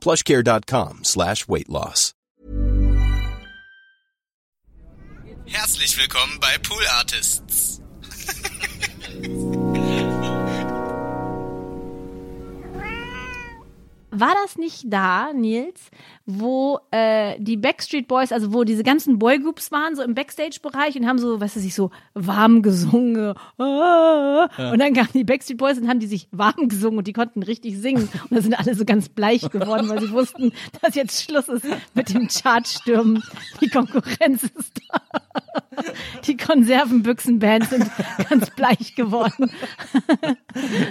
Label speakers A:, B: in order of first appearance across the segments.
A: plushcare.com slash weight loss.
B: Herzlich willkommen bei Pool Artists.
C: War das nicht da, Nils, wo äh, die Backstreet Boys, also wo diese ganzen Boygroups waren, so im Backstage-Bereich und haben so, was weiß ich, so warm gesungen. Ah, Und dann kamen die Backstreet Boys und haben die sich warm gesungen und die konnten richtig singen. Und da sind alle so ganz bleich geworden, weil sie wussten, dass jetzt Schluss ist mit dem Chartstürmen. Die Konkurrenz ist da. Die Konservenbüchsenbands sind ganz bleich geworden.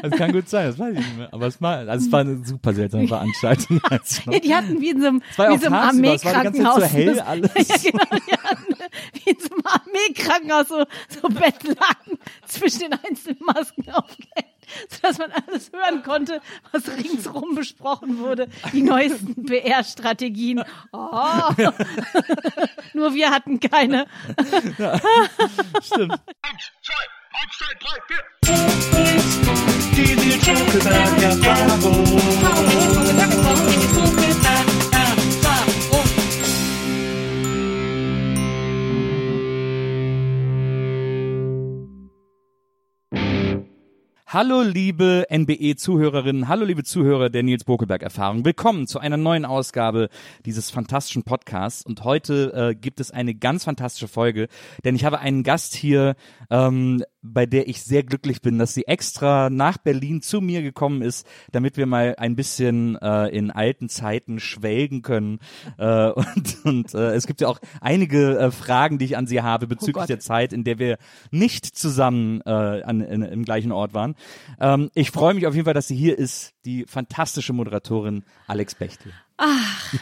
D: Das kann gut sein, das weiß ich nicht mehr. Aber es war, also es war eine super seltsame Veranstaltung. Also.
C: Ja, die hatten wie in so einem,
D: ja
C: wie so einem Armeekrankenhaus.
D: so hell alles.
C: Ja, genau, die hatten wie in so einem Armeekrankenhaus so, so Bettlaken zwischen den einzelnen Masken aufgehängt, sodass man alles hören konnte, was ringsrum besprochen wurde. Die neuesten PR-Strategien. Oh. Nur wir hatten keine.
D: Stimmt. Hallo liebe NBE-Zuhörerinnen, hallo liebe Zuhörer der Nils Bokelberg-Erfahrung. Willkommen zu einer neuen Ausgabe dieses fantastischen Podcasts. Und heute äh, gibt es eine ganz fantastische Folge, denn ich habe einen Gast hier, ähm, bei der ich sehr glücklich bin, dass sie extra nach Berlin zu mir gekommen ist, damit wir mal ein bisschen äh, in alten Zeiten schwelgen können. Äh, und und äh, es gibt ja auch einige äh, Fragen, die ich an sie habe bezüglich
C: Gott.
D: der Zeit, in der wir nicht zusammen äh, an, in, im gleichen Ort waren. Ähm, ich freue mich auf jeden Fall, dass sie hier ist, die fantastische Moderatorin Alex Bechtel.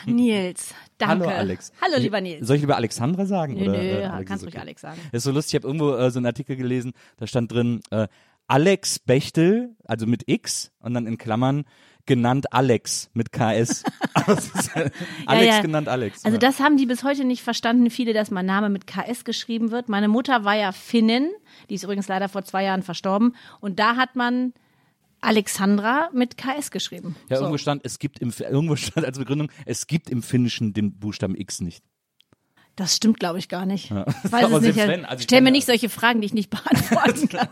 C: Nils, danke.
D: Hallo Alex.
C: Hallo, lieber Nils.
D: Soll ich lieber Alexandra sagen?
C: Nö,
D: oder,
C: nö,
D: äh,
C: ja,
D: Alex
C: kannst
D: ist
C: ruhig
D: okay.
C: Alex sagen.
D: Das ist so lustig, ich habe irgendwo äh, so einen Artikel gelesen, da stand drin, äh, Alex Bechtel, also mit X und dann in Klammern genannt Alex mit KS. Äh, Alex
C: ja.
D: genannt Alex.
C: Also
D: ja.
C: das haben die bis heute nicht verstanden, viele, dass mein Name mit KS geschrieben wird. Meine Mutter war ja Finnin, die ist übrigens leider vor zwei Jahren verstorben. Und da hat man Alexandra mit KS geschrieben.
D: ja, irgendwo stand, es gibt im, irgendwo stand als Begründung, es gibt im Finnischen den Buchstaben X nicht.
C: Das stimmt, glaube ich, gar nicht.
D: Ja.
C: Ich weiß
D: Aber
C: es nicht.
D: wenn, also ich
C: Stell mir nicht solche Fragen, die ich nicht beantworten kann.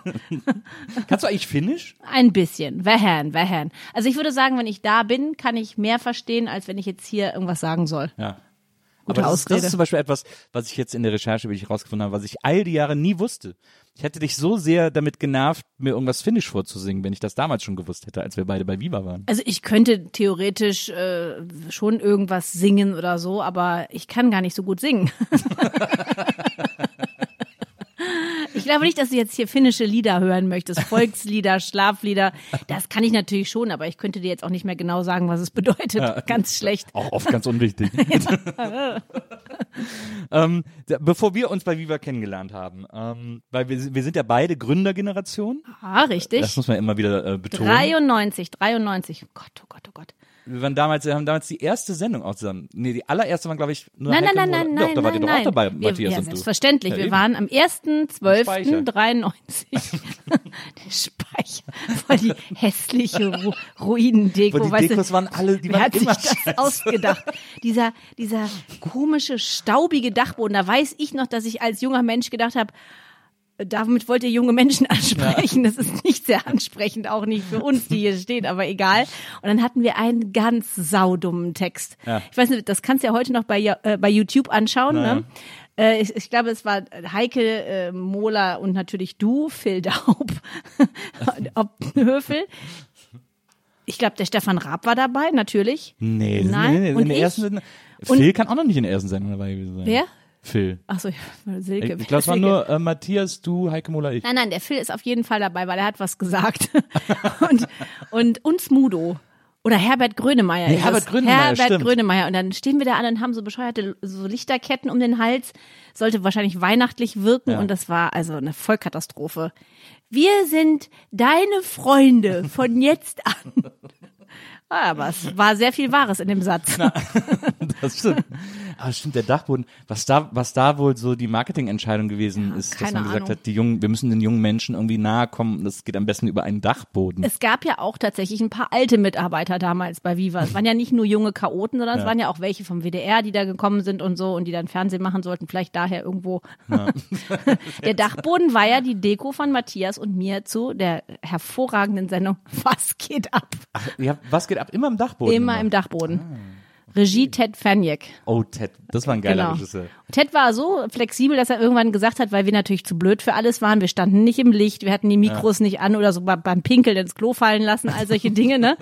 D: Kannst du eigentlich Finnisch?
C: Ein bisschen. Vähän, vähän. Also ich würde sagen, wenn ich da bin, kann ich mehr verstehen, als wenn ich jetzt hier irgendwas sagen soll.
D: Ja.
C: Gute
D: Aber das, ist- das
C: Ausrede.
D: ist zum Beispiel etwas, was ich jetzt in der Recherche wirklich herausgefunden habe, was ich all die Jahre nie wusste. Ich hätte dich so sehr damit genervt, mir irgendwas Finnisch vorzusingen, wenn ich das damals schon gewusst hätte, als wir beide bei Viva waren.
C: Also ich könnte theoretisch äh, schon irgendwas singen oder so, aber ich kann gar nicht so gut singen. Ich glaube nicht, dass du jetzt hier finnische Lieder hören möchtest, Volkslieder, Schlaflieder. Das kann ich natürlich schon, aber ich könnte dir jetzt auch nicht mehr genau sagen, was es bedeutet. Ganz schlecht.
D: Auch oft ganz unwichtig. ähm, bevor wir uns bei Viva kennengelernt haben, ähm, weil wir, wir sind ja beide Gründergeneration.
C: Ah, richtig.
D: Das muss man immer wieder äh, betonen.
C: 93, 93. Oh Gott, oh Gott, oh Gott.
D: Wir waren damals, wir haben damals die erste Sendung auch zusammen. Nee, die allererste waren, glaube ich, nur
C: Nein, nein,
D: Heike
C: nein, nein,
D: Mola- Doch, da
C: nein,
D: wart ihr doch
C: nein.
D: auch dabei,
C: wir,
D: Matthias
C: ja,
D: und du.
C: selbstverständlich.
D: Ja,
C: wir waren am
D: Speicher.
C: 1.12.93. Der Speicher. Voll die hässliche Ru Ruinendeko.
D: Boah, die Dekos
C: du,
D: waren alle, die waren
C: hat sich
D: immer
C: das
D: scheiße.
C: ausgedacht? Dieser, dieser komische, staubige Dachboden. Da weiß ich noch, dass ich als junger Mensch gedacht habe, damit wollt ihr junge Menschen ansprechen. Das ist nicht sehr ansprechend, auch nicht für uns, die hier stehen, aber egal. Und dann hatten wir einen ganz saudummen Text.
D: Ja.
C: Ich weiß nicht, das kannst du ja heute noch bei, äh, bei YouTube anschauen.
D: Naja.
C: Ne? Äh, ich, ich glaube, es war Heike, äh, Mola und natürlich du, Phil Daub, Ob Höfel. Ich glaube, der Stefan Raab war dabei, natürlich.
D: Nee,
C: Nein.
D: nee, nee,
C: Und
D: in der
C: ich?
D: ersten
C: Und-
D: Phil kann auch noch nicht in der ersten Sendung dabei gewesen sein.
C: Wer?
D: Phil.
C: Achso, ja, Silke.
D: Ich glaube, es waren
C: Silke.
D: nur äh, Matthias, du, Heike Mola, ich.
C: Nein, nein, der Phil ist auf jeden Fall dabei, weil er hat was gesagt. und, und uns Mudo. Oder Herbert Grönemeyer.
D: Nee,
C: ist
D: Herbert. Grönemeyer,
C: Herbert
D: stimmt.
C: Grönemeyer. Und dann stehen wir da an und haben so bescheuerte so Lichterketten um den Hals. Sollte wahrscheinlich weihnachtlich wirken
D: Ja.
C: und das war also eine Vollkatastrophe. Wir sind deine Freunde von jetzt an. Ah, Aber es war sehr viel Wahres in dem Satz.
D: Das stimmt. Aber stimmt, der Dachboden, was da, was da wohl so die Marketingentscheidung gewesen ist, dass man gesagt
C: Ahnung.
D: hat, die jungen, wir müssen den jungen Menschen irgendwie nahe kommen, das geht am besten über einen Dachboden.
C: Es gab ja auch tatsächlich ein paar alte Mitarbeiter damals bei Viva. Es waren ja nicht nur junge Chaoten, sondern es
D: Ja.
C: waren ja auch welche vom WDR, die da gekommen sind und so und die dann Fernsehen machen sollten. Vielleicht daher irgendwo. der Dachboden war ja die Deko von Matthias und mir zu der hervorragenden Sendung Was geht ab?
D: Ach, ja, was geht ab? Immer im Dachboden.
C: Immer im Dachboden. Regie Ted Faniak.
D: Oh, Ted, das war ein geiler
C: Genau.
D: Regisseur.
C: Ted war so flexibel, dass er irgendwann gesagt hat, weil wir natürlich zu blöd für alles waren. Wir standen nicht im Licht, wir hatten die Mikros nicht an oder so bei- beim Pinkeln ins Klo fallen lassen, all solche Dinge, ne?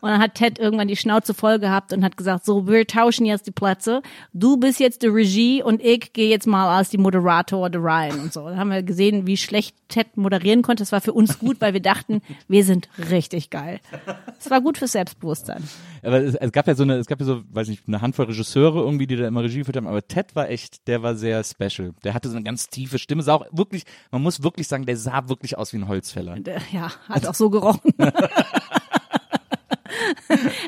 C: Und dann hat Ted irgendwann die Schnauze voll gehabt und hat gesagt, so, wir tauschen jetzt die Plätze. Du bist jetzt die Regie und ich gehe jetzt mal als die Moderator da rein und so. Dann haben wir gesehen, wie schlecht Ted moderieren konnte. Das war für uns gut, weil wir dachten, wir sind richtig geil. Es war gut fürs Selbstbewusstsein.
D: Aber es, es gab ja so eine, es gab ja so, weiß nicht, eine Handvoll Regisseure irgendwie, die da immer Regie geführt haben, aber Ted war echt, der war sehr special. Der hatte so eine ganz tiefe Stimme, sah auch wirklich, man muss wirklich sagen, der sah wirklich aus wie ein Holzfäller.
C: Äh, Ja, hat auch so gerochen.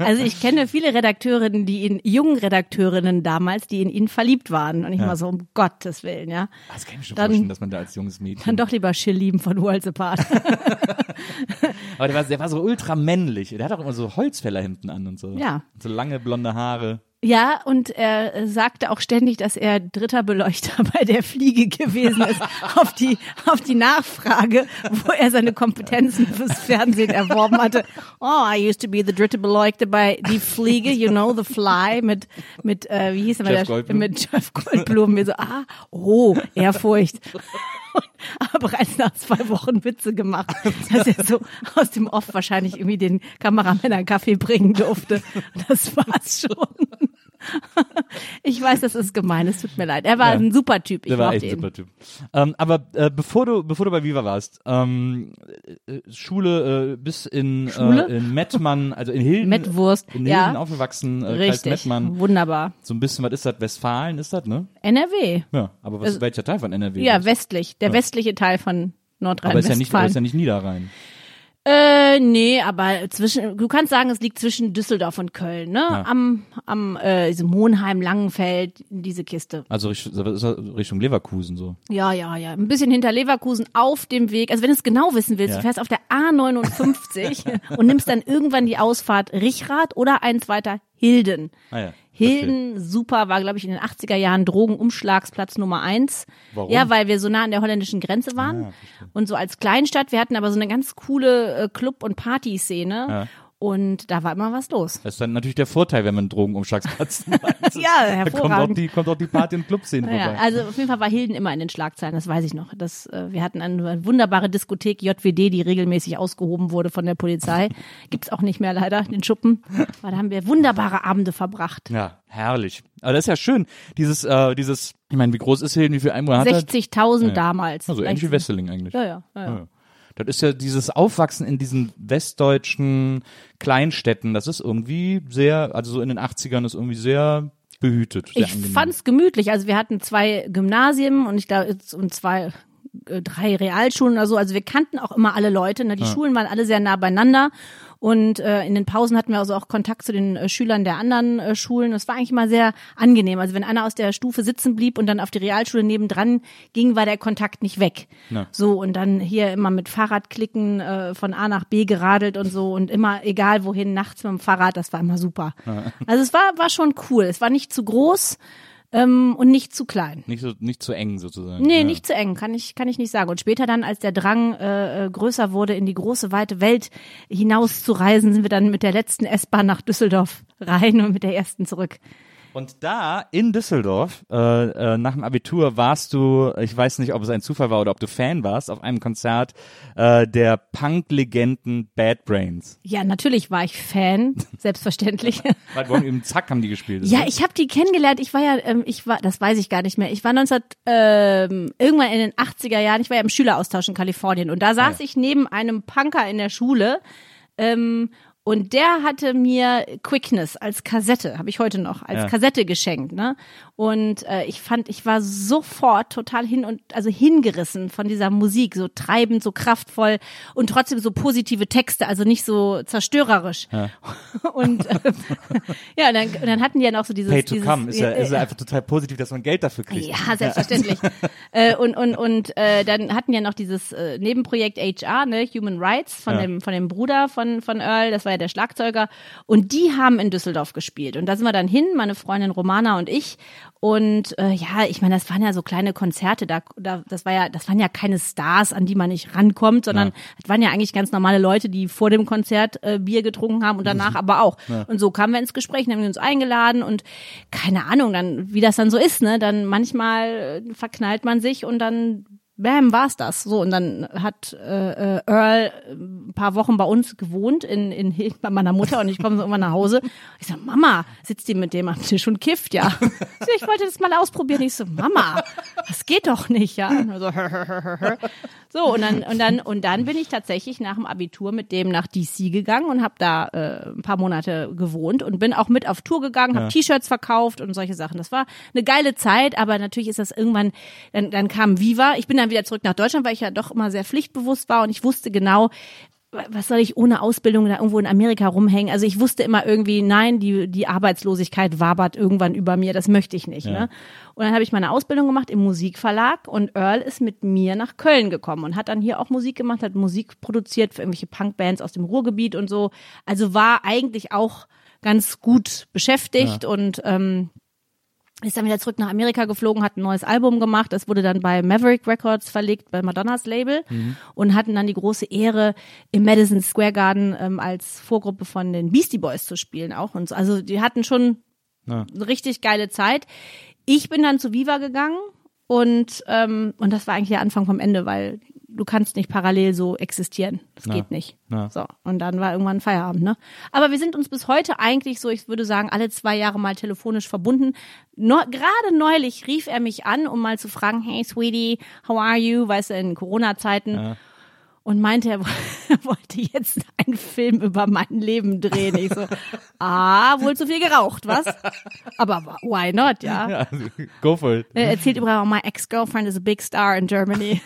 C: Also ich kenne viele Redakteurinnen, die in jungen Redakteurinnen damals, die in ihn verliebt waren. Und ich mal so, um Gottes Willen, ja.
D: Das kann ich schon
C: Dann-
D: vorstellen, dass man da als junges Mädchen.
C: Dann doch lieber Schill lieben von Worlds Apart.
D: Aber der war, der war so ultra männlich. Der hat auch immer so Holzfällerhemden an und so.
C: Ja.
D: Und so lange blonde Haare.
C: Ja, und er sagte auch ständig, dass er dritter Beleuchter bei der Fliege gewesen ist, auf die, auf die Nachfrage, wo er seine Kompetenzen fürs Fernsehen erworben hatte. Oh, I used to be the dritte Beleuchter bei die Fliege, you know, the fly, mit, mit, äh, wie hieß er,
D: Jeff
C: der,
D: Goldblum.
C: mit Jeff Goldblum. Wir so, ah, oh, Ehrfurcht. Aber bereits nach zwei Wochen Witze gemacht, dass er so aus dem Off wahrscheinlich irgendwie den Kameramann einen Kaffee bringen durfte. Das war's schon. Ich weiß, das ist gemein, es tut mir leid. Er war
D: Ja.
C: ein super Typ. Ich
D: Der war echt ein super Typ. Ähm, aber äh, bevor du bevor du bei Viva warst, ähm, äh, Schule äh, bis in
C: Schule?
D: Äh, in Mettmann, also in Hilden,
C: Mettwurst,
D: in
C: ja.
D: Hilden aufgewachsen, äh, Kreis
C: Richtig,
D: Mettmann.
C: wunderbar.
D: So ein bisschen, was ist das? Westfalen ist das, ne?
C: NRW.
D: Ja, aber was, welcher Teil von NRW?
C: Ja, westlich. Der westliche Teil von
D: aber ist ja nicht,
C: Nordrhein-Westfalen.
D: ist ja nicht Niederrhein.
C: Äh, nee, aber zwischen, du kannst sagen, es liegt zwischen Düsseldorf und Köln, ne?
D: Ja.
C: Am, am, äh, diesem Monheim, Langenfeld, diese Kiste.
D: Also Richtung, Leverkusen so.
C: Ja, ja, ja. Ein bisschen hinter Leverkusen auf dem Weg. Also wenn du es genau wissen willst,
D: Ja.
C: du fährst auf der A59 und nimmst dann irgendwann die Ausfahrt Richrath oder eins weiter Hilden.
D: Ah ja.
C: Hilden, super, war, glaube ich, in den 80er Jahren Drogenumschlagsplatz Nummer eins.
D: Warum?
C: Ja, weil wir so nah an der holländischen Grenze waren. und so als Kleinstadt, wir hatten aber so eine ganz coole äh, Club- und Partyszene.
D: Ja.
C: Und da war immer was los.
D: Das ist dann natürlich der Vorteil, wenn man einen Drogenumschlagsplatz macht.
C: Ja,
D: Da kommt auch
C: hervorragend.
D: die, kommt auch die Party- und Clubszene
C: Ja,
D: vorbei.
C: also auf jeden Fall war Hilden immer in den Schlagzeilen, das weiß ich noch. Das, äh, wir hatten eine wunderbare Diskothek JWD, die regelmäßig ausgehoben wurde von der Polizei. Gibt's auch nicht mehr leider, den Schuppen. Aber da haben wir wunderbare Abende verbracht.
D: Ja, herrlich. Aber das ist ja schön. Dieses, äh, dieses, ich meine, wie groß ist Hilden, wie viel Einwohner hat das?
C: 60.000
D: Ja.
C: damals.
D: Also ähnlich wie Wesseling eigentlich.
C: Ja, ja, ja. ja.
D: Ja. Das ist ja dieses Aufwachsen in diesen westdeutschen Kleinstädten, das ist irgendwie sehr, also so in den 80ern ist irgendwie sehr behütet. Sehr
C: Ich
D: angenehm.
C: fand's gemütlich. Also wir hatten zwei Gymnasien und ich glaube und zwei äh, drei Realschulen oder so. Also wir kannten auch immer alle Leute. Ne? Die Schulen waren alle sehr nah beieinander. Und äh, in den Pausen hatten wir also auch Kontakt zu den äh, Schülern der anderen äh, Schulen. Das war eigentlich mal sehr angenehm. Also wenn einer aus der Stufe sitzen blieb und dann auf die Realschule nebendran ging, war der Kontakt nicht weg.
D: Ja.
C: So und dann hier immer mit Fahrradklicken äh, von A nach B geradelt und so und immer egal wohin nachts mit dem Fahrrad. Das war immer super. Also es war war schon cool. Es war nicht zu groß. Ähm, und nicht zu klein.
D: Nicht so, nicht zu eng sozusagen.
C: Nee,
D: ja.
C: nicht zu eng, kann ich, kann ich nicht sagen. Und später dann, als der Drang äh, äh, größer wurde, in die große, weite Welt hinaus zu reisen, sind wir dann mit der letzten S-Bahn nach Düsseldorf rein und mit der ersten zurück.
D: Und da in Düsseldorf, äh, äh, nach dem Abitur, warst du, ich weiß nicht, ob es ein Zufall war oder ob du Fan warst, auf einem Konzert äh, der Punk-Legenden Bad Brains.
C: Ja, natürlich war ich Fan, selbstverständlich.
D: Weil wollen im Zack haben die gespielt.
C: Ja,
D: oder?
C: ich habe die kennengelernt. Ich war ja, ähm, ich war, das weiß ich gar nicht mehr. Ich war 19, ähm, irgendwann in den 80er Jahren, ich war ja im Schüleraustausch in Kalifornien und da saß
D: ja.
C: ich neben einem Punker in der Schule. Ähm, und der hatte mir Quickness als Kassette, habe ich heute noch, als
D: Ja.
C: Kassette geschenkt, ne? Und äh, ich fand, ich war sofort total hin und also hingerissen von dieser Musik, so treibend, so kraftvoll und trotzdem so positive Texte, also nicht so zerstörerisch. Und äh, ja, und dann, und dann hatten die ja noch so dieses,
D: Pay to
C: dieses
D: come ist ja, ist ja einfach total positiv, dass man Geld dafür kriegt.
C: ja, selbstverständlich. äh, und und und äh, dann hatten ja noch dieses äh, Nebenprojekt HR, ne, Human Rights von
D: Ja.
C: dem von dem Bruder von von Earl, das war ja der Schlagzeuger und die haben in Düsseldorf gespielt und da sind wir dann hin, meine Freundin Romana und ich und äh, ja, ich meine, das waren ja so kleine Konzerte, da, da das war ja, das waren ja keine Stars, an die man nicht rankommt, sondern
D: Ja.
C: das waren ja eigentlich ganz normale Leute, die vor dem Konzert äh, Bier getrunken haben und danach aber auch. Und so kamen wir ins Gespräch, haben wir uns eingeladen und keine Ahnung, dann wie das dann so ist, ne? Dann manchmal äh, verknallt man sich und dann Bam, war's das. So, und dann hat äh, äh, Earl ein paar Wochen bei uns gewohnt in, in bei meiner Mutter und ich komme so irgendwann nach Hause. Ich so, Mama, sitzt die mit dem am Tisch und kifft, ja. Ich, wollte das mal ausprobieren. Ich so, Mama, das geht doch nicht, ja. Und so, so und dann und dann und dann bin ich tatsächlich nach dem Abitur mit dem nach DC gegangen und habe da äh, ein paar Monate gewohnt und bin auch mit auf Tour gegangen, habe T-Shirts verkauft und solche Sachen. Das war eine geile Zeit, aber natürlich ist das irgendwann dann dann kam Viva. Ich bin dann wieder zurück nach Deutschland, weil ich ja doch immer sehr pflichtbewusst war und ich wusste genau, was soll ich ohne Ausbildung da irgendwo in Amerika rumhängen? Also ich wusste immer irgendwie, nein, die, die Arbeitslosigkeit wabert irgendwann über mir, das möchte ich nicht. Ne? Und dann habe ich meine Ausbildung gemacht im Musikverlag und Earl ist mit mir nach Köln gekommen und hat dann hier auch Musik gemacht, hat Musik produziert für irgendwelche Punkbands aus dem Ruhrgebiet und so. Also war eigentlich auch ganz gut beschäftigt und ähm, ist dann wieder zurück nach Amerika geflogen, hat ein neues Album gemacht. Das wurde dann bei Maverick Records verlegt, bei Madonnas Label und hatten dann die große Ehre, im Madison Square Garden ähm, als Vorgruppe von den Beastie Boys zu spielen auch. Und so. Also die hatten schon
D: Ja.
C: eine richtig geile Zeit. Ich bin dann zu Viva gegangen und ähm, und das war eigentlich der Anfang vom Ende, weil du kannst nicht parallel so existieren. Das
D: Ja.
C: geht nicht.
D: Ja.
C: So und dann war irgendwann Feierabend, ne? Aber wir sind uns bis heute eigentlich so, ich würde sagen, alle zwei Jahre mal telefonisch verbunden. No, gerade neulich rief er mich an, um mal zu fragen, hey Sweetie, how are you? Weißt du, in Corona-Zeiten. Und meinte, er er wollte jetzt einen Film über mein Leben drehen. Ich so, ah, wohl zu viel geraucht, was? Aber why not, ja?
D: Ja, go for it.
C: Er erzählt übrigens, my ex-girlfriend is a big star in Germany.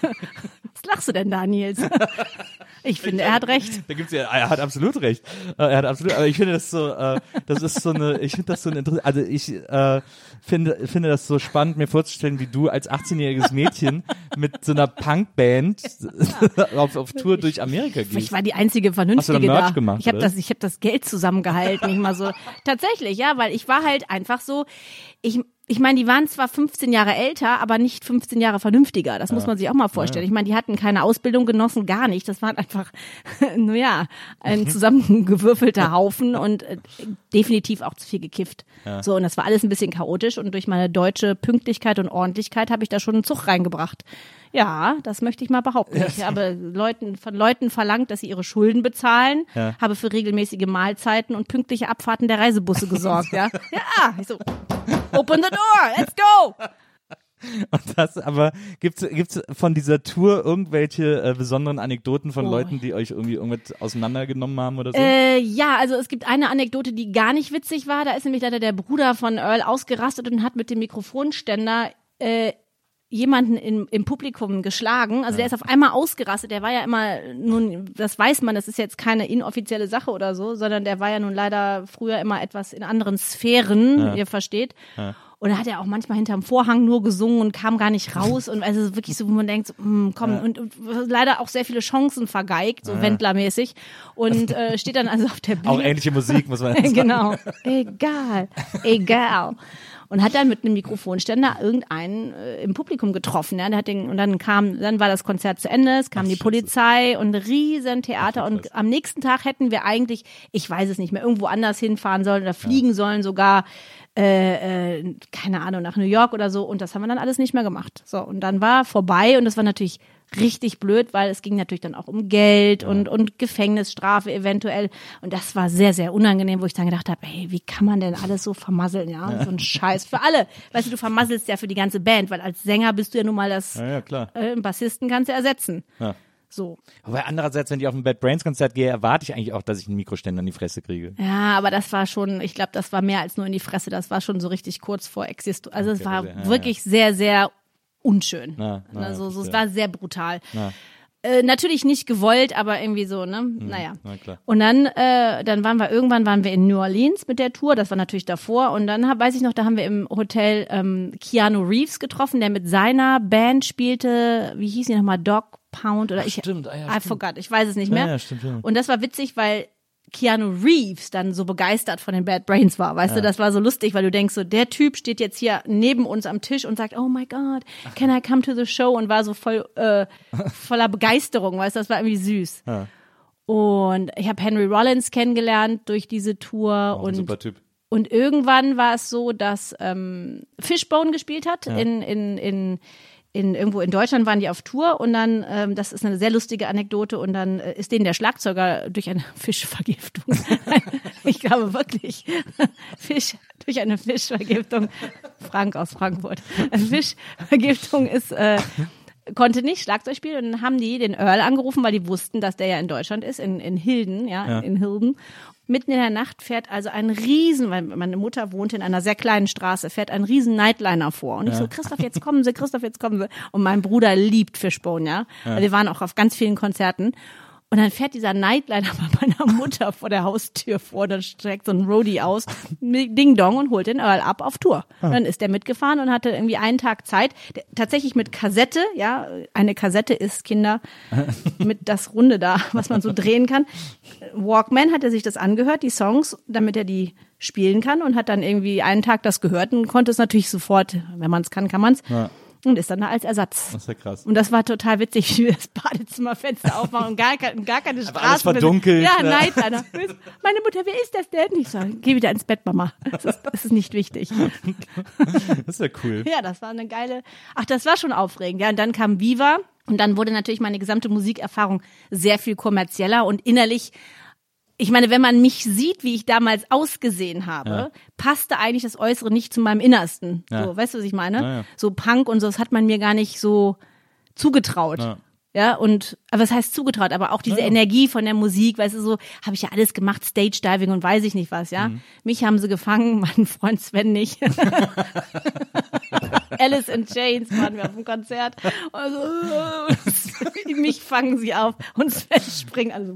C: Was lachst du denn da, Nils? Ich finde, er hat recht.
D: Da gibt's ja, er hat absolut recht. Äh, Er hat absolut, aber ich finde das so, äh, das ist so eine, ich finde das so ein Inter also ich äh, finde, finde das so spannend, mir vorzustellen, wie du als 18-jähriges Mädchen mit so einer Punkband auf, auf Tour durch Amerika
C: Ich
D: gehst.
C: war die einzige Vernünftige
D: Merch
C: da.
D: gemacht,
C: ich habe das, ich habe das Geld zusammengehalten, ich mal so. Tatsächlich, ja, weil ich war halt einfach so. Ich, ich meine, die waren zwar 15 Jahre älter, aber nicht 15 Jahre vernünftiger. Das muss man sich auch mal vorstellen. Ich meine, die hatten keine Ausbildung genossen, gar nicht. Das waren einfach, nur ja, ein zusammengewürfelter Haufen und äh, definitiv auch zu viel gekifft. So, und das war alles ein bisschen chaotisch und durch meine deutsche Pünktlichkeit und Ordentlichkeit habe ich da schon einen Zug reingebracht. Ja, das möchte ich mal behaupten. Ich habe Leuten, von Leuten verlangt, dass sie ihre Schulden bezahlen,
D: Ja.
C: habe für regelmäßige Mahlzeiten und pünktliche Abfahrten der Reisebusse gesorgt, ja. Ja, ich so, open the door, let's go!
D: Und das, aber gibt's gibt's von dieser Tour irgendwelche äh, besonderen Anekdoten von
C: Oh.
D: Leuten, die euch irgendwie irgendwas auseinandergenommen haben oder so?
C: Äh, ja, also es gibt eine Anekdote, die gar nicht witzig war. Da ist nämlich leider der Bruder von Earl ausgerastet und hat mit dem Mikrofonständer äh, jemanden im, im Publikum geschlagen. Also der ist auf einmal ausgerastet. Der war ja immer, nun, das weiß man, das ist jetzt keine inoffizielle Sache oder so, sondern der war ja nun leider früher immer etwas in anderen Sphären, ihr versteht. Und da hat er auch manchmal hinterm Vorhang nur gesungen und kam gar nicht raus. Und also wirklich so, wo man denkt, so, hm, komm, und, und leider auch sehr viele Chancen vergeigt, so Wendlermäßig. Und äh, steht dann also auf der Bühne.
D: Auch ähnliche Musik, muss man sagen.
C: genau. Egal. Egal. und hat dann mit einem Mikrofonständer irgendeinen äh, im Publikum getroffen. Ja? Der hat den, und dann kam, dann war das Konzert zu Ende, es kam
D: Ach,
C: die
D: Scheiße.
C: Polizei und ein riesen Theater
D: Ach,
C: und am nächsten Tag hätten wir eigentlich, ich weiß es nicht mehr, irgendwo anders hinfahren sollen oder fliegen sollen sogar. Äh, äh, keine Ahnung, nach New York oder so und das haben wir dann alles nicht mehr gemacht. So, und dann war vorbei und das war natürlich richtig blöd, weil es ging natürlich dann auch um Geld und, und Gefängnisstrafe eventuell. Und das war sehr, sehr unangenehm, wo ich dann gedacht habe, ey, wie kann man denn alles so vermasseln, ja? So ein Scheiß für alle. Weißt du, du vermasselst ja für die ganze Band, weil als Sänger bist du ja nun mal das,
D: Ja, ja, klar.
C: äh, Bassisten kannst du ersetzen.
D: Ja.
C: So.
D: Aber andererseits, wenn ich auf ein Bad Brains Konzert gehe, erwarte ich eigentlich auch, dass ich einen Mikroständer in die Fresse kriege.
C: Ja, aber das war schon, ich glaube, das war mehr als nur in die Fresse, das war schon so richtig kurz vor Exist. Also es
D: Okay,
C: war
D: ja,
C: wirklich sehr, sehr unschön.
D: Na, na,
C: also so, es war sehr brutal.
D: Na.
C: Äh, natürlich nicht gewollt, aber irgendwie so, ne? naja.
D: na klar.
C: Und dann, äh, dann waren wir irgendwann waren wir in New Orleans mit der Tour, das war natürlich davor. Und dann hab, weiß ich noch, da haben wir im Hotel ähm, Keanu Reeves getroffen, der mit seiner Band spielte, wie hieß die nochmal, Dog Pound oder ich
D: stimmt, ah ja,
C: I
D: stimmt.
C: forgot, ich weiß es nicht
D: Ja,
C: mehr.
D: ja, stimmt, ja.
C: Und das war witzig, weil Keanu Reeves dann so begeistert von den Bad Brains war, weißt du, das war so lustig, weil du denkst so, der Typ steht jetzt hier neben uns am Tisch und sagt, oh my God, can I come to the show? Und war so voll äh, voller Begeisterung, weißt du, das war irgendwie süß.
D: Ja.
C: Und ich habe Henry Rollins kennengelernt durch diese Tour
D: Auch ein
C: und
D: super Typ.
C: und irgendwann war es so, dass ähm, Fishbone gespielt hat in, in, in, in irgendwo in Deutschland waren die auf Tour und dann, ähm, das ist eine sehr lustige Anekdote und dann äh, ist denen der Schlagzeuger durch eine Fischvergiftung, ich glaube wirklich, Fisch, durch eine Fischvergiftung, Frank aus Frankfurt, Fischvergiftung ist, äh, konnte nicht Schlagzeug spielen und dann haben die den Earl angerufen, weil die wussten, dass der ja in Deutschland ist, in, in Hilden, ja,
D: Ja.
C: in Hilden. Mitten in der Nacht fährt also ein Riesen, weil meine Mutter wohnt in einer sehr kleinen Straße, fährt ein Riesen Nightliner vor. Und ich so, Christoph, jetzt kommen Sie, Christoph, jetzt kommen Sie. Und mein Bruder liebt Fishbone, ja. Weil wir waren auch auf ganz vielen Konzerten. Und dann fährt dieser Nightliner bei meiner Mutter vor der Haustür vor, dann streckt so ein Roadie aus, Ding Dong und holt den Earl ab auf Tour. Und dann ist der mitgefahren und hatte irgendwie einen Tag Zeit, der, tatsächlich mit Kassette, ja, eine Kassette ist Kinder mit das Runde da, was man so drehen kann. Walkman hat er sich das angehört, die Songs, damit er die spielen kann und hat dann irgendwie einen Tag das gehört und konnte es natürlich sofort, wenn man es kann, kann man es.
D: Ja.
C: Und ist dann da als Ersatz.
D: Das ist ja krass.
C: Und das war total witzig, wie wir das Badezimmerfenster aufmachen und gar, gar keine Straße.
D: alles verdunkelt,
C: Ja,
D: ne?
C: Nightliner. Meine Mutter, wer ist das denn? Ich sage, geh wieder ins Bett, Mama. Das ist, das ist nicht wichtig.
D: Das ist ja cool.
C: Ja, das war eine geile. Ach, das war schon aufregend. Ja, und dann kam Viva und dann wurde natürlich meine gesamte Musikerfahrung sehr viel kommerzieller und innerlich. Ich meine, wenn man mich sieht, wie ich damals ausgesehen habe,
D: Ja.
C: passte eigentlich das Äußere nicht zu meinem Innersten.
D: Ja.
C: So, weißt du, was ich meine?
D: Ja.
C: So Punk und so, das hat man mir gar nicht so zugetraut.
D: Ja.
C: Und, aber was heißt zugetraut? Aber auch diese. Energie von der Musik, weißt du, so, habe ich ja alles gemacht, Stage Diving und weiß ich nicht was, ja.
D: Mhm.
C: Mich haben sie gefangen, meinen Freund Sven nicht. Alice in Chains waren wir auf dem Konzert. Also, mich fangen sie auf und Sven springt. Also,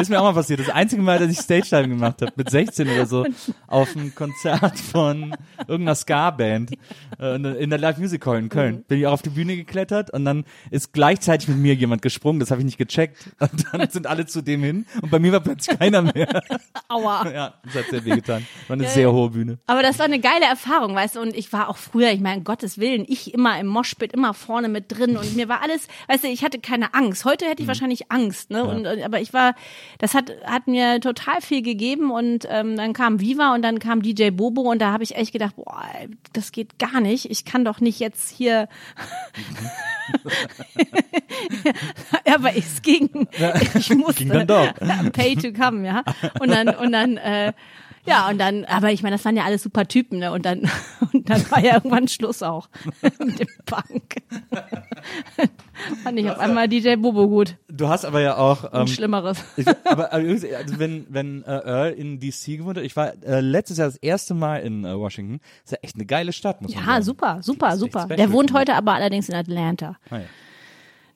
D: Ist mir auch mal passiert. Das einzige Mal, dass ich Stage Diving gemacht habe, mit 16 oder so, auf einem Konzert von irgendeiner Ska-Band äh, in der Live Music Hall in Köln. Bin ich auch auf die Bühne geklettert und dann ist gleichzeitig mit mir jemand gesprungen. Das habe ich nicht gecheckt. Und dann sind alle zu dem hin und bei mir war plötzlich keiner mehr.
C: aua.
D: Ja, das hat sehr weh getan. War eine sehr hohe Bühne.
C: Aber das war eine geile Erfahrung, weißt du, und ich war auch früher, ich meine, Gottes Willen, ich immer im Moshpit, immer vorne mit drin und mir war alles, weißt du, ich hatte keine Angst. Heute hätte ich wahrscheinlich Angst, ne? Und, und, aber ich war, das hat, hat mir total viel gegeben und ähm, dann kam Viva und dann kam DJ Bobo und da habe ich echt gedacht, boah, das geht gar nicht. Ich kann doch nicht jetzt hier. ja, aber es ging. Ich musste
D: Ging dann doch.
C: pay to come, ja. Und dann, und dann, äh, ja, und dann, aber ich meine, das waren ja alles super Typen, ne? Und dann, und dann war ja irgendwann Schluss auch mit dem Punk. Fand ich auf einmal DJ Bobo gut.
D: Du hast aber ja auch ähm,
C: Und Schlimmeres.
D: Ich, aber aber also wenn wenn äh, Earl in DC gewohnt hat, ich war äh, letztes Jahr das erste Mal in äh, Washington. ist ja echt eine geile Stadt, muss man
C: Ja,
D: sagen.
C: super, super, super.
D: special,
C: Der wohnt heute aber allerdings in Atlanta.
D: Ah, ja.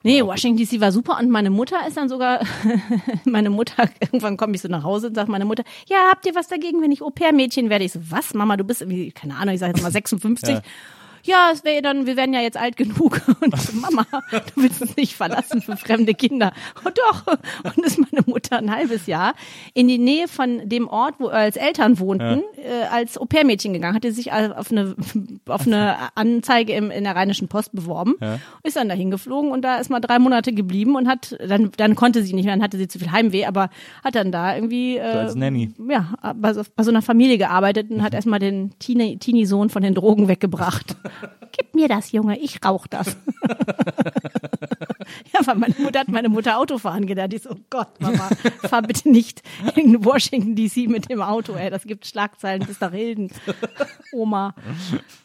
C: Nee, Washington DC war super und meine Mutter ist dann sogar, meine Mutter, irgendwann komme ich so nach Hause und sagt meine Mutter, ja, habt ihr was dagegen, wenn ich Au-pair-Mädchen werde? Ich so, was, Mama, du bist irgendwie, keine Ahnung, ich sage jetzt mal 56.
D: Ja.
C: Ja, es wäre dann, wir werden ja jetzt alt genug. Und ich so, Mama, du willst uns nicht verlassen für fremde Kinder. Oh doch. Und ist meine Mutter ein halbes Jahr in die Nähe von dem Ort, wo als Eltern wohnten, äh, als Au-pair-Mädchen gegangen, hatte sich auf eine, auf eine Anzeige im, in der Rheinischen Post beworben, ist dann dahin geflogen und da ist mal drei Monate geblieben und hat, dann, dann konnte sie nicht mehr, dann hatte sie zu viel Heimweh, aber hat dann da irgendwie, äh,
D: als Nanny.
C: ja, bei so, bei so einer Familie gearbeitet und hat erstmal den Teenie- Teenie-Sohn von den Drogen weggebracht. Gib mir das, Junge, ich rauch das. ja, weil meine Mutter hat meine Mutter Autofahren gelernt. Die so, oh Gott, Mama, fahr bitte nicht in Washington DC mit dem Auto, ey. Das gibt Schlagzeilen bis nach Hilden. Oma.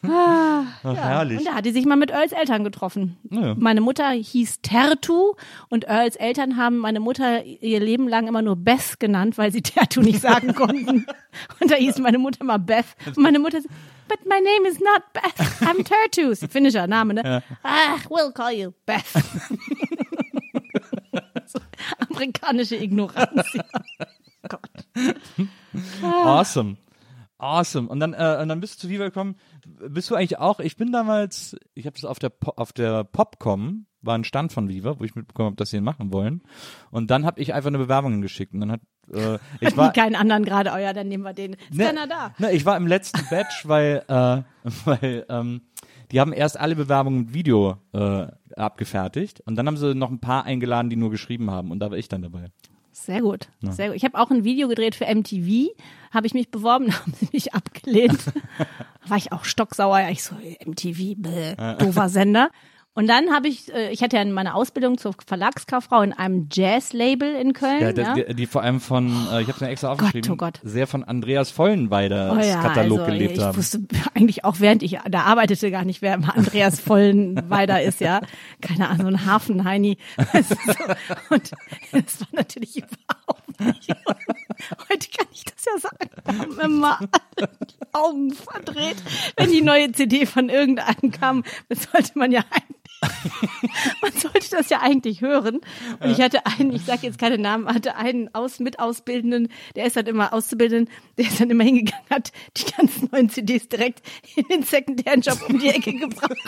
C: Ah, ja.
D: herrlich.
C: Und da hat die sich mal mit Earls Eltern getroffen.
D: Ja.
C: Meine Mutter hieß Tertu und Earls Eltern haben meine Mutter ihr Leben lang immer nur Beth genannt, weil sie Tertu nicht sagen konnten. Und da hieß meine Mutter immer Beth. Und meine Mutter but my name is not Beth, I'm Tertu. Ist ein finnischer Name, ne? Ach, we'll call you Beth. amerikanische Ignoranz. Ja. Gott.
D: Awesome. Awesome. Und dann, äh, und dann bist du zu Viva gekommen. Bist du eigentlich auch, ich bin damals, ich habe das auf der, Po- auf der Popcom, war ein Stand von Viva, wo ich mitbekommen habe, dass sie ihn machen wollen. Und dann habe ich einfach eine Bewerbung geschickt. Und dann hat, äh, ich war,
C: keinen anderen gerade, oh ja, dann nehmen wir den. Ist
D: Ne,
C: keiner da.
D: Ne, ich war im letzten Batch, weil, äh, weil ähm, die haben erst alle Bewerbungen mit Video äh, abgefertigt und dann haben sie noch ein paar eingeladen, die nur geschrieben haben und da war ich dann dabei.
C: Sehr gut, sehr gut. Ich habe auch ein Video gedreht für MTV, habe ich mich beworben, haben sie mich abgelehnt. War ich auch stocksauer, ja, ich so MTV, bäh, doofer Sender. Und dann habe ich, äh, ich hatte ja meine Ausbildung zur Verlagskauffrau in einem Jazz-Label in Köln.
D: Ja,
C: Ja,
D: das, die, die vor allem von, äh, ich habe es mir extra
C: Gott,
D: aufgeschrieben,
C: oh Gott.
D: sehr von Andreas Vollenweiders
C: Oh ja,
D: Katalog
C: also,
D: gelebt
C: ich
D: haben.
C: wusste eigentlich auch, während ich da arbeitete, gar nicht, wer Andreas Vollenweider ist, ja. Keine Ahnung, so ein Hafenheini. So. Und das war natürlich überhaupt nicht. Heute kann ich das ja sagen. Haben immer alle die Augen verdreht. Wenn die neue CD von irgendeinem kam, das sollte man ja eigentlich man sollte das ja eigentlich hören. Und ich hatte einen, ich sage jetzt keine Namen, hatte einen aus mit Ausbildenden, der ist dann immer Auszubildenden, der ist dann immer hingegangen, hat die ganzen neuen CDs direkt in den sekundären Job um die Ecke gebracht.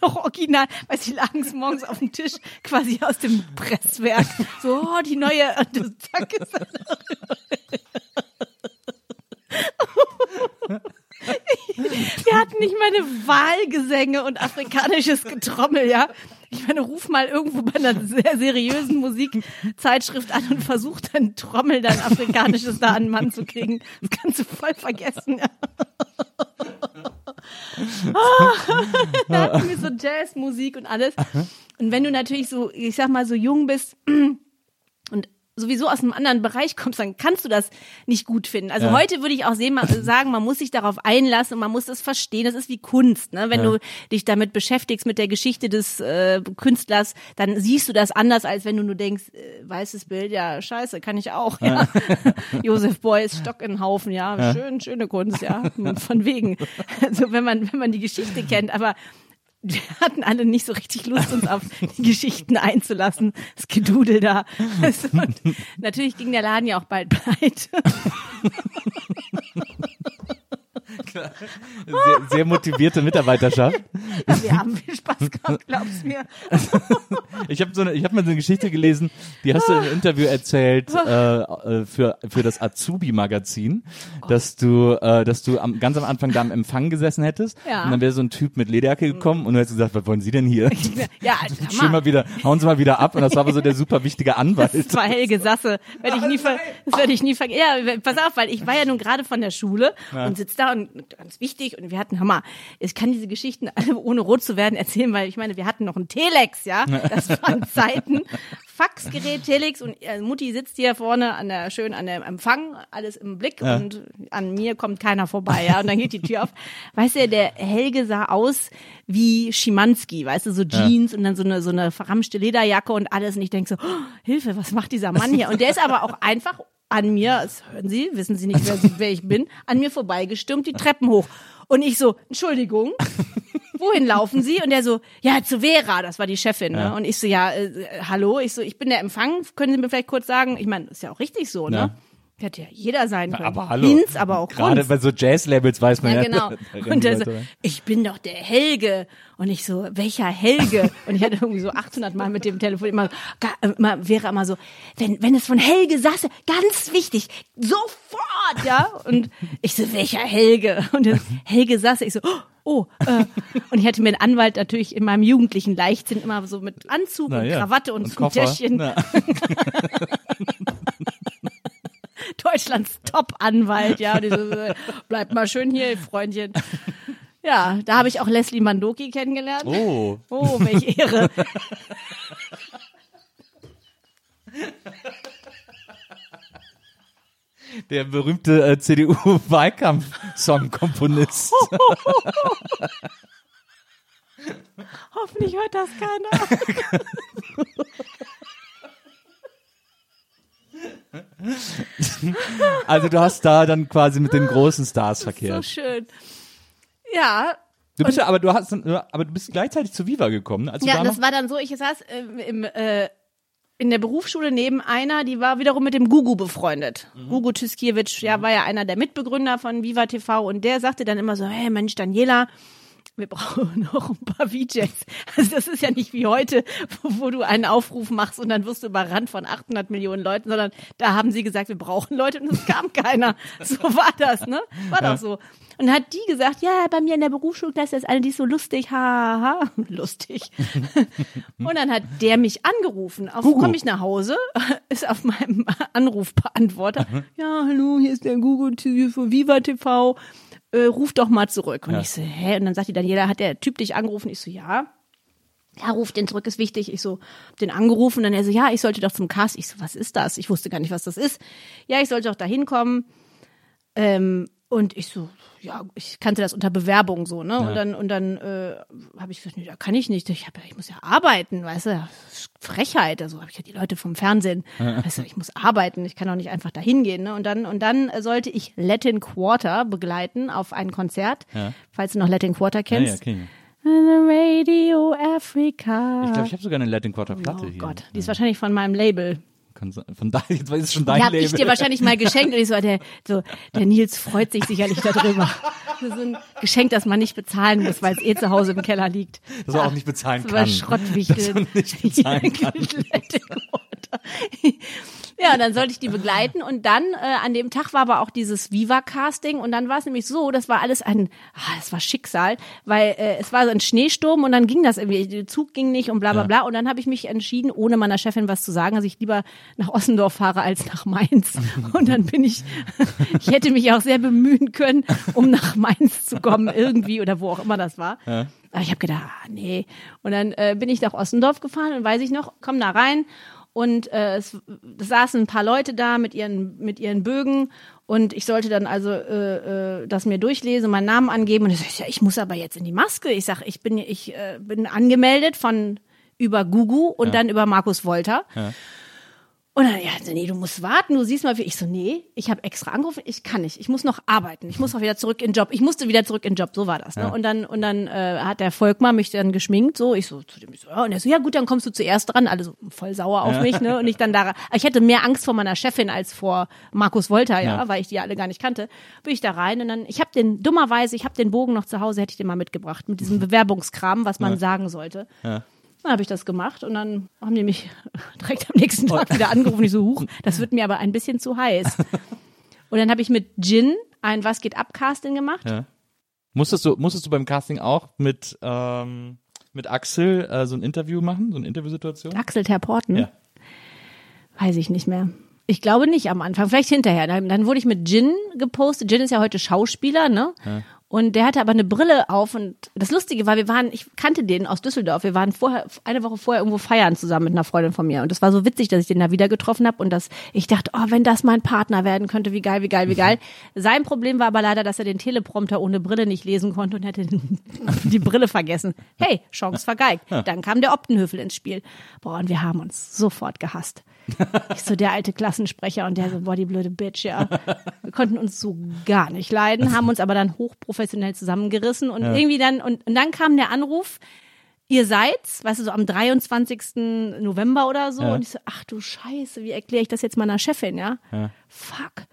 C: Noch original, weil sie lagen es morgens auf dem Tisch, quasi aus dem Presswerk. So, oh, die neue, und das zack ist dann Wir hatten nicht mal eine Wahlgesänge und afrikanisches Getrommel, ja. Ich meine, ruf mal irgendwo bei einer sehr seriösen Musikzeitschrift an und versuch dann Trommel, dann afrikanisches da an den Mann zu kriegen. Das kannst du voll vergessen. Ja. da hatten wir so Jazzmusik und alles. Und wenn du natürlich so, ich sag mal, so jung bist und sowieso aus einem anderen Bereich kommst, dann kannst du das nicht gut finden. Also
D: Ja.
C: heute würde ich auch sehen, ma- sagen, man muss sich darauf einlassen und man muss das verstehen. Das ist wie Kunst. Ne? Wenn du dich damit beschäftigst, mit der Geschichte des äh, Künstlers, dann siehst du das anders, als wenn du nur denkst, äh, weißes Bild, ja, scheiße, kann ich auch. Ja. Josef Beuys, Stock in Haufen, ja, schön, schöne Kunst, ja, von wegen. Also wenn man, wenn man die Geschichte kennt, aber wir hatten alle nicht so richtig Lust, uns auf die Geschichten einzulassen. Das Gedudel da. Also, und natürlich ging der Laden ja auch bald pleite.
D: Sehr, sehr motivierte Mitarbeiterschaft.
C: Ja, wir haben viel Spaß gehabt, glaub's mir.
D: Ich habe so eine, ich habe mal so eine Geschichte gelesen, die hast du im Interview erzählt äh, äh, für für das Azubi-Magazin, dass du äh, dass du am, ganz am Anfang da am Empfang gesessen hättest
C: Ja.
D: und dann wäre so ein Typ mit Lederjacke gekommen und du hättest gesagt, was wollen Sie denn hier?
C: Ja,
D: Schön mal wieder, hauen Sie mal wieder ab und das war aber so der super wichtige Anwalt.
C: Das war Helge Sasse. Werde ich nie ver das werde ich nie vergessen. Ja, pass auf, weil ich war ja nun gerade von der Schule und sitze da und ganz wichtig und wir hatten, mal, ich kann diese Geschichten alle ohne rot zu werden erzählen, weil ich meine, wir hatten noch ein Telex, ja. Das waren Zeiten. Faxgerät, Telex und äh, Mutti sitzt hier vorne an der, schön an der Empfang, alles im Blick und an mir kommt keiner vorbei, ja. Und dann geht die Tür auf. Weißt du, der Helge sah aus wie Schimanski, weißt du, so Jeans und dann so eine, so eine verramschte Lederjacke und alles. Und ich denk so, oh, Hilfe, was macht dieser Mann hier? Und der ist aber auch einfach an mir, das hören Sie, wissen Sie nicht, wer, Sie- wer ich bin, an mir vorbeigestürmt, die Treppen hoch. Und ich so, Entschuldigung, wohin laufen Sie? Und der so, ja, zu Vera, das war die Chefin. Ne? Und ich so, ja, äh, hallo, ich so, ich bin der Empfang, können Sie mir vielleicht kurz sagen, ich meine, ist ja auch richtig so, ne?
D: Ja.
C: Hätte ja jeder sein können.
D: Aber hallo.
C: Hinz, aber auch
D: Gerade
C: Kunz.
D: bei so Jazz-Labels weiß man ja.
C: Ja, genau. Und
D: die
C: er so, ich bin doch der Helge. Und ich so, welcher Helge? Und ich hatte irgendwie so 800 Mal mit dem Telefon immer, immer wäre immer so, wenn, wenn es von Helge saße, ganz wichtig, sofort, ja. Und ich so, welcher Helge? Und der Helge saße, ich so, oh, äh. Und ich hatte mir einen Anwalt natürlich in meinem jugendlichen Leichtsinn immer so mit Anzug
D: Na
C: und
D: ja.
C: Krawatte und,
D: Und.
C: Täschchen. Deutschlands Top-Anwalt, ja. Und so, bleib mal schön hier, Freundchen. Ja, da habe ich auch Leslie Mandoki kennengelernt.
D: Oh.
C: Oh, welche Ehre.
D: Der berühmte äh, CDU-Wahlkampf-Song-Komponist.
C: Hoffentlich hört das keiner.
D: also du hast da dann quasi mit den großen Stars
C: So
D: verkehrt.
C: schön. Ja,
D: Du bist ja, aber du hast, aber du bist gleichzeitig zu Viva gekommen. Also
C: ja,
D: da
C: das war dann so, ich saß äh, im, äh, in der Berufsschule neben einer, die war wiederum mit dem Gugu befreundet.
D: Mhm.
C: Gugu Tyskiewicz, ja, war ja einer der Mitbegründer von Viva TV und der sagte dann immer so, hey Mensch, Daniela, wir brauchen noch ein paar VJs. Also das ist ja nicht wie heute, wo, wo du einen Aufruf machst und dann wirst du überrannt von 800 Millionen Leuten, sondern da haben sie gesagt, wir brauchen Leute und es kam keiner. So war das, ne? War doch so. Und hat die gesagt, ja, bei mir in der Berufsschulklasse ist eine, die ist so lustig, haha, ha. lustig. und dann hat der mich angerufen. Auf komme ich nach Hause, ist auf meinem Anrufbeantworter. Ja, hallo, hier ist der Google von Viva TV. Äh, ruf doch mal zurück. Und
D: Ja.
C: ich so, hä? Und dann sagt die Daniela, hat der Typ dich angerufen? Ich so, ja. Ja, ruf den zurück, ist wichtig. Ich so, hab den angerufen. Dann er so, ja, ich sollte doch zum Cast. Ich so, was ist das? Ich wusste gar nicht, was das ist. Ja, ich sollte doch da hinkommen. Ähm, und ich so, ja, ich kannte das unter Bewerbung so, ne? Und dann und dann äh, habe ich gesagt, nee, da kann ich nicht. Ich hab, ja- ich muss ja arbeiten, weißt du? Frechheit. Also habe ich ja die Leute vom Fernsehen. Weißt du, ich muss arbeiten. Ich kann doch nicht einfach da hingehen. Ne? Und dann und dann sollte ich Latin Quarter begleiten auf ein Konzert, falls du noch Latin Quarter
D: ja,
C: kennst.
D: ja, ich.
C: The Radio Africa.
D: Ich glaube, ich habe sogar eine Latin Quarter Platte
C: oh
D: hier.
C: Gott, die ist wahrscheinlich von meinem Label.
D: Kann sein- Von da, jetzt ist es schon dein
C: Die habe
D: Label.
C: ich dir wahrscheinlich mal geschenkt und ich so, der, so, der Nils freut sich sicherlich darüber. Das ist ein Geschenk, das man nicht bezahlen muss, weil es eh zu Hause im Keller liegt.
D: Das man auch nicht bezahlen
C: Das war
D: kann.
C: Schrottwichtel.
D: Das man nicht bezahlen kann.
C: ja, und dann sollte ich die begleiten. Und dann äh, an dem Tag war aber auch dieses Viva-Casting. Und dann war es nämlich so, das war alles ein, ah, das war Schicksal, weil äh, es war so ein Schneesturm und dann ging das irgendwie, der Zug ging nicht und bla bla bla. Und dann habe ich mich entschieden, ohne meiner Chefin was zu sagen, dass ich lieber nach Ossendorf fahre als nach Mainz. Und dann bin ich, ich hätte mich auch sehr bemühen können, um nach Mainz zu kommen irgendwie oder wo auch immer das war. Aber ich habe gedacht, ah, nee. Und dann äh, bin ich nach Ossendorf gefahren und weiß ich noch, komm da rein und äh, es, es saßen ein paar Leute da mit ihren mit ihren Bögen und ich sollte dann also äh, äh, das mir durchlesen, meinen Namen angeben und ich sag, ja, ich muss aber jetzt in die Maske. Ich sag, ich bin ich äh, bin angemeldet von über Gugu und dann über Markus Wolter. Und dann, ja, nee, du musst warten, du siehst mal, wie ich so, nee, ich habe extra angerufen, ich kann nicht, ich muss noch arbeiten, ich muss auch wieder zurück in den Job, ich musste wieder zurück in den Job, so war das. Ne? Und dann und dann äh, hat der Volkmar mich dann geschminkt, so, ich so zu dem, ich so, ja, und er so, ja gut, dann kommst du zuerst dran, alle so voll sauer auf mich, ne? Und ich dann da, ich hatte mehr Angst vor meiner Chefin als vor Markus Wolter, ja,
D: Ja.
C: weil ich die alle gar nicht kannte. Bin ich da rein und dann, ich habe den dummerweise, ich habe den Bogen noch zu Hause, hätte ich den mal mitgebracht mit diesem Bewerbungskram, was man sagen sollte. Dann habe ich das gemacht und dann haben die mich direkt am nächsten Tag wieder angerufen. Ich so, huch, das wird mir aber ein bisschen zu heiß. Und dann habe ich mit Jin ein Was geht ab Casting gemacht.
D: Ja. Musstest du, musstest du beim Casting auch mit, ähm, mit Axel äh, so ein Interview machen, so eine Interviewsituation?
C: Axel Terporten,
D: Ja.
C: weiß ich nicht mehr. Ich glaube nicht am Anfang, vielleicht hinterher. Dann, dann wurde ich mit Jin gepostet. Jin ist ja heute Schauspieler, ne? Und der hatte aber eine Brille auf und das Lustige war, wir waren, ich kannte den aus Düsseldorf. Wir waren vorher, eine Woche vorher irgendwo feiern zusammen mit einer Freundin von mir. Und das war so witzig, dass ich den da wieder getroffen habe und dass ich dachte, oh, wenn das mein Partner werden könnte, wie geil, wie geil, wie geil. Sein Problem war aber leider, dass er den Teleprompter ohne Brille nicht lesen konnte und hätte die Brille vergessen. Hey, Chance vergeigt. Dann kam der Optenhöfel ins Spiel. Boah, und wir haben uns sofort gehasst. Ich so der alte Klassensprecher und der so, boah, die blöde Bitch, ja. Wir konnten uns so gar nicht leiden, haben uns aber dann hochprofessionell zusammengerissen und irgendwie dann, und, und dann kam der Anruf, ihr seid's, weißt du, so am 23. November oder so.
D: Ja.
C: Und ich so, ach du Scheiße, wie erkläre ich das jetzt meiner Chefin, ja?
D: Ja.
C: Fuck.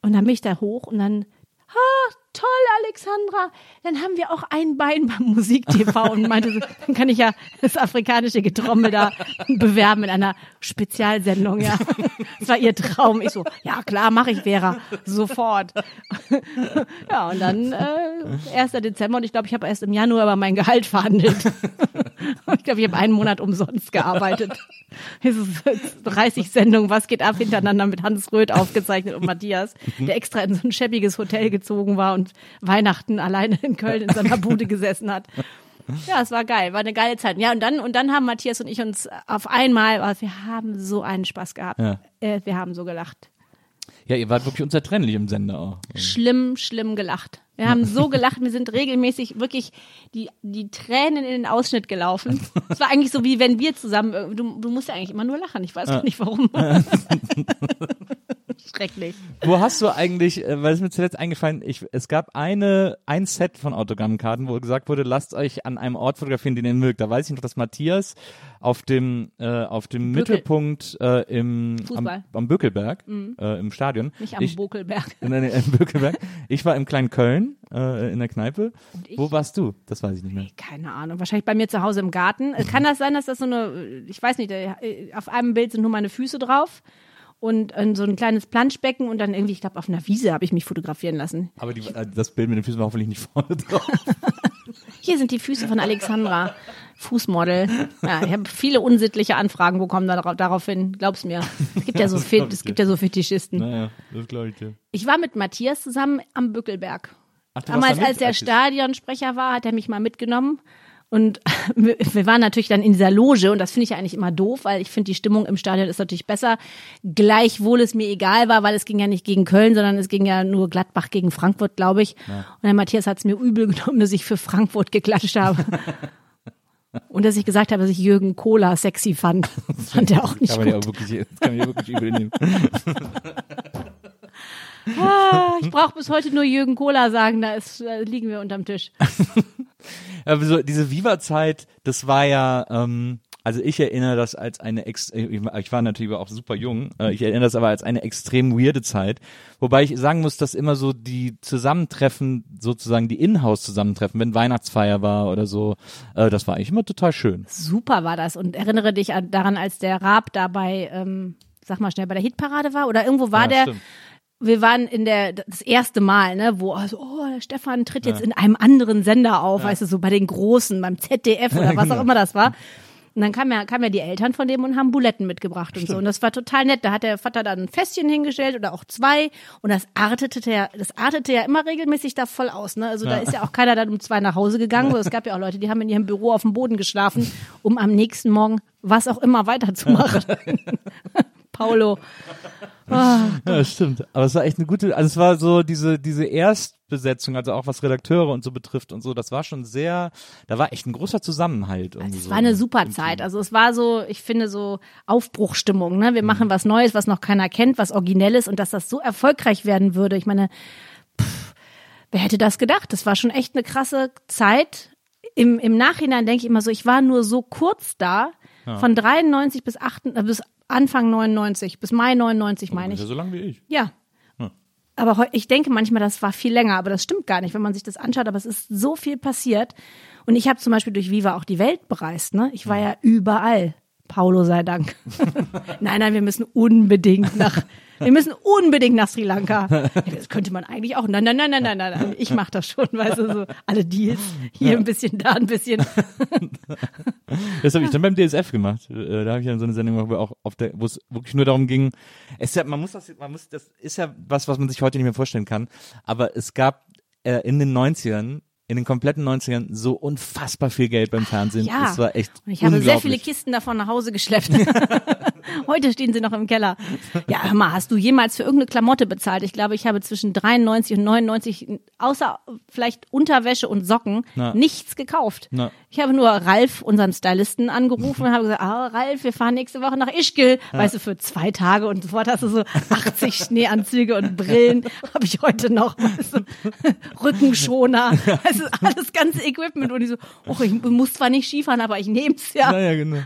C: Und dann bin ich da hoch und dann, ah, toll, Alexandra, dann haben wir auch ein Bein beim Musik-TV und meinte dann kann ich ja das afrikanische Getrommel da bewerben in einer Spezialsendung, ja. Das war ihr Traum. Ich so, ja klar, mache ich, Vera, sofort. Ja, und dann äh, 1. Dezember und ich glaube, ich habe erst im Januar über mein Gehalt verhandelt. Ich glaube, ich habe einen Monat umsonst gearbeitet. Es ist 30 Sendungen, was geht ab, hintereinander mit Hans Röth aufgezeichnet und Matthias, der extra in so ein schäbiges Hotel gezogen war und Weihnachten alleine in Köln in seiner Bude gesessen hat. Ja, es war geil, war eine geile Zeit. Ja, und dann, und dann haben Matthias und ich uns auf einmal, oh, wir haben so einen Spaß gehabt.
D: Ja.
C: Äh, wir haben so gelacht.
D: Ja, ihr wart wirklich unzertrennlich im Sender auch.
C: Schlimm, schlimm gelacht. Wir haben so gelacht, wir sind regelmäßig wirklich die, die Tränen in den Ausschnitt gelaufen. Es war eigentlich so, wie wenn wir zusammen, du, du musst ja eigentlich immer nur lachen, ich weiß gar nicht warum. Schrecklich.
D: Wo hast du eigentlich, äh, weil es mir zuletzt eingefallen, ich, es gab eine, ein Set von Autogrammkarten, wo gesagt wurde, lasst euch an einem Ort fotografieren, den ihr mögt. Da weiß ich noch, dass Matthias auf dem, äh, auf dem
C: Bökel.
D: Mittelpunkt äh, im, am,
C: Fußball. Mhm.
D: am Bökelberg, äh, im Stadion.
C: Nicht am
D: ich,
C: Bokelberg.
D: Nein, nein, im Bökelberg. Ich war im kleinen Köln, äh, in der Kneipe.
C: ich?
D: Wo warst du? Das weiß ich nicht mehr.
C: Keine Ahnung, wahrscheinlich bei mir zu Hause im Garten. Äh, Kann das sein, dass das so eine, ich weiß nicht, äh, auf einem Bild sind nur meine Füße drauf und äh, so ein kleines Planschbecken und dann irgendwie, ich glaube, auf einer Wiese habe ich mich fotografieren lassen.
D: Aber die, äh, das Bild mit den Füßen war hoffentlich nicht vorne drauf.
C: Hier sind die Füße von Alexandra, Fußmodel. Ja, ich habe viele unsittliche Anfragen bekommen darauf, daraufhin, glaub's mir. Es gibt ja so, Fe es gibt ja so Fetischisten.
D: naja, das glaube ich dir.
C: Ich war mit Matthias zusammen am Bückelberg.
D: Ach,
C: Damals, als der Stadionsprecher war, hat er mich mal mitgenommen. Und wir waren natürlich dann in dieser Loge und das finde ich ja eigentlich immer doof, weil ich finde, die Stimmung im Stadion ist natürlich besser. Gleichwohl es mir egal war, weil es ging ja nicht gegen Köln, sondern es ging ja nur Gladbach gegen Frankfurt, glaube ich. Und der Matthias hat es mir übel genommen, dass ich für Frankfurt geklatscht habe. Und dass ich gesagt habe, dass ich Jürgen Kohler sexy fand. Das fand er auch nicht
D: Kann man ja
C: gut.
D: wirklich, das kann man ja wirklich übel nehmen.
C: Ah, ich brauche bis heute nur Jürgen Kohler sagen, da, ist, da liegen wir unterm Tisch.
D: Aber so diese Viva-Zeit, das war ja, ähm, also ich erinnere das als eine, ex äh, ich war- ich war natürlich auch super jung, äh, ich erinnere das aber als eine extrem weirde Zeit, wobei ich sagen muss, dass immer so die Zusammentreffen, sozusagen die Inhouse-Zusammentreffen, wenn Weihnachtsfeier war oder so, äh, das war eigentlich immer total schön.
C: Super war das. Und erinnere dich an, daran, als der Raab dabei, ähm, sag mal schnell, bei der Hitparade war oder irgendwo war
D: Ja,
C: der.
D: stimmt.
C: Wir waren in der das erste Mal, ne, wo also, oh, Stefan tritt jetzt in einem anderen Sender auf, weißt du, so bei den Großen, beim ZDF oder was auch
D: genau.
C: immer das war. Und dann kamen ja, kamen ja die Eltern von dem und haben Buletten mitgebracht und so. Und das war total nett. Da hat der Vater dann ein Fässchen hingestellt oder auch zwei. Und das artete ja, das artete ja immer regelmäßig da voll aus. Ne? Also da ist ja auch keiner dann um zwei nach Hause gegangen. So, es gab ja auch Leute, die haben in ihrem Büro auf dem Boden geschlafen, um am nächsten Morgen was auch immer weiterzumachen. Paulo.
D: Ja, stimmt. Aber es war echt eine gute, also es war so diese, diese Erstbesetzung, also auch was Redakteure und so betrifft und so, das war schon sehr, da war echt ein großer Zusammenhalt.
C: Es
D: so
C: war eine super Zeit. Also es war so, ich finde so Aufbruchstimmung. Ne? Wir machen was Neues, was noch keiner kennt, was originelles und dass das so erfolgreich werden würde. Ich meine, pff, wer hätte das gedacht? Das war schon echt eine krasse Zeit. Im, im Nachhinein denke ich immer so, ich war nur so kurz da, von 93 bis, 8, äh, bis Anfang 99, bis Mai 99 meine ich.
D: Ja, so lange wie ich.
C: Ja. Aber ich denke manchmal, das war viel länger, aber das stimmt gar nicht, wenn man sich das anschaut. Aber es ist so viel passiert. Und ich habe zum Beispiel durch Viva auch die Welt bereist. Ne? Ich war ja überall. Paulo sei Dank. nein, nein, wir müssen unbedingt nach. Wir müssen unbedingt nach Sri Lanka. Ja, Das könnte man eigentlich auch. Nein, nein, nein, nein, nein, nein. nein. Ich mache das schon, weißt du, so alle Deals. Hier ein bisschen, da ein bisschen.
D: Das habe ich dann beim DSF gemacht. Äh, Da habe ich dann so eine Sendung gemacht, wo auch auf der, wo es wirklich nur darum ging. Es ist ja, man muss das, man muss, das ist ja was, was man sich heute nicht mehr vorstellen kann. Aber es gab äh, in den 90ern, in den kompletten 90ern so unfassbar viel Geld beim Fernsehen.
C: Ja.
D: Das war echt
C: Und ich habe sehr viele Kisten davon nach Hause geschleppt. Heute stehen sie noch im Keller. Ja, hör mal, hast du jemals für irgendeine Klamotte bezahlt? Ich glaube, ich habe zwischen 93 und 99, außer vielleicht Unterwäsche und Socken,
D: Na.
C: nichts gekauft.
D: Na.
C: Ich habe nur Ralf, unseren Stylisten, angerufen und habe gesagt, ah, Ralf, wir fahren nächste Woche nach Ischgl. Weißt du, für zwei Tage und sofort hast du so 80 Schneeanzüge und Brillen. Habe ich heute noch, weißt du, Rückenschoner. Das ist alles ganze Equipment. Und ich so, oh, ich muss zwar nicht Skifahren, aber ich nehm's ja.
D: Naja, genau.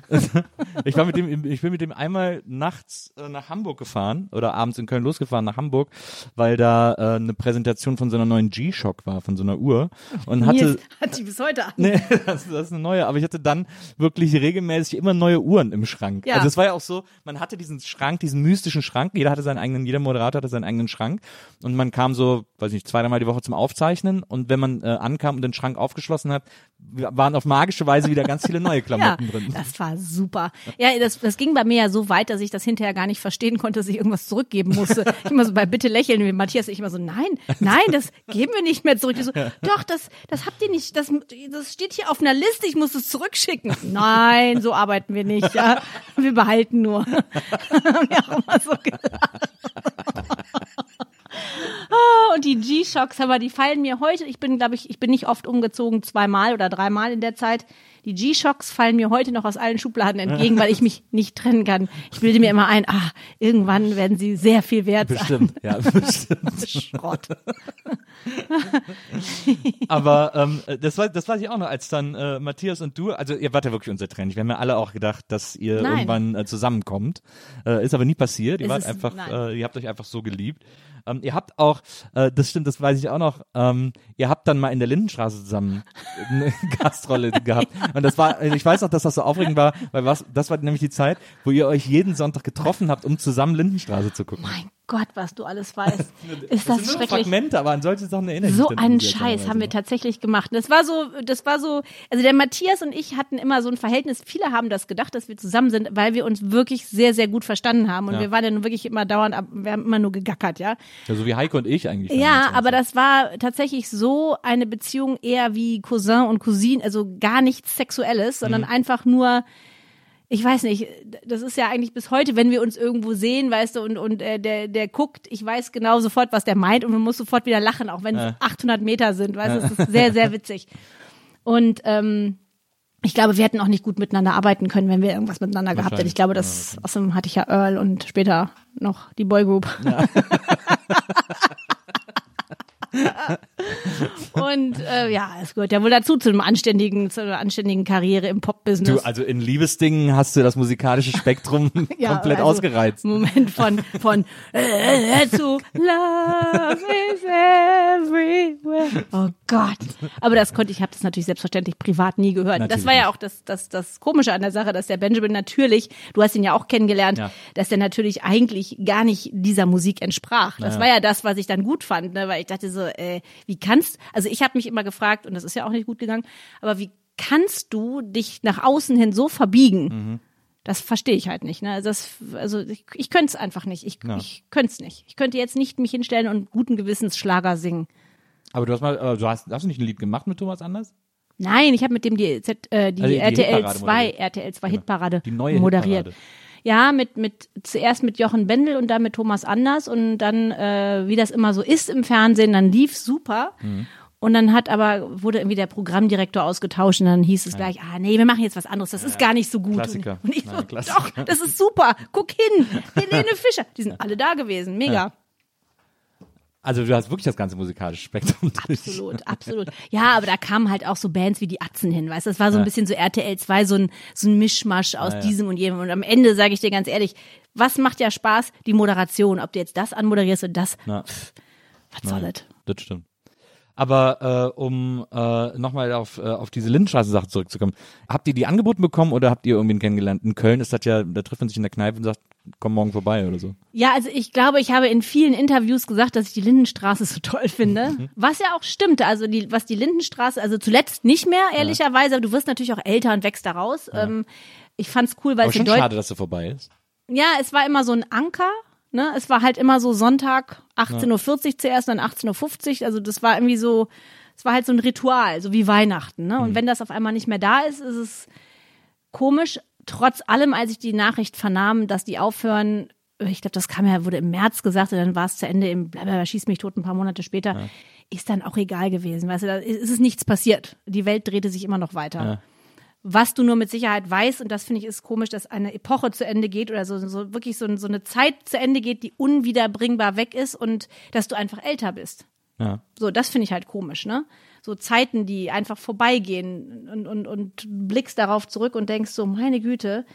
D: Ich war mit dem, ich bin mit dem einmal nachts äh, nach Hamburg gefahren oder abends in Köln losgefahren nach Hamburg, weil da äh, eine Präsentation von so einer neuen G-Shock war, von so einer Uhr und hatte
C: hat die bis heute an.
D: Nee, das, das ist eine neue, aber ich hatte dann wirklich regelmäßig immer neue Uhren im Schrank.
C: Ja.
D: Also es war ja auch so, man hatte diesen Schrank, diesen mystischen Schrank, jeder hatte seinen eigenen, jeder Moderator hatte seinen eigenen Schrank und man kam so, weiß nicht, zwei, dreimal die Woche zum Aufzeichnen und wenn man äh, ankam und den Schrank aufgeschlossen hat, waren auf magische Weise wieder ganz viele neue
C: Ja,
D: Klamotten drin.
C: das war super. Ja, das, das ging bei mir ja so weit, dass ich das hinterher gar nicht verstehen konnte, dass ich irgendwas zurückgeben musste. Ich immer so bei Bitte lächeln wie Matthias, ich immer so, nein, nein, das geben wir nicht mehr zurück. Die so, doch, das, das habt ihr nicht, das, das steht hier auf einer Liste, ich muss es zurückschicken. Nein, so arbeiten wir nicht, ja. Wir behalten nur. Haben wir auch immer so gelacht. Ah, Und die G-Shocks, aber die fallen mir heute, ich bin, glaube ich, ich bin nicht oft umgezogen, zweimal oder dreimal in der Zeit. Die G-Shocks fallen mir heute noch aus allen Schubladen entgegen, weil ich mich nicht trennen kann. Ich bilde mir immer ein, ah, irgendwann werden sie sehr viel wert sein.
D: Bestimmt, ja, bestimmt.
C: Schrott.
D: Aber ähm, das war das weiß ich auch noch, als dann äh, Matthias und du, also ihr wart ja wirklich unzertrennlich. Wir haben ja alle auch gedacht, dass ihr
C: Nein.
D: irgendwann äh, zusammenkommt. Äh, ist aber nie passiert. Ihr wart einfach, äh, ihr habt euch einfach so geliebt. Ähm, ihr habt auch, äh, das stimmt, das weiß ich auch noch, ähm, ihr habt dann mal in der Lindenstraße zusammen eine Gastrolle gehabt. Und das war, ich weiß noch, dass das so aufregend war, weil was, das war nämlich die Zeit, wo ihr euch jeden Sonntag getroffen habt, um zusammen Lindenstraße zu gucken.
C: Mein Gott, was du alles weißt. Ist
D: das
C: das
D: sind nur
C: schrecklich.
D: Fragmente, aber an solche Sachen erinnere
C: So einen Scheiß haben wir tatsächlich gemacht. Und Das war so, das war so, also der Matthias und ich hatten immer so ein Verhältnis. Viele haben das gedacht, dass wir zusammen sind, weil wir uns wirklich sehr, sehr gut verstanden haben. Und
D: Ja.
C: wir waren dann wirklich immer dauernd, wir haben immer nur gegackert, ja.
D: Ja, so wie Heike und ich eigentlich.
C: Ja, aber das war tatsächlich so eine Beziehung eher wie Cousin und Cousine, also gar nichts Sexuelles,
D: Mhm.
C: sondern einfach nur, ich weiß nicht, das ist ja eigentlich bis heute, wenn wir uns irgendwo sehen, weißt du, und, und äh, der, der guckt, ich weiß genau sofort, was der meint und man muss sofort wieder lachen, auch wenn es 800 Meter sind, weißt du, das ist sehr, sehr witzig. Und ähm, ich glaube, wir hätten auch nicht gut miteinander arbeiten können, wenn wir irgendwas miteinander gehabt hätten. Ich glaube, das, außerdem hatte ich ja Earl und später noch die Boygroup. Und äh, ja, es gehört ja wohl dazu zu einem anständigen, zu einer anständigen Karriere im Pop-Business.
D: Du, also in Liebesdingen hast du das musikalische Spektrum
C: Ja,
D: komplett
C: also,
D: ausgereizt.
C: Moment von von äh, zu Love is everywhere. Oh Gott. Aber das konnte ich, habe das natürlich selbstverständlich privat nie gehört. das
D: Natürlich
C: war ja auch das, das, das Komische an der Sache, dass der Benjamin natürlich, du hast ihn ja auch kennengelernt,
D: Ja.
C: dass der natürlich eigentlich gar nicht dieser Musik entsprach. Das war ja das, was ich dann gut fand, ne? weil ich dachte so, äh, wie kannst, also ich habe mich immer gefragt, und das ist ja auch nicht gut gegangen, aber wie kannst du dich nach außen hin so verbiegen?
D: Mhm.
C: Das verstehe ich halt nicht. Ne? Also Das, also ich, ich könnte es einfach nicht. Ich, ich könnte es nicht. Ich könnte jetzt nicht mich hinstellen und guten Gewissens Schlager singen.
D: Aber du hast mal, du hast, hast du nicht ein Lied gemacht mit Thomas Anders?
C: Nein, ich habe mit dem die, Z, äh, die,
D: Also die
C: RTL
D: Hitparade
C: 2,
D: moderiert.
C: RTL 2
D: Genau.
C: Hitparade
D: Die neue
C: moderiert.
D: Hitparade.
C: Ja, mit, mit, zuerst mit Jochen Bendel und dann mit Thomas Anders und dann, äh, wie das immer so ist im Fernsehen, dann lief super.
D: Mhm.
C: Und dann hat aber, wurde irgendwie der Programmdirektor ausgetauscht und dann hieß es gleich, ah nee, wir machen jetzt was anderes, das ist gar nicht so gut.
D: Klassiker.
C: Und ich
D: Nein,
C: so,
D: Klassiker.
C: doch, das ist super, guck hin, Helene Fischer, die sind alle da gewesen, mega.
D: Also du hast wirklich das ganze musikalische Spektrum durch.
C: Absolut, absolut. Ja, aber da kamen halt auch so Bands wie die Atzen hin, weißt du? Das war so ein
D: Ja.
C: bisschen so RTL 2, so ein, so ein Mischmasch aus
D: Ja, ja.
C: diesem und jenem. Und am Ende sage ich dir ganz ehrlich, was macht ja Spaß? Die Moderation. Ob du jetzt das anmoderierst und das,
D: Na,
C: pff, was soll das?
D: das stimmt. Aber äh, um äh, nochmal auf, äh, auf diese Lindenstraße-Sache zurückzukommen, habt ihr die angeboten bekommen oder habt ihr irgendwen kennengelernt? In Köln ist das ja, da trifft man sich in der Kneipe und sagt, komm morgen vorbei oder so.
C: Ja, also ich glaube, ich habe in vielen Interviews gesagt, dass ich die Lindenstraße so toll finde.
D: Mhm.
C: Was ja auch stimmte. Also die, was die Lindenstraße, also zuletzt nicht mehr, ehrlicherweise, aber du wirst natürlich auch älter und wächst da raus. Ähm, ich fand's cool, weil
D: Aber
C: es
D: schon schade, dass sie vorbei ist.
C: Ja, es war immer so ein Anker. Ne? Es war halt immer so Sonntag 18.40 Uhr zuerst, dann 18.50 Uhr. Also das war irgendwie so, es war halt so ein Ritual, so wie Weihnachten. Ne? Und wenn das auf einmal nicht mehr da ist, ist es komisch. trotz allem, als ich die Nachricht vernahm, dass die aufhören, ich glaube, das kam ja, wurde im März gesagt, und dann war es zu Ende im blablabla, schieß mich tot ein paar Monate später, ja. ist dann auch egal gewesen. Weißt du, da ist es nichts passiert. Die Welt drehte sich immer noch weiter. Ja. Was du nur mit Sicherheit weißt, und das finde ich ist komisch, dass eine Epoche zu Ende geht oder so, so wirklich so, so eine Zeit zu Ende geht, die unwiederbringbar weg ist und dass du einfach älter bist. Ja. So, das finde ich halt komisch, ne? So Zeiten, die einfach vorbeigehen und, und, und blickst darauf zurück und denkst so, meine Güte,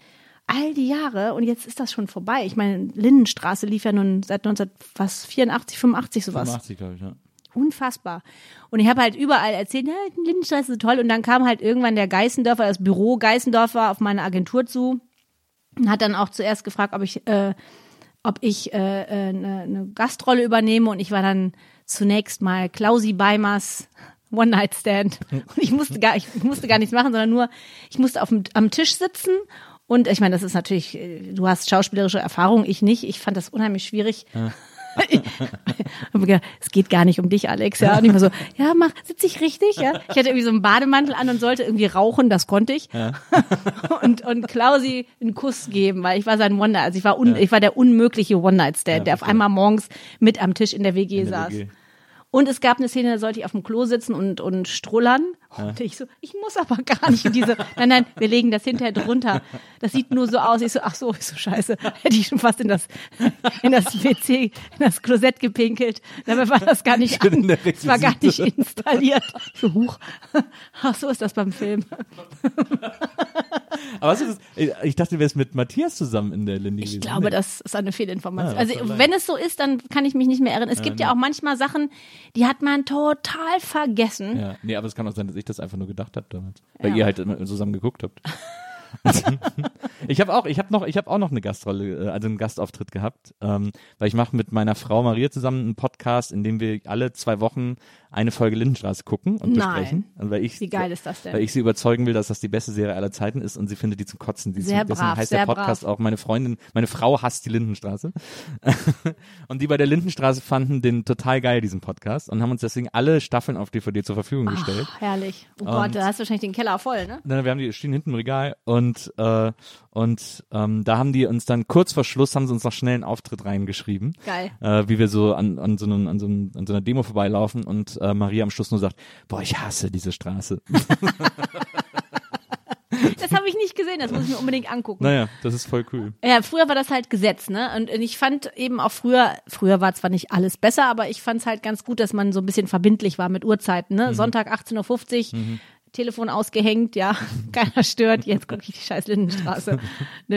C: all die Jahre und jetzt ist das schon vorbei. Ich meine, Lindenstraße lief ja nun seit 1984, 85 sowas.
D: 85, glaube ich, ja.
C: Unfassbar. Und ich habe halt überall erzählt, ja, Lindenstraße ist toll. Und dann kam halt irgendwann der Geißendorfer, das Büro Geißendorfer auf meine Agentur zu und hat dann auch zuerst gefragt, ob ich, äh, ob ich äh, eine, eine Gastrolle übernehme. Und ich war dann zunächst mal Klausi Beimers One Night Stand. Und ich musste gar, ich musste gar nichts machen, sondern nur, ich musste auf dem, am Tisch sitzen und ich meine, das ist natürlich, äh, du hast schauspielerische Erfahrung, ich nicht. Ich fand das unheimlich schwierig. Ja. Es geht gar nicht um dich, Alex. Ja, und ich war so, ja, mach, sitze ich richtig? Ja, ich hatte irgendwie so einen Bademantel an und sollte irgendwie rauchen, das konnte ich. Ja. und und Klausi einen Kuss geben, weil ich war sein One Night, also ich war un, ja. ich war der unmögliche One Night Stand, der auf einmal morgens mit am Tisch in der WG in der saß. WG. Und es gab eine Szene, da sollte ich auf dem Klo sitzen und, und strullern. Und ich so, ich muss aber gar nicht in diese, nein, nein, wir legen das hinterher drunter. Das sieht nur so aus. Ich so, ach so, ich so scheiße. Hätte ich schon fast in das, in das WC, in das Klosett gepinkelt. Dabei war das gar nicht an. Das war gar nicht installiert. Ich so, huch. Ach so ist das beim Film.
D: Aber was ist das? Ich dachte, du wärst mit Matthias zusammen in der Linie.
C: Ich glaube, das ist eine Fehlinformation. Ja, also, wenn es so ist, dann kann ich mich nicht mehr erinnern. Es gibt ja, ja auch manchmal Sachen, die hat man total vergessen.
D: Ja, nee, aber es kann auch sein, dass ich das einfach nur gedacht habe damals. Weil ja. ihr halt zusammen geguckt habt. ich habe auch, ich habe noch, ich habe auch noch eine Gastrolle, äh, also einen Gastauftritt gehabt, ähm, weil ich mache mit meiner Frau Maria zusammen einen Podcast, in dem wir alle zwei Wochen eine Folge Lindenstraße gucken und Nein. besprechen. Und weil ich,
C: Wie geil ist das denn?
D: Weil ich sie überzeugen will, dass das die beste Serie aller Zeiten ist und sie findet die zum Kotzen. Die
C: sehr
D: deswegen
C: brav,
D: heißt der Podcast
C: brav.
D: auch meine Freundin, meine Frau hasst die Lindenstraße. und die bei der Lindenstraße fanden den total geil, diesen Podcast, und haben uns deswegen alle Staffeln auf DVD zur Verfügung
C: Ach,
D: gestellt.
C: Herrlich. Oh Gott, da hast du wahrscheinlich den Keller voll, ne?
D: Nein, wir haben die stehen hinten im Regal und äh, und ähm, da haben die uns dann kurz vor Schluss haben sie uns noch schnell einen Auftritt reingeschrieben.
C: Geil.
D: Äh, wie wir so an, an, so einem, an, so einem, an so einer Demo vorbeilaufen und äh, Maria am Schluss nur sagt, boah, ich hasse diese Straße.
C: Das habe ich nicht gesehen, das muss ich mir unbedingt angucken.
D: Naja, das ist voll cool.
C: Ja, früher war das halt Gesetz, ne? Und ich fand eben auch früher, früher war zwar nicht alles besser, aber ich fand es halt ganz gut, dass man so ein bisschen verbindlich war mit Uhrzeiten, ne? Mhm. Sonntag 18.50 Uhr. Mhm. Telefon ausgehängt, ja, keiner stört, jetzt gucke ich die scheiß Lindenstraße.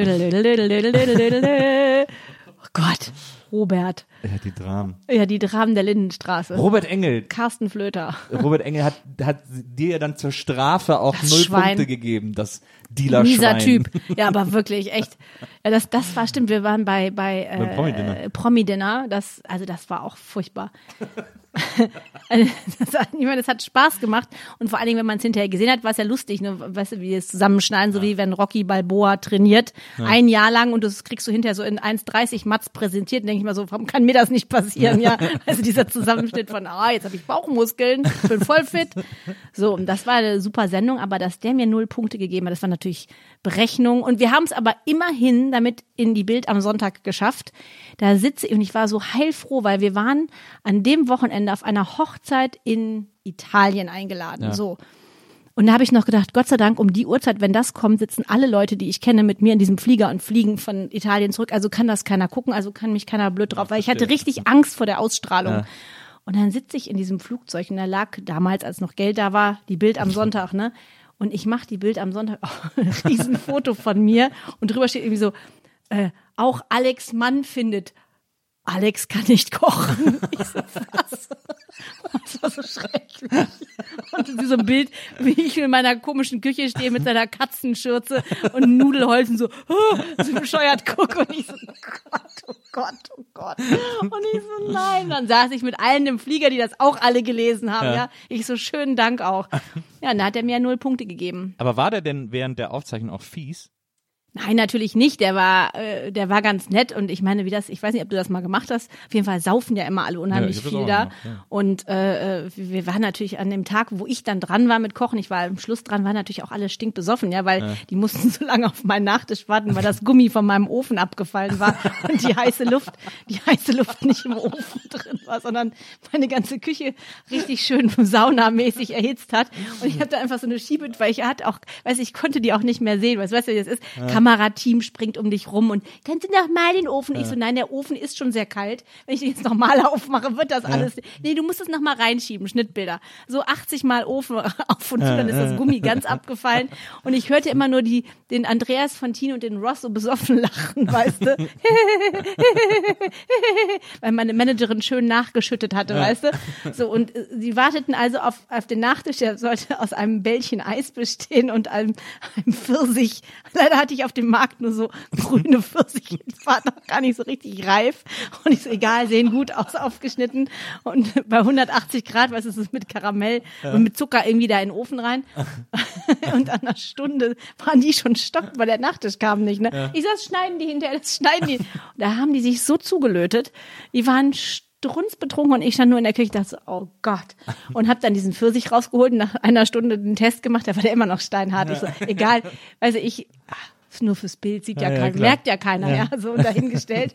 C: oh Gott, Robert.
D: Ja, die Dramen.
C: Ja, die Dramen der Lindenstraße.
D: Robert Engel.
C: Carsten Flöter.
D: Robert Engel hat, hat dir ja dann zur Strafe auch das null Schwein. Punkte gegeben, das Dealer-Schwein.
C: Dieser Typ. Ja, aber wirklich, echt. Ja, das, das war, stimmt, wir waren bei, bei, äh, Promi-Dinner. Promi-Dinner. Das, also das war auch furchtbar. Also, das, ich meine, das hat Spaß gemacht und vor allen Dingen, wenn man es hinterher gesehen hat, war es ja lustig, ne? weißt du, wie es zusammenschneiden, so ja. wie wenn Rocky Balboa trainiert, ja. ein Jahr lang und das kriegst du hinterher so in 1,30 Mats präsentiert, denke ich mal so, warum kann mir das nicht passieren, ja? Also dieser Zusammenschnitt von, ah, jetzt habe ich Bauchmuskeln, bin voll fit. So, und das war eine super Sendung, aber dass der mir null Punkte gegeben hat, das war natürlich Berechnung und wir haben es aber immerhin damit in die Bild am Sonntag geschafft. Da sitze ich und ich war so heilfroh, weil wir waren an dem Wochenende auf einer Hochzeit in Italien eingeladen. Ja. So. Und da habe ich noch gedacht, Gott sei Dank, um die Uhrzeit, wenn das kommt, sitzen alle Leute, die ich kenne, mit mir in diesem Flieger und fliegen von Italien zurück. Also kann das keiner gucken, also kann mich keiner blöd drauf, weil ich hatte richtig Angst vor der Ausstrahlung. Ja. Und dann sitze ich in diesem Flugzeug und da lag damals, als noch Geld da war, die Bild am Sonntag, ne? Und ich mache die Bild am Sonntag, oh, ein Riesenfoto von mir und drüber steht irgendwie so, äh, auch Alex Mann findet Alex kann nicht kochen. Ich so, was? Das war so schrecklich. Und so ein Bild, wie ich in meiner komischen Küche stehe mit seiner Katzenschürze und Nudelholzen so, oh, so bescheuert gucke und ich so, oh Gott, Gott, oh Gott. Und ich so, nein. Dann saß ich mit allen im Flieger, die das auch alle gelesen haben, ja. ja. Ich so, schönen Dank auch. Ja, und da hat er mir null Punkte gegeben.
D: Aber war der denn während der Aufzeichnung auch fies?
C: Nein, natürlich nicht. Der war, äh, der war ganz nett und ich meine, wie das, ich weiß nicht, ob du das mal gemacht hast. Auf jeden Fall saufen ja immer alle unheimlich
D: Ja,
C: viel da.
D: gemacht, ja.
C: Und äh, äh, wir waren natürlich an dem Tag, wo ich dann dran war mit Kochen, ich war am Schluss dran, waren natürlich auch alle stinkbesoffen, ja, weil die mussten so lange auf meinen Nachtisch warten, weil das Gummi von meinem Ofen abgefallen war und die heiße Luft, die heiße Luft nicht im Ofen drin war, sondern meine ganze Küche richtig schön saunamäßig erhitzt hat. Und ich habe da einfach so eine Schiebe, weil ich hatte auch, weiß ich, konnte die auch nicht mehr sehen. Weißt du, weißt du, wie das ist? Kamerateam springt um dich rum und kannst du noch mal den Ofen? Ich so, nein, der Ofen ist schon sehr kalt. Wenn ich den jetzt noch mal aufmache, wird das alles. Nee, du musst es noch mal reinschieben, Schnittbilder. So 80 Mal Ofen auf und zu, dann ist das Gummi ganz abgefallen. Und ich hörte immer nur die, den Andreas von Tino und den Ross so besoffen lachen, weißt du? weil meine Managerin schön nachgeschüttet hatte, weißt du? So, und äh, sie warteten also auf, auf den Nachtisch, der sollte aus einem Bällchen Eis bestehen und einem, einem Pfirsich. Leider hatte ich auf dem Markt nur so grüne Pfirsiche, die waren noch gar nicht so richtig reif. Und ich so, egal, sehen gut aus, aufgeschnitten. Und bei 180 Grad, was ist es mit Karamell und mit Zucker irgendwie da in den Ofen rein. und an einer Stunde waren die schon stockt, weil der Nachtisch kam nicht. Ne? Ich sag, das schneiden die hinterher, das schneiden die. Und da haben die sich so zugelötet. Die waren strunzbetrunken und ich stand nur in der Küche dachte so, oh Gott. Und habe dann diesen Pfirsich rausgeholt und nach einer Stunde den Test gemacht, da war der immer noch steinhart. Ich so, egal, also ich, ist nur fürs Bild, sieht ja,
D: Ja, ja,
C: keiner, merkt ja keiner, ja, so dahingestellt.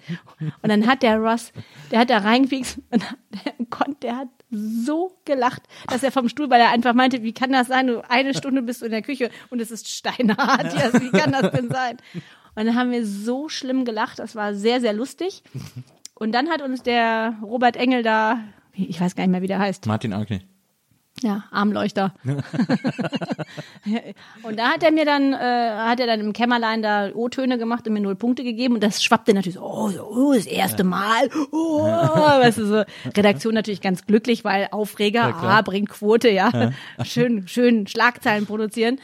C: Und dann hat der Ross, der hat da reingewichst und der, konnte, der hat so gelacht, dass er vom Stuhl, weil er einfach meinte, wie kann das sein? Du eine Stunde bist du in der Küche und es ist steinhart. Ja, wie kann das denn sein? Und dann haben wir so schlimm gelacht, das war sehr, sehr lustig. Und dann hat uns der Robert Engel da, ich weiß gar nicht mehr, wie der heißt,
D: Martin Ankney.
C: Ja, Armleuchter. und da hat er mir dann, äh, hat er dann im Kämmerlein da O-Töne gemacht und mir null Punkte gegeben und das schwappte natürlich so, oh, so, oh das erste Mal, oh, weißt du, so. Redaktion natürlich ganz glücklich, weil Aufreger,
D: klar.
C: ah, bringt Quote, ja. Schön, schön Schlagzeilen produzieren.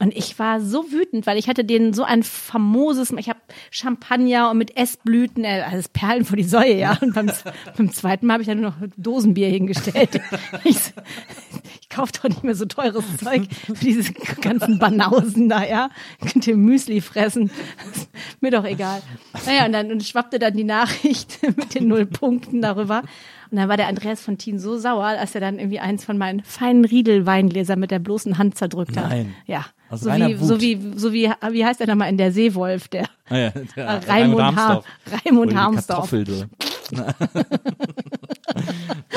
C: Und ich war so wütend, weil ich hatte denen so ein famoses, ich habe Champagner und mit Essblüten, äh, also Perlen vor die Säue, ja. Und beim, beim zweiten Mal habe ich dann nur noch Dosenbier hingestellt. Ich, ich kaufe doch nicht mehr so teures Zeug für diese ganzen Banausen da, ja. Könnt ihr Müsli fressen. Ist mir doch egal. Naja, und dann und schwappte dann die Nachricht mit den null Punkten darüber. Und dann war der Andreas von Thien so sauer, als er dann irgendwie eins von meinen feinen Riedel-Weingläsern mit der bloßen Hand zerdrückt hat.
D: Nein.
C: Ja.
D: Aus
C: so wie,
D: Wut.
C: so wie, so wie, wie heißt der nochmal in der Seewolf, der
D: Ah, ja, der
C: Raimund, Har
D: Harmsdorf.
C: Raimund Harmsdorf.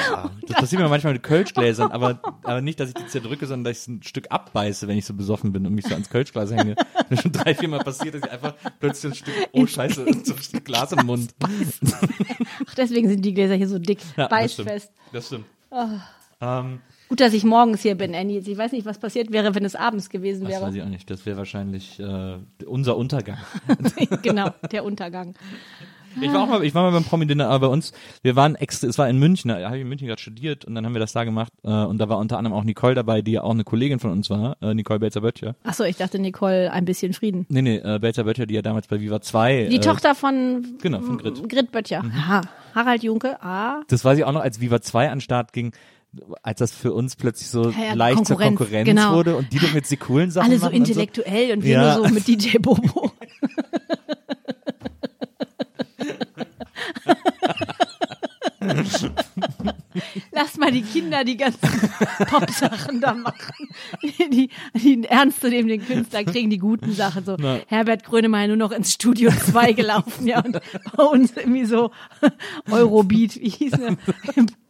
D: Ja, das passiert mir manchmal mit Kölschgläsern, aber, aber nicht, dass ich die zerdrücke, sondern dass ich ein Stück abbeiße, wenn ich so besoffen bin und mich so ans Kölschglas hänge. Mir schon drei, vier Mal passiert, dass ich einfach plötzlich ein Stück, oh scheiße, so ein Stück Glas im Mund.
C: Ach, deswegen sind die Gläser hier so dick,
D: Ja, das stimmt.
C: beißfest.
D: Das stimmt.
C: Ah.
D: Ähm,
C: Gut, dass ich morgens hier bin, Annie. Ich weiß nicht, was passiert wäre, wenn es abends gewesen
D: das
C: wäre.
D: weiß ich auch nicht. Das wäre wahrscheinlich äh, unser Untergang.
C: genau, der Untergang.
D: Ich war auch mal, ich war mal beim Promi-Dinner, aber bei uns, wir waren extra, es war in München, da habe ich in München gerade studiert und dann haben wir das da gemacht äh, und da war unter anderem auch Nicole dabei, die ja auch eine Kollegin von uns war, äh, Nicole Belzer-Böttcher.
C: Ach so, ich dachte Nicole, ein bisschen Frieden.
D: Nee, nee, äh, Belzer-Böttcher, die ja damals bei Viva 2.
C: Die
D: äh,
C: Tochter von
D: Genau, von Grit. Mhm.
C: Grit Böttcher. Aha. Harald Junke, ah.
D: Das weiß ich auch noch, als Viva 2 an Start ging, als das für uns plötzlich so
C: Ja, ja,
D: leicht zur
C: Konkurrenz,
D: Konkurrenz
C: genau.
D: wurde und die dann jetzt die coolen Sachen
C: Alle so
D: machen und
C: intellektuell und wir
D: Ja.
C: nur so mit DJ Bobo. Lass mal die Kinder die ganzen Pop-Sachen da machen. Die, die ernst zu nehmen, den Künstler kriegen die guten Sachen. So Herbert Grönemeyer nur noch ins Studio 2 gelaufen, ja, und bei uns irgendwie so Eurobeat, wie hieß der?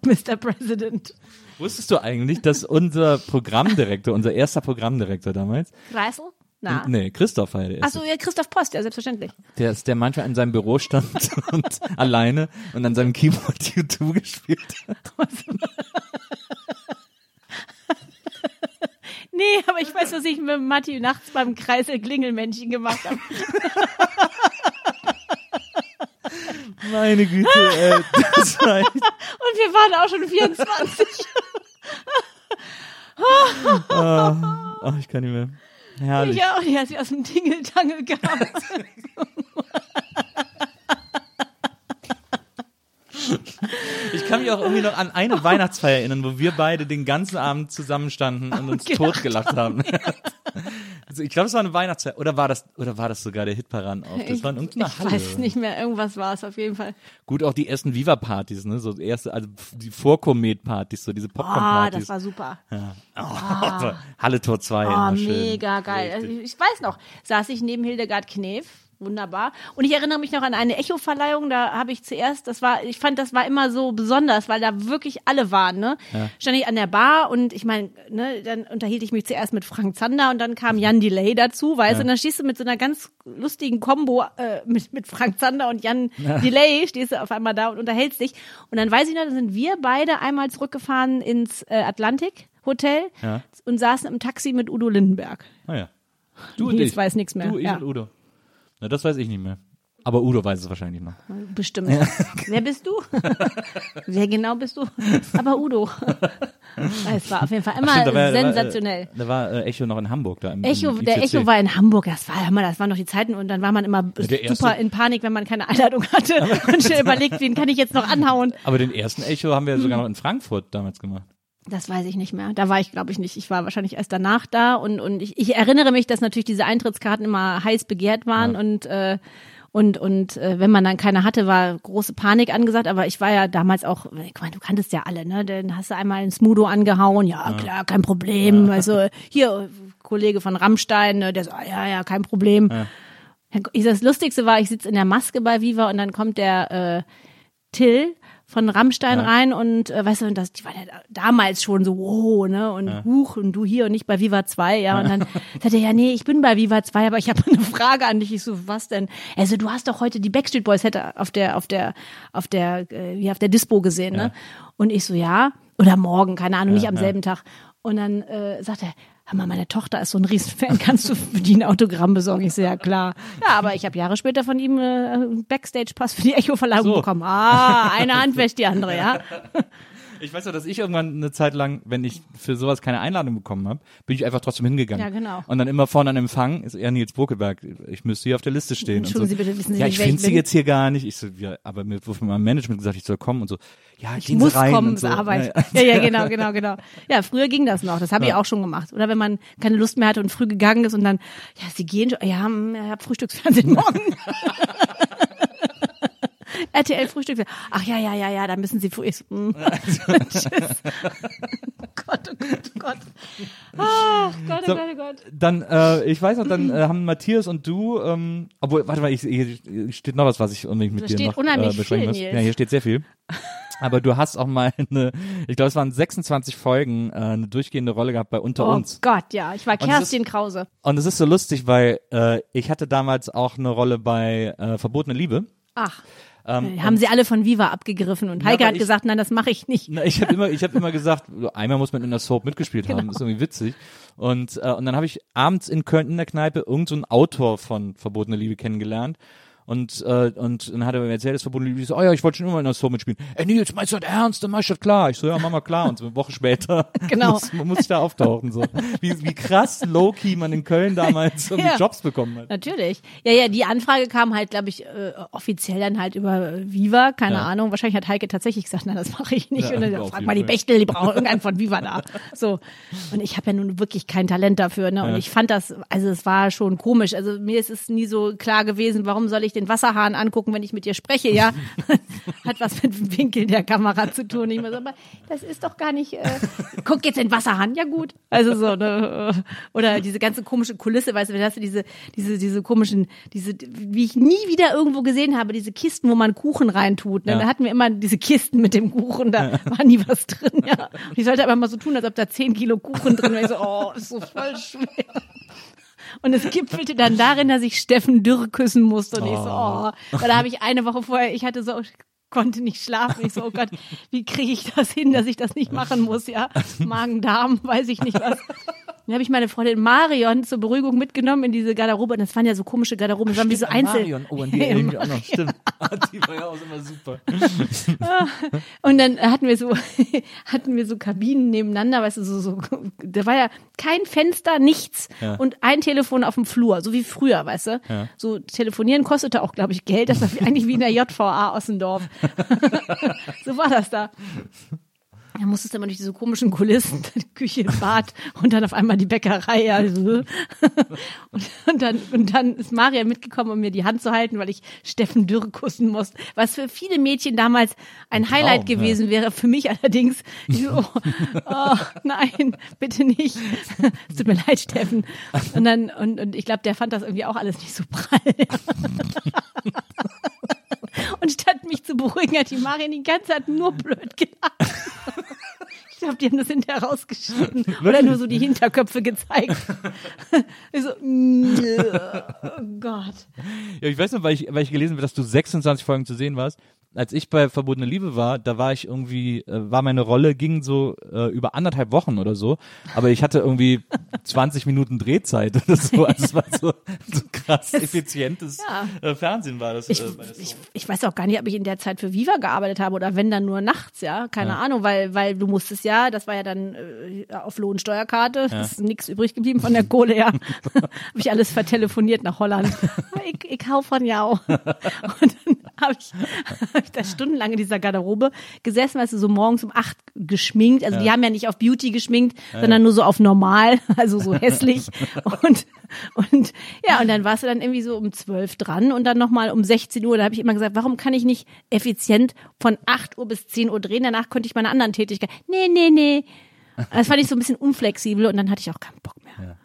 C: Mr. President.
D: Wusstest du eigentlich, dass unser Programmdirektor, unser erster Programmdirektor damals,
C: Kreisel? Na.
D: nee, Christoph war ja der erste.
C: Achso, ja, Christoph Post, ja, selbstverständlich.
D: Der ist der manchmal in seinem Büro stand und alleine und an seinem Keyboard U2 gespielt hat.
C: Nee, aber ich weiß, was ich mit Matti nachts beim Kreisel Klingelmännchen gemacht habe.
D: Meine Güte, ey, das war echt,
C: Und wir waren auch schon 24.
D: ach, ich kann nicht mehr. Herrlich.
C: Ja, und die hat sie aus dem Tingeltangel gehabt.
D: Ich kann mich auch irgendwie noch an eine Weihnachtsfeier erinnern, wo wir beide den ganzen Abend zusammenstanden und uns
C: gelacht
D: totgelacht haben. ich glaube, es war eine Weihnachtszeit. Oder war das, oder war das sogar der Hitparan auf? Das war in irgendeiner
C: ich
D: Halle.
C: weiß nicht mehr, irgendwas war es auf jeden Fall.
D: Gut, auch die ersten Viva-Partys, ne? So erste, also die Vorkomet-Partys, so diese
C: Ah,
D: Popcorn-Partys.
C: das war super.
D: oh, Halle Tor 2.
C: Oh,
D: immer schön.
C: mega geil. Also ich, ich weiß noch, saß ich neben Hildegard Knef. Wunderbar. Und ich erinnere mich noch an eine Echo-Verleihung, da habe ich zuerst, das war, ich fand, das war immer so besonders, weil da wirklich alle waren, ne? Stand ich an der Bar und ich meine, ne, dann unterhielt ich mich zuerst mit Frank Zander und dann kam Jan Delay dazu, weißt du, und dann stehst du mit so einer ganz lustigen Kombo äh, mit, mit Frank Zander und Jan Delay, stehst du auf einmal da und unterhältst dich. Und dann weiß ich noch, da sind wir beide einmal zurückgefahren ins äh, Atlantik Hotel
D: Ja.
C: und saßen im Taxi mit Udo Lindenberg.
D: Ah, ja. Du und
C: Nils
D: ich.
C: weiß nichts mehr.
D: Du, ich
C: Ja.
D: und Udo. Na, das weiß ich nicht mehr. Aber Udo weiß es wahrscheinlich noch.
C: Bestimmt. Wer bist du? Wer genau bist du? Aber Udo. Es war auf jeden Fall immer
D: Stimmt, da war- da war,
C: sensationell.
D: Da war, äh, Echo noch in Hamburg. Da im,
C: Echo,
D: im
C: der. Echo war in Hamburg, das war, mal, das waren noch die Zeiten und dann war man immer
D: der erste-
C: super in Panik, wenn man keine Einladung hatte und schnell überlegt, wen kann ich jetzt noch anhauen.
D: Aber den ersten Echo haben wir sogar noch in Frankfurt damals gemacht.
C: Das weiß ich nicht mehr. Da war ich, glaube ich, nicht. Ich war wahrscheinlich erst danach da und, und ich, ich erinnere mich, dass natürlich diese Eintrittskarten immer heiß begehrt waren und äh, und und äh, wenn man dann keine hatte, war große Panik angesagt. Aber ich war ja damals auch, ich meine, du kanntest ja alle, ne? Dann hast du einmal ein Smudo angehauen, ja, klar, kein Problem. Also hier Kollege von Rammstein, ne, der so, ja, ja, kein Problem. Ich- Das Lustigste war, ich sitze in der Maske bei Viva und dann kommt der äh, Till von Rammstein rein und äh, weißt du, und das, die waren ja damals schon so, wow, ne, und huch, und du hier und nicht bei Viva 2, ja, und dann sagt er, ja, nee, ich bin bei Viva 2, aber ich habe eine Frage an dich. Ich so, was denn? Also, du hast doch heute die Backstreet Boys hätte auf der, auf der, auf der, äh, wie auf der Dispo gesehen, ne? Und ich so, ja, oder morgen, keine Ahnung, nicht am selben Tag. Und dann äh, sagt er, mal, meine Tochter ist so ein Riesenfan, kannst du für die ein Autogramm besorgen? Ich so, ja klar. Ja, aber ich habe Jahre später von ihm äh, einen Backstage-Pass für die Echo-Verleihung
D: So.
C: bekommen. Ah, eine Hand wäscht die andere, ja.
D: Ich weiß ja, dass ich irgendwann eine Zeit lang, wenn ich für sowas keine Einladung bekommen habe, bin ich einfach trotzdem hingegangen.
C: Ja, genau.
D: Und dann immer vorne an Empfang ist er Nils Bokeberg. Ich müsste hier auf der Liste stehen. Und so,
C: Entschuldigen Sie bitte, wissen Sie
D: ja,
C: nicht,
D: ich finde sie jetzt hier gar nicht. Ich so, ja, aber mir wurde von meinem Management gesagt, ich soll kommen und so. Ja,
C: Ich muss
D: rein
C: kommen
D: und so.
C: zur Arbeit.
D: Ja,
C: Ja, ja, genau, genau, genau. Ja, früher ging das noch. Das habe ich auch schon gemacht. Oder wenn man keine Lust mehr hatte und früh gegangen ist und dann, ja, Sie gehen schon, ja, hm, ich habe Frühstücksfernsehen morgen. RTL Frühstück. Ach ja, ja, ja, ja, da müssen Sie früh. So, hm. Tschüss. Oh Gott, oh Gott, oh Gott. Ach Gott, oh Gott, oh Gott.
D: Dann, äh, ich weiß noch, dann äh, haben Matthias und du, ähm, obwohl, warte mal, ich, hier steht noch was, was ich unbedingt mit
C: Da
D: dir
C: steht
D: noch
C: unheimlich
D: äh, besprechen
C: viel,
D: muss. Ja, hier steht sehr viel. Aber du hast auch mal eine, ich glaube, es waren 26 Folgen, äh, eine durchgehende Rolle gehabt bei Unter
C: Oh
D: uns.
C: Gott, ja. Ich war
D: es ist-
C: Kerstin Krause.
D: Und es ist so lustig, weil äh, ich hatte damals auch eine Rolle bei äh, Verbotene Liebe.
C: Ach.
D: Ähm,
C: haben sie alle von Viva abgegriffen und Heike
D: aber
C: hat
D: ich-
C: gesagt, nein, das mache ich nicht.
D: Na, ich habe immer, ich habe immer gesagt, einmal muss man in der Soap mitgespielt
C: Genau.
D: haben, ist irgendwie witzig. Und äh, und dann habe ich abends in Köln in der Kneipe irgendeinen so einen Autor von Verbotene Liebe kennengelernt. Und, äh, und dann hat er mir erzählt, das verbundene Liebe. Ich so, oh ja, ich wollte schon immer in der Soap mitspielen. Ey Nils, meinst du das ernst? Dann mach ich das klar. Ich so, ja, mach mal klar. Und so eine Woche später
C: Genau.
D: muss, muss ich da auftauchen. So. Wie, wie krass low-key man in Köln damals irgendwie
C: Ja.
D: Jobs bekommen hat.
C: Natürlich. Ja, ja, die Anfrage kam halt, glaube ich, äh, offiziell dann halt über Viva, keine
D: Ja.
C: Ahnung. Wahrscheinlich hat Heike tatsächlich gesagt, nein, das mache ich nicht.
D: Ja,
C: und dann frag mal die. Bechtel, die brauchen irgendeinen von Viva da. So. Und ich habe ja nun wirklich kein Talent dafür. Ne? Und ich fand das, also es war schon komisch. Also mir ist es nie so klar gewesen, warum soll ich den Wasserhahn angucken, wenn ich mit dir spreche, ja? hat was mit dem Winkel der Kamera zu tun. Ich muss aber das ist doch gar nicht, äh, guck jetzt den Wasserhahn, ja gut. Also so, ne? äh, Oder diese ganze komische Kulisse, weißt du, hast du diese, diese, diese komischen, diese, wie ich nie wieder irgendwo gesehen habe, diese Kisten, wo man Kuchen reintut. Ne?
D: Ja.
C: Da hatten wir immer diese Kisten mit dem Kuchen, da war nie was drin, ja. Und ich sollte aber mal so tun, als ob da zehn Kilo Kuchen drin wäre. Ich so, oh, ist so voll schwer. Und es gipfelte dann darin, dass ich Steffen Dürr küssen musste. Und ich so, oh. Weil da habe ich eine Woche vorher, ich hatte so, konnte nicht schlafen. Ich so, oh Gott, wie kriege ich das hin, dass ich das nicht machen muss, ja? Magen-Darm, weiß ich nicht was. Dann habe ich meine Freundin Marion zur Beruhigung mitgenommen in diese Garderobe. Und das waren ja so komische Garderoben, das waren wie so Einzel.
D: Marion, oh, an die ich mich auch noch. Stimmt. die war ja auch immer super.
C: Und dann hatten wir so, hatten wir so Kabinen nebeneinander, weißt du, so, so, da war ja kein Fenster, nichts
D: Ja.
C: und ein Telefon auf dem Flur, so wie früher, weißt du.
D: Ja.
C: So telefonieren kostete auch, glaube ich, Geld, das war eigentlich wie in der JVA Ossendorf. so war das da. Dann musstest du immer durch diese komischen Kulissen, Küche, Bad und dann auf einmal die Bäckerei. Also. Und, und, dann, und dann ist Maria mitgekommen, um mir die Hand zu halten, weil ich Steffen Dürr kussen musste. Was für viele Mädchen damals ein Highlight
D: Traum,
C: gewesen wäre. Für mich allerdings, so, oh, oh, nein, bitte nicht. Es tut mir leid, Steffen. Und dann, und, und ich glaube, der fand das irgendwie auch alles nicht so prall. Und statt mich zu beruhigen, hat die Marion die ganze Zeit nur blöd gelacht. Ich glaube, die haben das hinterher rausgeschnitten oder nur so die Hinterköpfe gezeigt. Ich so, oh Gott.
D: Ja, ich weiß noch, weil ich, weil ich gelesen habe, dass du 26 Folgen zu sehen warst. Als ich bei Verbotene Liebe war, da war ich irgendwie, äh, war meine Rolle, ging so äh, über anderthalb Wochen oder so, aber ich hatte irgendwie 20 Minuten Drehzeit oder so. Also es war so, so krass effizientes
C: Ja.
D: äh, Fernsehen war das.
C: Ich,
D: äh,
C: ich, ich weiß auch gar nicht, ob ich in der Zeit für Viva gearbeitet habe oder wenn dann nur nachts, ja. Keine Ahnung, weil, weil du musstest ja, das war ja dann äh, auf Lohnsteuerkarte, es ist nichts übrig geblieben von der Kohle, ja. habe ich alles vertelefoniert nach Holland. ich, ich hau von Jau. Und dann habe ich, hab ich da stundenlang in dieser Garderobe gesessen, weißt du, so morgens um acht geschminkt. Also die haben ja nicht auf Beauty geschminkt, sondern nur so auf normal, also so hässlich. und, und ja, und dann warst du dann irgendwie so um zwölf dran und dann nochmal um 16 Uhr. Da habe ich immer gesagt, warum kann ich nicht effizient von 8 Uhr bis 10 Uhr drehen? Danach konnte ich meine anderen Tätigkeiten. Nee, nee, nee. Das fand ich so ein bisschen unflexibel und dann hatte ich auch keinen Bock mehr.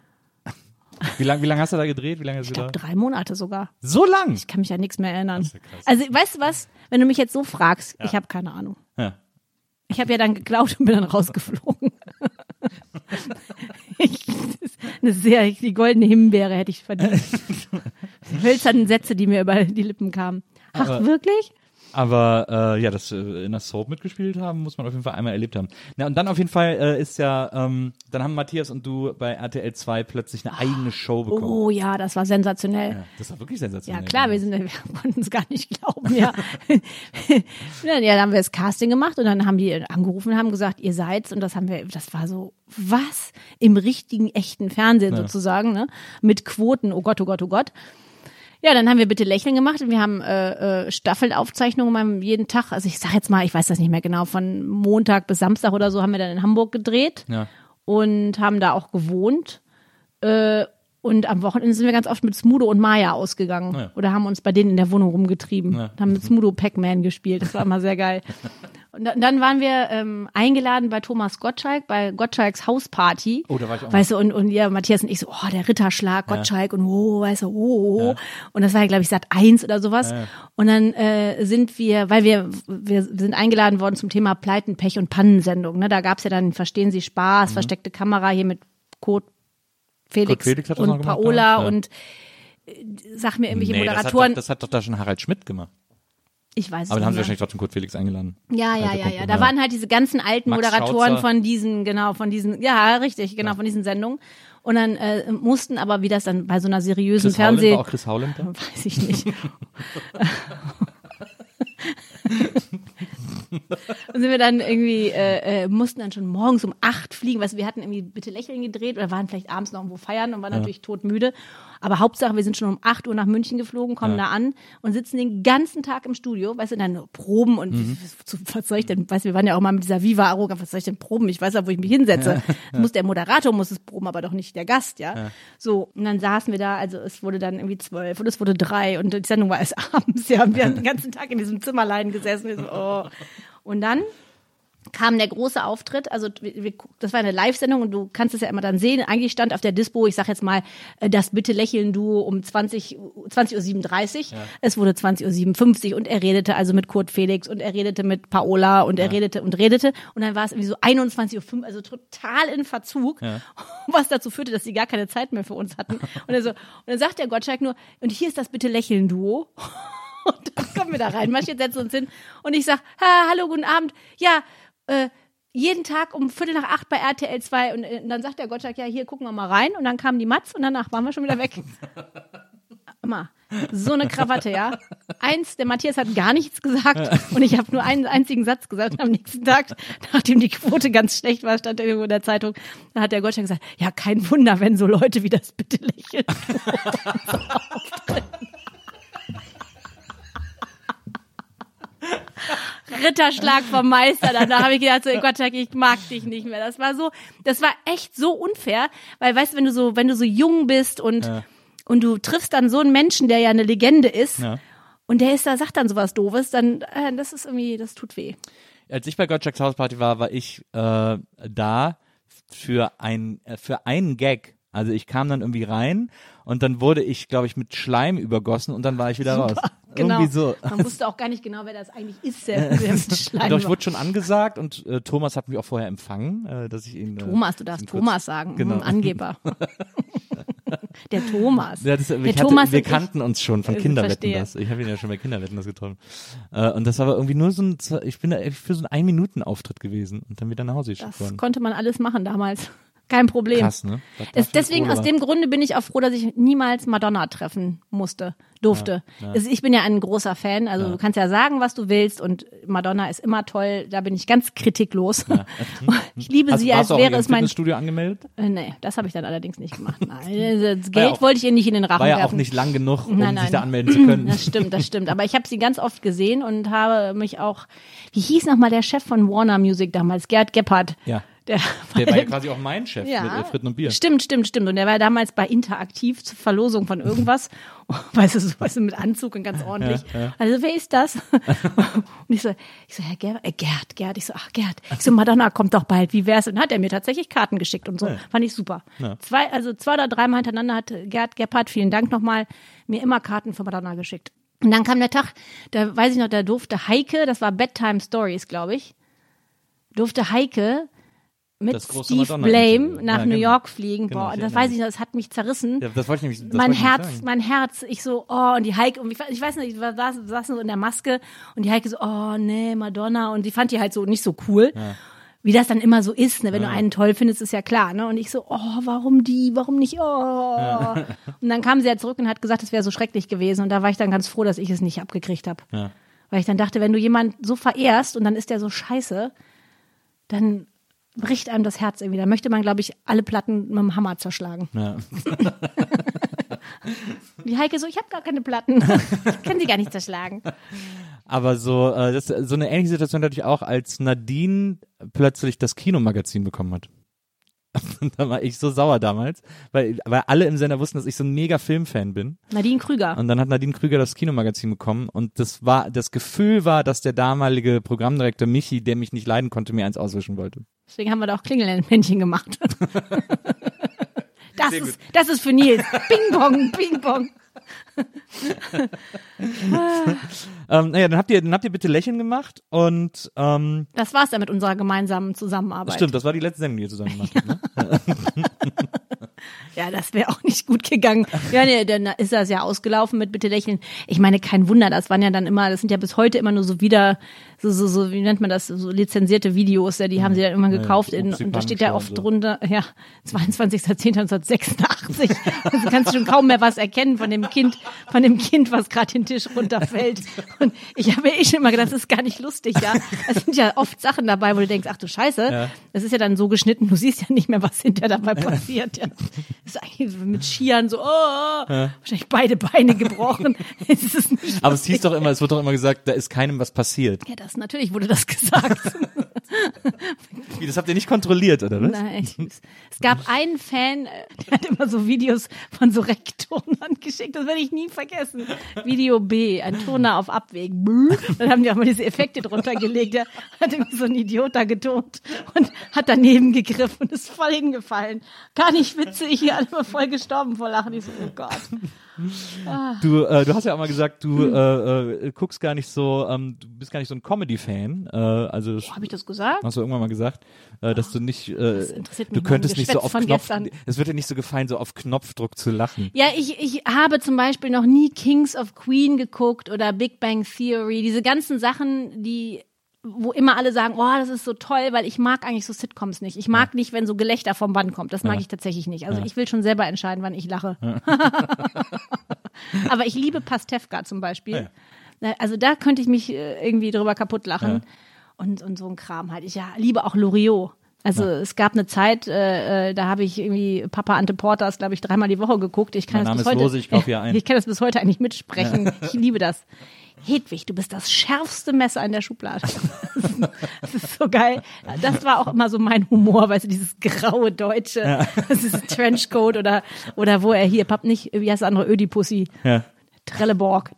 D: Wie lange wie lang hast du da gedreht? Wie lange hast
C: Ich glaube, drei Monate sogar.
D: So lang?
C: Ich kann mich an nichts mehr erinnern.
D: ja krass.
C: Also, weißt du was? Wenn du mich jetzt so fragst, ich habe keine Ahnung.
D: Ja.
C: Ich habe ja dann geklaut und bin dann rausgeflogen. ich, das ist eine sehr, die goldene Himbeere hätte ich verdient. Die hölzernen Sätze, die mir über die Lippen kamen. Ach,
D: Aber-
C: wirklich?
D: Aber äh, ja, dass äh, in der Soap mitgespielt haben, muss man auf jeden Fall einmal erlebt haben. Na und dann auf jeden Fall äh, ist ja, ähm, dann haben Matthias und du bei RTL 2 plötzlich eine eigene Show bekommen.
C: Oh ja, das war sensationell.
D: Ja, das war wirklich sensationell.
C: Ja, klar, wir, sind, wir konnten es gar nicht glauben, ja. ja. Dann haben wir das Casting gemacht und dann haben die angerufen und haben gesagt, ihr seid's. Und das haben wir, das war so, was? Im richtigen, echten Fernsehen sozusagen, ne? Mit Quoten, oh Gott, oh Gott, oh Gott. Ja, dann haben wir bitte Lächeln gemacht und wir haben äh, äh, Staffelaufzeichnungen jeden Tag. Also ich sag jetzt mal, ich weiß das nicht mehr genau, von Montag bis Samstag oder so haben wir dann in Hamburg gedreht
D: Ja.
C: und haben da auch gewohnt. Äh, und am Wochenende sind wir ganz oft mit Smudo und Maya ausgegangen.
D: Ja.
C: Oder haben uns bei denen in der Wohnung rumgetrieben.
D: Ja.
C: Und haben mit Smudo Pac-Man gespielt. Das war immer sehr geil. Und dann- waren wir ähm, eingeladen bei Thomas Gottschalk, bei Gottschalks Hausparty.
D: Oh, da war ich auch
C: Weißt du, und, und ja, Matthias und ich so, oh, der Ritterschlag, Gottschalk und oh, weißt du, oh, oh. Und das war ja, glaube ich, Sat 1 oder sowas. Und dann äh, sind wir, weil wir, wir sind eingeladen worden zum Thema Pleiten, Pech und Pannensendung. Ne? Da gab's ja dann Verstehen Sie Spaß,
D: Mhm.
C: versteckte Kamera hier mit Kurt Felix,
D: Kurt Felix hat das
C: und
D: noch gemacht,
C: Paola
D: ja.
C: und äh, sag mir irgendwelche
D: nee,
C: Moderatoren.
D: Das hat, doch, das hat doch da schon Harald Schmidt gemacht.
C: Ich weiß es
D: Aber dann haben sie
C: nicht
D: wahrscheinlich trotzdem Kurt Felix eingeladen.
C: Ja, ja, ja, ja. Da waren halt diese ganzen alten
D: Max
C: Moderatoren
D: Schauzer.
C: von diesen, genau, von diesen, ja, richtig, genau, von diesen Sendungen. Und dann äh, mussten aber, wie das dann bei so einer seriösen
D: Chris Howland
C: Fernseh...
D: war auch Chris Howland da?
C: Weiß ich nicht. und sind wir dann irgendwie, äh, äh, mussten dann schon morgens um acht fliegen, weißt du, wir hatten irgendwie bitte lächeln gedreht oder waren vielleicht abends noch irgendwo feiern und waren natürlich todmüde. Aber Hauptsache, wir sind schon um acht Uhr nach München geflogen, kommen da an und sitzen den ganzen Tag im Studio, weißt du, dann Proben und
D: Mhm.
C: was, was soll ich denn, weißt du, wir waren ja auch mal mit dieser Viva Arroga, was soll ich denn proben? Ich weiß ja, wo ich mich hinsetze. Muss der Moderator muss es proben, aber doch nicht der Gast, ja. So, und dann saßen wir da, also es wurde dann irgendwie zwölf und es wurde drei und die Sendung war erst abends, ja, und wir haben den ganzen Tag in diesem Zimmerlein gesessen. So, oh. Und dann kam der große Auftritt, also das war eine Live-Sendung und du kannst es ja immer dann sehen. Eigentlich stand auf der Dispo, ich sag jetzt mal, äh, das Bitte lächeln Duo um 20, Uhr- 20.37 Uhr. Es wurde 20.57 Uhr und er redete also mit Kurt Felix und er redete mit Paola und er redete und redete und dann war es irgendwie so 21.05 Uhr, also total in Verzug, was dazu führte, dass sie gar keine Zeit mehr für uns hatten. Und, also, und dann sagt der Gottschalk nur, und hier ist das Bitte lächeln Duo. Und dann kommen wir da rein, marschiert, setzen uns hin und ich sag, ha, hallo, guten Abend. Ja, äh, jeden Tag um Viertel nach acht bei RTL 2 und, äh, und dann sagt der Gottschalk, ja, hier gucken wir mal rein und dann kam die Matz und danach waren wir schon wieder weg. Immer. So eine Krawatte, ja. Eins, der Matthias hat gar nichts gesagt und ich habe nur einen einzigen Satz gesagt. Am nächsten Tag, nachdem die Quote ganz schlecht war, stand irgendwo in der Zeitung, da hat der Gottschalk gesagt, ja, kein Wunder, wenn so Leute wie das bitte lächeln. Ritterschlag vom Meister. Da habe ich gedacht, so, Gott, ich mag dich nicht mehr. Das war so, das war echt so unfair, weil weißt du, wenn du so, wenn du so jung bist und
D: Ja.
C: und du triffst dann so einen Menschen, der ja eine Legende ist.
D: Ja.
C: Und der ist da, sagt dann sowas Doofes, dann, äh, das ist irgendwie, das tut weh.
D: Als ich bei Gottschalks Hausparty war, war ich äh, da für ein äh, für einen Gag. Also ich kam dann irgendwie rein und dann wurde ich, glaube ich, mit Schleim übergossen und dann war ich wieder raus.
C: Genau.
D: Irgendwie so.
C: Man wusste auch gar nicht genau, wer das eigentlich ist, der, der mit Schleim
D: Doch, ich wurde schon angesagt und äh, Thomas hat mich auch vorher empfangen, äh, dass ich ihn. Äh,
C: Thomas, du darfst Thomas sagen,
D: Genau.
C: hm, Angeber. der Thomas.
D: Ja, das,
C: der
D: hatte,
C: Thomas
D: wir
C: ich-
D: kannten uns schon von
C: Äh,
D: Kinderwetten das. Ich habe ihn ja schon bei Kinderwetten das getroffen. Äh, und das war aber irgendwie nur so ein, ich bin da für so einen ein Minuten Auftritt gewesen und dann wieder nach Hause geschickt
C: Das
D: worden.
C: konnte man alles machen damals. Kein Problem.
D: Krass, ne? Das
C: deswegen, aus dem Grunde bin ich auch froh, dass ich niemals Madonna treffen musste, durfte. Es- Ich bin ja ein großer Fan, also du kannst ja sagen, was du willst und Madonna ist immer toll, da bin ich ganz kritiklos. ich liebe
D: Hast,
C: sie, als
D: auch
C: wäre es mein...
D: Fitnessstudio angemeldet?
C: Äh, nee, das habe ich dann allerdings nicht gemacht. Nein, das Geld
D: ja auch-
C: wollte ich ihr nicht in den Rachen
D: War ja auch
C: werfen.
D: nicht lang genug, um
C: Nein,
D: sich
C: nein.
D: da anmelden zu können.
C: Das stimmt, das stimmt. Aber ich habe sie ganz oft gesehen und habe mich auch, wie hieß nochmal der Chef von Warner Music damals, Gerd Gebhardt.
D: Ja.
C: Der,
D: Der war ja quasi auch mein Chef mit äh, Fritten und Bier.
C: Stimmt, stimmt, stimmt. Und der war damals bei Interaktiv zur Verlosung von irgendwas. weißt du, so weißt du, mit Anzug und ganz ordentlich. Also, wer ist das? und ich so, ich so, Herr Gerd, äh, Gerd, Gerd. Ich so, ach, Gerd. Ich so, Madonna kommt doch bald. Wie wär's? Und hat er mir tatsächlich Karten geschickt und so. Fand ich super. Zwei, also zwei oder dreimal hintereinander hat Gerd Gebhardt, vielen Dank nochmal, mir immer Karten für Madonna geschickt. Und dann kam der Tag, da weiß ich noch, da durfte Heike, das war Bedtime Stories, glaube ich, durfte Heike mit Steve Blame nach
D: Ja,
C: New
D: genau.
C: York fliegen.
D: Genau,
C: Boah, das weiß ich noch, das hat mich zerrissen.
D: Ja, das wollte ich nämlich.
C: Mein Herz, mein Herz, ich so, oh, und die Heike, und ich, ich weiß nicht, ich saß, saß so in der Maske und die Heike so, oh, nee, Madonna, und die fand die halt so nicht so cool. Wie das dann immer so ist, ne? wenn du einen toll findest, ist ja klar, ne? Und ich so, oh, warum die, warum nicht, oh. Und dann kam sie ja zurück und hat gesagt, es wäre so schrecklich gewesen. Und da war ich dann ganz froh, dass ich es nicht abgekriegt habe.
D: Ja.
C: Weil ich dann dachte, wenn du jemanden so verehrst und dann ist der so scheiße, dann bricht einem das Herz irgendwie. Da möchte man, glaube ich, alle Platten mit dem Hammer zerschlagen.
D: Ja.
C: Die Heike so, ich habe gar keine Platten. ich kann sie gar nicht zerschlagen.
D: Aber so, äh, das, so eine ähnliche Situation hatte ich auch, als Nadine plötzlich das Kinomagazin bekommen hat. Da war ich so sauer damals, weil, weil alle im Sender wussten, dass ich so ein mega Filmfan bin.
C: Nadine Krüger.
D: Und dann hat Nadine Krüger das Kinomagazin bekommen und das war, das Gefühl war, dass der damalige Programmdirektor Michi, der mich nicht leiden konnte, mir eins auswischen wollte.
C: Deswegen haben wir da auch Klingelmännchen gemacht. Das ist, das ist für Nils. Ping Pong, Ping Pong.
D: Ähm, naja, dann habt ihr, dann habt ihr bitte Lächeln gemacht und ähm,
C: Das war's dann mit unserer gemeinsamen Zusammenarbeit.
D: stimmt, das war die letzte Sendung, die ihr zusammen gemacht habt. Ne?
C: Ja, das wäre auch nicht gut gegangen. Ja, nee, dann ist das ja ausgelaufen mit Bitte lächeln. Ich meine, kein Wunder, das waren ja dann immer, das sind ja bis heute immer nur so wieder, so, so, so wie nennt man das, so lizenzierte Videos, ja, die haben sie ja immer gekauft in, und da steht ja oft
D: so.
C: drunter, ja, 22.10.1986. Also kannst du schon kaum mehr was erkennen von dem Kind, von dem Kind, was gerade den Tisch runterfällt. Und ich habe mir eh schon immer gedacht, das ist gar nicht lustig, ja. Es sind ja oft Sachen dabei, wo du denkst, ach du Scheiße, das ist ja dann so geschnitten, du siehst ja nicht mehr, was hinter dabei passiert, ja. Das ist eigentlich mit Skiern so, oh, wahrscheinlich beide Beine gebrochen. Es
D: Aber es hieß doch immer, es wird doch immer gesagt, da ist keinem was passiert.
C: ja, das natürlich wurde das gesagt.
D: Wie, das habt ihr nicht kontrolliert, oder was?
C: Nein. Es, gab einen Fan, äh, der hat immer so Videos von so Rektornern geschickt. Das werde ich nie vergessen. Video B, ein Toner auf Abweg. Bäh. Dann haben die auch mal diese Effekte drunter gelegt. Der hat irgendwie so ein Idiot da getont und hat daneben gegriffen und ist voll hingefallen. Gar nicht witzig. Hier alle mal voll gestorben vor Lachen. Ich so, oh Gott.
D: Du, äh, du hast ja auch mal gesagt, du äh, äh, guckst gar nicht so, ähm, du bist gar nicht so ein Comedy-Fan. Äh, also das
C: Habe ich das gesagt?
D: hast du irgendwann mal gesagt, äh, dass du nicht, äh,
C: mich
D: du könntest nicht so auf Knopf, es wird dir nicht so gefallen, so auf Knopfdruck zu lachen.
C: Ja, ich, ich habe zum Beispiel noch nie Kings of Queen geguckt oder Big Bang Theory. Diese ganzen Sachen, die, wo immer alle sagen, oh, das ist so toll, weil ich mag eigentlich so Sitcoms nicht. Ich mag nicht, wenn so Gelächter vom Band kommt. Das mag ich tatsächlich nicht. Also ich will schon selber entscheiden, wann ich lache. Aber ich liebe Pastewka zum Beispiel. Also da könnte ich mich äh, irgendwie drüber kaputt lachen. Und, und so ein Kram halt. Ich ja, liebe auch Loriot. Also es gab eine Zeit, äh, äh, da habe ich irgendwie Papa Ante Porters, glaube ich, dreimal die Woche geguckt. Ich kann
D: Mein
C: das
D: Name
C: bis heute,
D: Lose, ich ein.
C: Ich kann das bis heute eigentlich mitsprechen. Ich liebe das. Hedwig, du bist das schärfste Messer in der Schublade. Das ist, das ist so geil. Das war auch immer so mein Humor, weißt du, dieses graue Deutsche, das ist Trenchcoat oder, oder wo er hier, Papp nicht, wie heißt der andere, Ödipussy,
D: Ja.
C: Trelleborg.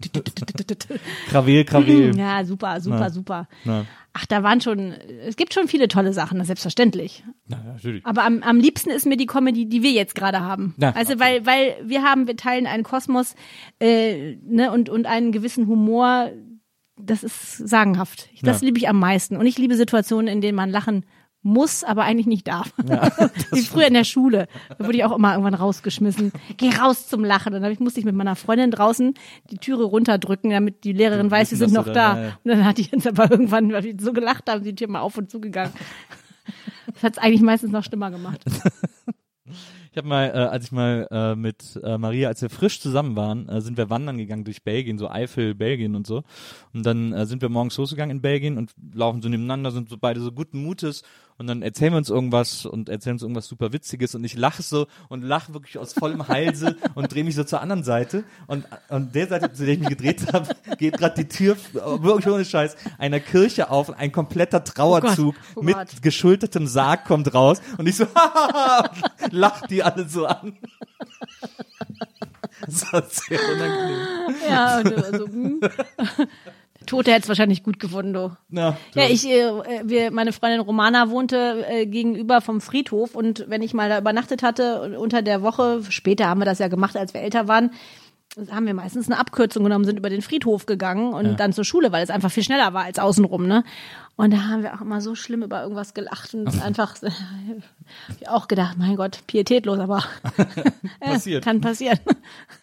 D: Krawel, Krawel.
C: Ja, super, super, super.
D: Na.
C: Ach, da waren schon, es gibt schon viele tolle Sachen, selbstverständlich.
D: Na, natürlich.
C: Aber am, am liebsten ist mir die Comedy, die wir jetzt gerade haben.
D: Ja,
C: also weil, weil wir haben, wir teilen einen Kosmos äh, ne, und, und einen gewissen Humor, das ist sagenhaft. Das liebe ich am meisten. Und ich liebe Situationen, in denen man lachen muss, aber eigentlich nicht darf. Wie früher in der Schule. Da wurde ich auch immer irgendwann rausgeschmissen. Geh raus zum Lachen. Und dann ich- musste ich mit meiner Freundin draußen die Türe runterdrücken, damit die Lehrerin weiß, wir sind noch
D: da- ja, ja.
C: Und dann hat die uns aber irgendwann, weil wir so gelacht haben, die Tür mal auf und zugegangen. Das hat es eigentlich meistens noch schlimmer gemacht.
D: Ich habe mal, äh, als ich mal äh, mit äh, Maria, als wir frisch zusammen waren, äh, sind wir wandern gegangen durch Belgien, so Eifel, Belgien und so. Und dann äh, sind wir morgens losgegangen in Belgien und laufen so nebeneinander, sind so beide so guten Mutes und dann erzählen wir uns irgendwas und erzählen uns irgendwas super Witziges und ich lache so und lache wirklich aus vollem Halse und drehe mich so zur anderen Seite und an der Seite, zu der ich mich gedreht habe, geht gerade die Tür, wirklich ohne Scheiß, einer Kirche auf und ein kompletter Trauerzug
C: Oh
D: mit
C: Gott.
D: geschultertem Sarg kommt raus und ich so, lacht die alle so an. Das war sehr unangenehm.
C: Ja, und du so, hm. Tote hätte es wahrscheinlich gut gefunden, du.
D: Ja,
C: Ja, ich, äh, wir, meine Freundin Romana wohnte äh, gegenüber vom Friedhof und wenn ich mal da übernachtet hatte, unter der Woche, später haben wir das ja gemacht, als wir älter waren, haben wir meistens eine Abkürzung genommen, sind über den Friedhof gegangen und dann zur Schule, weil es einfach viel schneller war als außenrum, ne? Und da haben wir auch immer so schlimm über irgendwas gelacht und einfach auch gedacht, mein Gott, pietätlos, aber
D: Passiert.
C: kann passieren.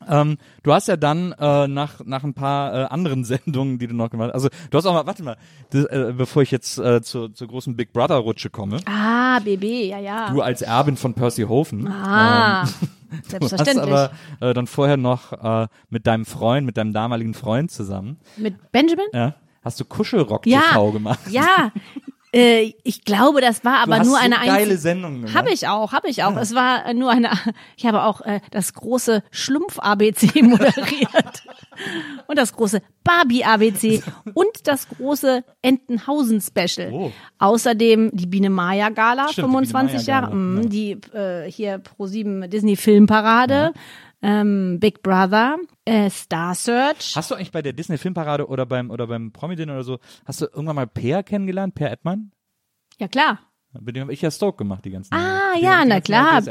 D: ähm, du hast ja dann äh, nach nach ein paar äh, anderen Sendungen, die du noch gemacht hast, also du hast auch mal, warte mal, das, äh, bevor ich jetzt äh, zur, zur großen Big Brother Rutsche komme,
C: Ah, BB, ja, ja.
D: du als Erbin von Percy Hofen,
C: ah,
D: du hast
C: selbstverständlich.
D: aber äh, dann vorher noch äh, mit deinem Freund, mit deinem damaligen Freund zusammen,
C: Mit Benjamin?
D: ja, hast du Kuschelrock
C: Ja,
D: TV gemacht.
C: ja. Äh, ich glaube, das war aber nur
D: so
C: eine
D: geile
C: einzige.
D: Gemacht.
C: Habe ich auch, habe ich auch. Es war nur eine. Ich habe auch äh, das große Schlumpf ABC moderiert und das große Barbie ABC und das große Entenhausen Special.
D: Oh.
C: Außerdem die Biene Maya Gala,
D: Stimmt, die
C: 25
D: Biene
C: Jahre,
D: Gala,
C: mm, die äh, hier Pro 7 Disney Filmparade, ähm, Big Brother, äh, Star Search.
D: Hast du eigentlich bei der Disney Filmparade oder beim oder beim Promi-Dinner oder so, hast du irgendwann mal Per kennengelernt, Per Edmann?
C: Ja klar.
D: Mit dem habe ich ja Stoke gemacht, die ganzen
C: Ah,
D: die,
C: ja, na klar.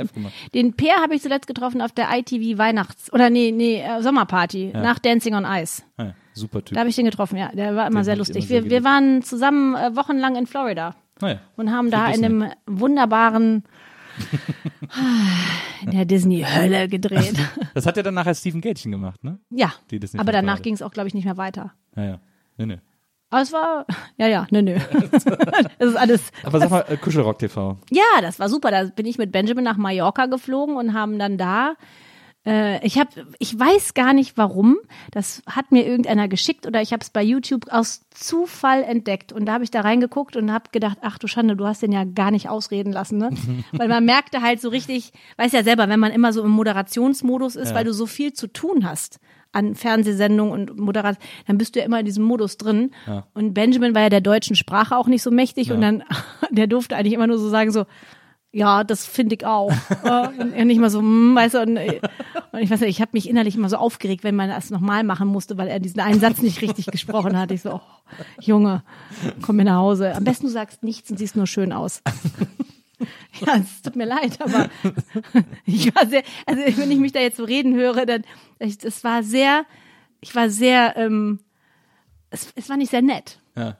C: Den Peer habe ich zuletzt getroffen auf der ITV Weihnachts- oder nee, nee, äh, Sommerparty nach Dancing on Ice.
D: Ah, ja, super Typ.
C: Da habe ich den getroffen, ja. Der war immer
D: Den
C: sehr lustig.
D: immer
C: Wir, wir waren zusammen äh, wochenlang in Florida
D: Naja.
C: und haben da
D: Für
C: in einem wunderbaren in der Disney-Hölle gedreht.
D: Das hat ja dann nachher Stephen Gätchen gemacht, ne?
C: ja, aber danach ging es auch, glaube ich, nicht mehr weiter.
D: Naja. Nee, nee.
C: Aber es war, ja, ja, nö, nö. das ist alles,
D: Aber sag mal, äh, Kuschelrock TV.
C: Ja, das war super. Da bin ich mit Benjamin nach Mallorca geflogen und haben dann da äh, ich habe ich weiß gar nicht warum, das hat mir irgendeiner geschickt oder ich habe es bei YouTube aus Zufall entdeckt. Und da habe ich da reingeguckt und habe gedacht, ach du Schande, du hast den ja gar nicht ausreden lassen, ne? Weil man merkte halt so richtig, weiß ja selber, wenn man immer so im Moderationsmodus ist, weil du so viel zu tun hast an Fernsehsendungen und Moderat, dann bist du ja immer in diesem Modus drin. Und Benjamin war ja der deutschen Sprache auch nicht so mächtig und dann, der durfte eigentlich immer nur so sagen so, ja, das finde ich auch. Und nicht mal so, hm, weißt du, und, äh, und ich weiß nicht, ich habe mich innerlich immer so aufgeregt, wenn man das nochmal machen musste, weil er diesen einen Satz nicht richtig gesprochen hat. Ich so, oh, Junge, komm mir nach Hause. Am besten du sagst nichts und siehst nur schön aus. Ja, es tut mir leid, aber ich war sehr, also wenn ich mich da jetzt so reden höre, dann, das war sehr, ich war sehr, ähm, es, es war nicht sehr nett.
D: Ja.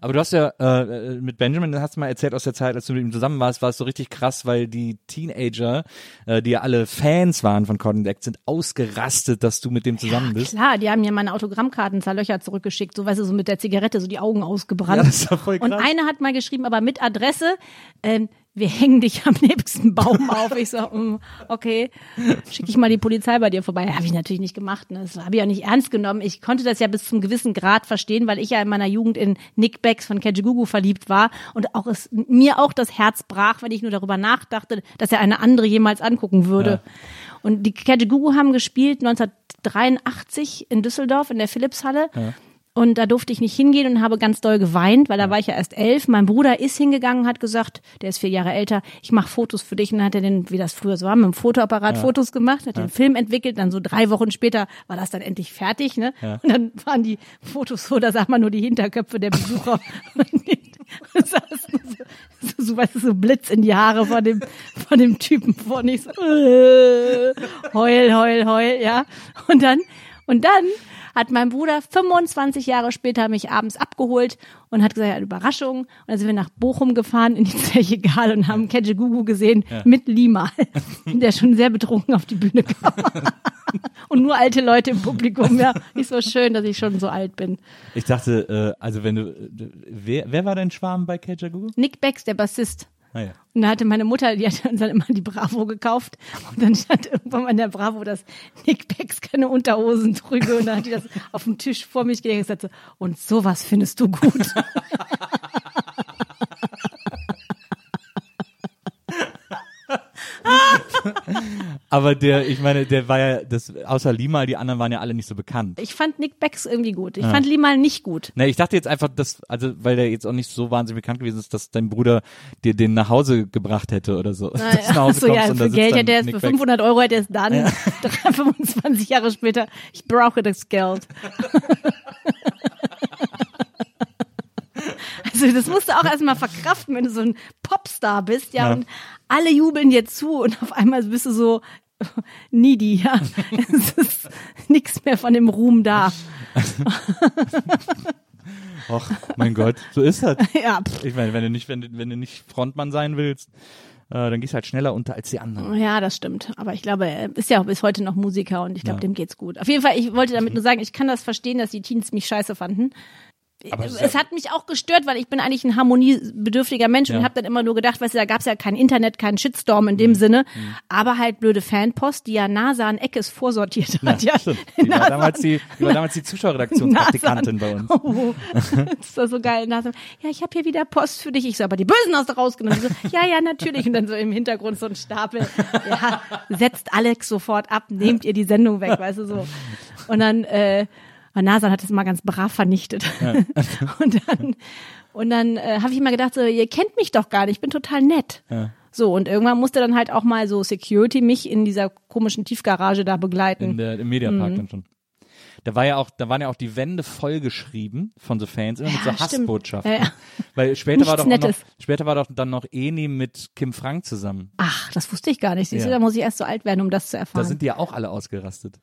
D: Aber du hast ja äh, mit Benjamin, hast du mal erzählt aus der Zeit, als du mit ihm zusammen warst, war es so richtig krass, weil die Teenager, äh, die ja alle Fans waren von Coordinate Act, sind ausgerastet, dass du mit dem zusammen bist.
C: Klar, die haben mir meine Autogrammkarten zerlöchert zurückgeschickt, so weißt du, so mit der Zigarette, so die Augen ausgebrannt.
D: Ja, das ist doch voll
C: Und
D: krass.
C: eine hat mal geschrieben, aber mit Adresse, ähm, wir hängen dich am nächsten Baum auf. Ich so, mm, okay, schicke ich mal die Polizei bei dir vorbei. Habe ich natürlich nicht gemacht. Ne? Das habe ich auch nicht ernst genommen. Ich konnte das ja bis zum gewissen Grad verstehen, weil ich ja in meiner Jugend in Nick Becks von Kejegugu verliebt war und auch es mir auch das Herz brach, wenn ich nur darüber nachdachte, dass er eine andere jemals angucken würde.
D: Ja.
C: Und die Kejegugu haben gespielt 1983 in Düsseldorf in der Philipshalle.
D: Ja.
C: Und da durfte ich nicht hingehen und habe ganz doll geweint, weil da war ich ja erst elf. Mein Bruder ist hingegangen und hat gesagt, der ist vier Jahre älter, ich mache Fotos für dich. Und dann hat er den, wie das früher so war, mit dem Fotoapparat Fotos gemacht, hat den Film entwickelt. Dann so drei Wochen später war das dann endlich fertig. Ne?
D: Ja.
C: Und dann waren die Fotos so, da sah man nur die Hinterköpfe der Besucher. Und saßen so, so, so, weißt du, so Blitz in die Haare von dem, von dem Typen vor und ich so, äh, heul, heul, heul, ja. Und dann, und dann hat mein Bruder 25 Jahre später mich abends abgeholt und hat gesagt, ja, Überraschung. Und dann sind wir nach Bochum gefahren in die Zeche Egal und haben Kejegugu gesehen mit Lima, der schon sehr betrunken auf die Bühne kam. und nur alte Leute im Publikum, ja. Ist so schön, dass ich schon so alt bin.
D: Ich dachte, äh, also wenn du, äh, wer, wer war dein Schwarm bei Kejagugu?
C: Nick Becks, der Bassist.
D: Ah, ja.
C: Und da hatte meine Mutter, die hat uns dann immer die Bravo gekauft. Und dann stand irgendwann mal in der Bravo, dass Nick Becks keine Unterhosen trüge. Und dann hat die das auf dem Tisch vor mich gelegt und gesagt so, und sowas findest du gut.
D: Aber der, ich meine, der war ja, das, außer Lima, die anderen waren ja alle nicht so bekannt.
C: Ich fand Nick Becks irgendwie gut. Ich fand Limal nicht gut.
D: Ne, ich dachte jetzt einfach, dass, also, weil der jetzt auch nicht so wahnsinnig bekannt gewesen ist, dass dein Bruder dir den nach Hause gebracht hätte oder so. Dass du nach Hause
C: ja,
D: kommst und da
C: für Geld hätte er es, für
D: Beck.
C: 500 Euro hätte er es dann, 25 Jahre später, ich brauche das Geld. Also das musst du auch erstmal verkraften, wenn du so ein Popstar bist, ja,
D: Ja.
C: und alle jubeln dir zu und auf einmal bist du so needy, ja. Es ist nichts mehr von dem Ruhm da.
D: Och, mein Gott, so ist das.
C: Ja, pff.
D: Ich meine, wenn du nicht, wenn du, wenn du nicht Frontmann sein willst, äh, dann gehst du halt schneller unter als die anderen.
C: Ja, das stimmt. Aber ich glaube, er ist ja auch bis heute noch Musiker und ich glaube, dem geht's gut. Auf jeden Fall, ich wollte damit nur sagen, ich kann das verstehen, dass die Teens mich scheiße fanden.
D: Aber es ist
C: es
D: ja-
C: hat mich auch gestört, weil ich bin eigentlich ein harmoniebedürftiger Mensch und
D: Ja.
C: habe dann immer nur gedacht, weißt du, da gab's ja kein Internet, keinen Shitstorm in dem
D: Mhm.
C: Sinne, aber halt blöde Fanpost, die ja NASA an Eckes vorsortiert hat. Ja,
D: stimmt. Die war damals die, die war damals die Zuschauerredaktionspraktikantin bei uns.
C: Oh, das war so geil. NASA, ja, ich habe hier wieder Post für dich. Ich so, aber die Bösen hast du rausgenommen. So, ja, ja, natürlich. Und dann so im Hintergrund so ein Stapel. Ja, setzt Alex sofort ab, nehmt ihr die Sendung weg, weißt du so. Und dann, äh, und Nasan hat es mal ganz brav vernichtet. und dann, und dann äh, habe ich immer gedacht, so, ihr kennt mich doch gar nicht, ich bin total nett. So, und irgendwann musste dann halt auch mal so Security mich in dieser komischen Tiefgarage da begleiten.
D: In der, Im Mediapark
C: Mhm.
D: dann schon. Da war ja auch, da waren ja auch die Wände vollgeschrieben von so Fans, immer mit so
C: Ja.
D: Hassbotschaften.
C: Ja, ja.
D: Weil später war doch noch, später war doch dann noch Eni mit Kim Frank zusammen.
C: Ach, das wusste ich gar nicht. Siehst du,
D: Ja.
C: da muss ich erst so alt werden, um das zu
D: Da
C: erfahren.
D: sind die ja auch alle ausgerastet.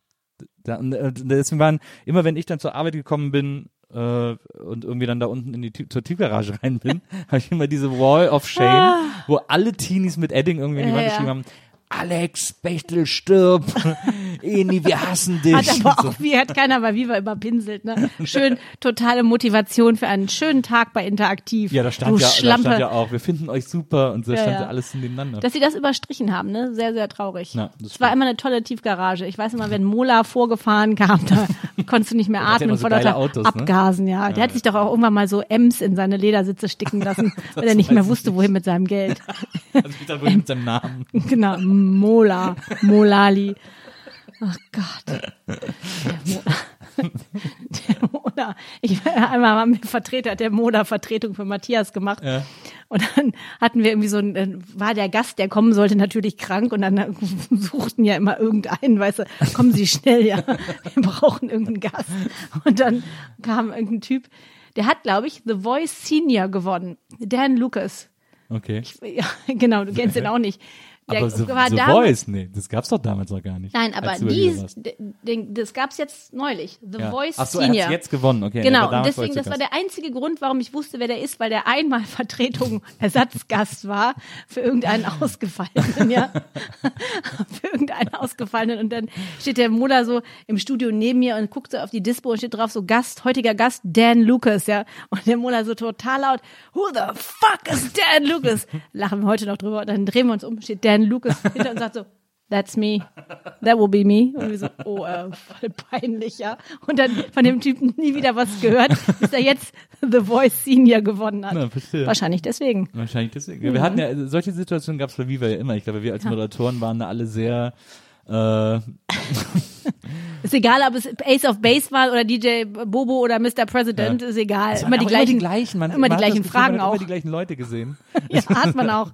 D: Da, äh, deswegen waren, immer wenn ich dann zur Arbeit gekommen bin, äh, und irgendwie dann da unten in die zur Tiefgarage rein bin, habe ich immer diese Wall of Shame, wo alle Teenies mit Edding irgendwie in die Wand
C: ja.
D: geschrieben haben, Alex, Bechtel, stirb, Eni, wir hassen dich.
C: Hat aber
D: so.
C: auch, wie hat keiner bei Viva überpinselt, ne? Schön, totale Motivation für einen schönen Tag bei Interaktiv.
D: Ja, da stand,
C: du
D: ja, da
C: Schlampe.
D: stand ja auch, wir finden euch super und so
C: Ja,
D: stand
C: ja.
D: ja alles nebeneinander.
C: Dass sie das überstrichen haben, ne? Sehr, sehr traurig.
D: Ja, das
C: es war immer eine tolle Tiefgarage. Ich weiß immer, wenn Mola vorgefahren kam, da konntest du nicht mehr
D: ja
C: atmen
D: so
C: vor
D: geile
C: lauter
D: Autos, ne?
C: Abgasen, ja. Der hat sich doch auch irgendwann mal so Ems in seine Ledersitze sticken lassen, weil er nicht mehr wusste, wohin mit seinem Geld.
D: also ich dachte, mit seinem Namen.
C: genau, Mola, Molali. Ach Gott. Der Mola. Der Mola. Ich einmal haben wir Vertreter der Moda Vertretung für Matthias gemacht.
D: Ja.
C: Und dann hatten wir irgendwie so ein, dann war der Gast, der kommen sollte, natürlich krank und dann suchten ja immer irgendeinen, weißt du, kommen Sie schnell, ja, wir brauchen irgendeinen Gast. Und dann kam irgendein Typ, der hat, glaube ich, The Voice Senior gewonnen. Dan Lucas.
D: Okay.
C: Ja, genau, du kennst ihn auch nicht.
D: Aber The,
C: war damals-
D: Voice, nee, das gab's doch damals noch gar nicht.
C: Nein, aber dies, das gab's jetzt neulich. The
D: Ja.
C: Voice
D: Ach so, er
C: Senior.
D: hat's jetzt gewonnen, okay.
C: Genau, und deswegen,
D: er
C: das war der einzige Grund, warum ich wusste, wer der ist, weil der einmal Vertretung Ersatzgast war für irgendeinen Ausgefallenen, ja. für irgendeinen einen ausgefallenen. Und dann steht der Muller so im Studio neben mir und guckt so auf die Dispo und steht drauf so Gast, heutiger Gast, Dan Lucas, ja. Und der Muller so total laut, who the fuck is Dan Lucas? Lachen wir heute noch drüber. Und dann drehen wir uns um, steht Dan Lucas hinter und sagt so, That's me. That will be me. Und wir so, oh, äh, voll peinlich, ja. Und dann von dem Typen nie wieder was gehört, bis er jetzt The Voice Senior gewonnen hat.
D: Na, verstehe.
C: Wahrscheinlich deswegen.
D: Wahrscheinlich deswegen. Wir hatten ja, also solche Situationen gab es bei Viva ja immer. Ich glaube, wir als Moderatoren waren da alle sehr, äh,
C: Ist egal, ob es Ace of Base war oder DJ Bobo oder Mr. President, ist egal. Immer die gleichen,
D: gleichen. Man,
C: immer die gleichen
D: Gefühl, man
C: Fragen auch.
D: Immer die gleichen Leute gesehen.
C: Ja, hat man auch.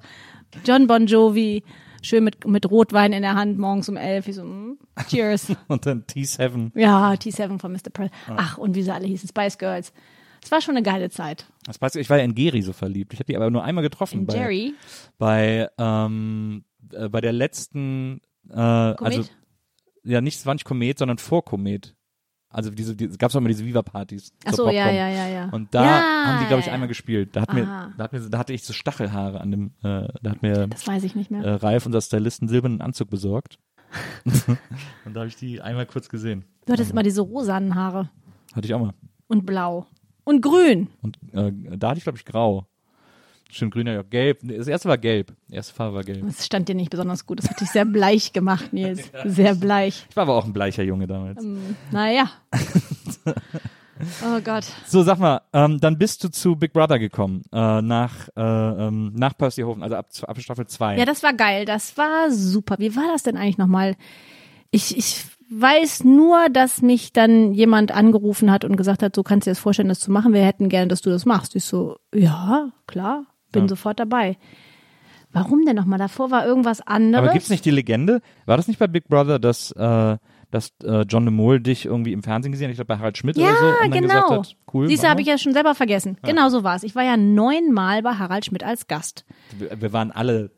C: John Bon Jovi, schön mit, mit Rotwein in der Hand, morgens um elf. Ich so, mm, cheers.
D: Und dann T7.
C: Ja, T7 von Mr. President. Ach, und wie sie alle hießen, Spice Girls. Es war schon eine geile Zeit.
D: Das ich, war ja in Geri so verliebt. Ich habe die aber nur einmal getroffen.
C: In
D: bei,
C: Jerry,
D: Bei, ähm, äh, bei der letzten, äh, also,
C: Komet.
D: ja, nicht, es war nicht Komet, sondern vor Komet. Also diese, die, es gab auch immer diese Viva-Partys.
C: Ach so, ja, ja, ja, ja.
D: Und da
C: Ja,
D: haben die, glaube ich,
C: ja,
D: einmal gespielt. Da hat mir, da hat mir, da hatte ich so Stachelhaare an dem, äh, da hat mir
C: Das weiß ich nicht mehr.
D: äh, Ralf, unser Stylist, einen silbernen Anzug besorgt. und da habe ich die einmal kurz gesehen.
C: Du hattest immer diese rosanen Haare.
D: Hatte ich auch mal.
C: Und blau. Und grün.
D: Und äh, da hatte ich, glaube ich, grau. Stimmt, grün, ja, gelb. Das erste war gelb. Die erste Farbe war gelb.
C: Das stand dir nicht besonders gut. Das hat dich sehr bleich gemacht, Nils. Sehr bleich.
D: Ich war aber auch ein bleicher Junge damals.
C: Naja. Oh Gott.
D: So, sag mal, ähm, dann bist du zu Big Brother gekommen, äh, nach, äh, ähm, nach Percy Hofen, also ab, ab Staffel 2.
C: Ja, das war geil. Das war super. Wie war das denn eigentlich nochmal? Ich, ich weiß nur, dass mich dann jemand angerufen hat und gesagt hat, so kannst du dir das vorstellen, das zu machen. Wir hätten gerne, dass du das machst. Ich so, ja, klar, bin
D: Ja.
C: sofort dabei. Warum denn nochmal? Davor war irgendwas anderes.
D: aber gibt's nicht die Legende? War das nicht bei Big Brother, dass, äh, dass äh, John de Mol dich irgendwie im Fernsehen gesehen hat? Ich glaube bei Harald Schmidt
C: Ja,
D: oder so. Und dann
C: genau.
D: gesagt hat, cool. Mach
C: habe ich ja schon selber vergessen. Genau so war's. Ich war ja neunmal bei Harald Schmidt als Gast.
D: wir, wir waren alle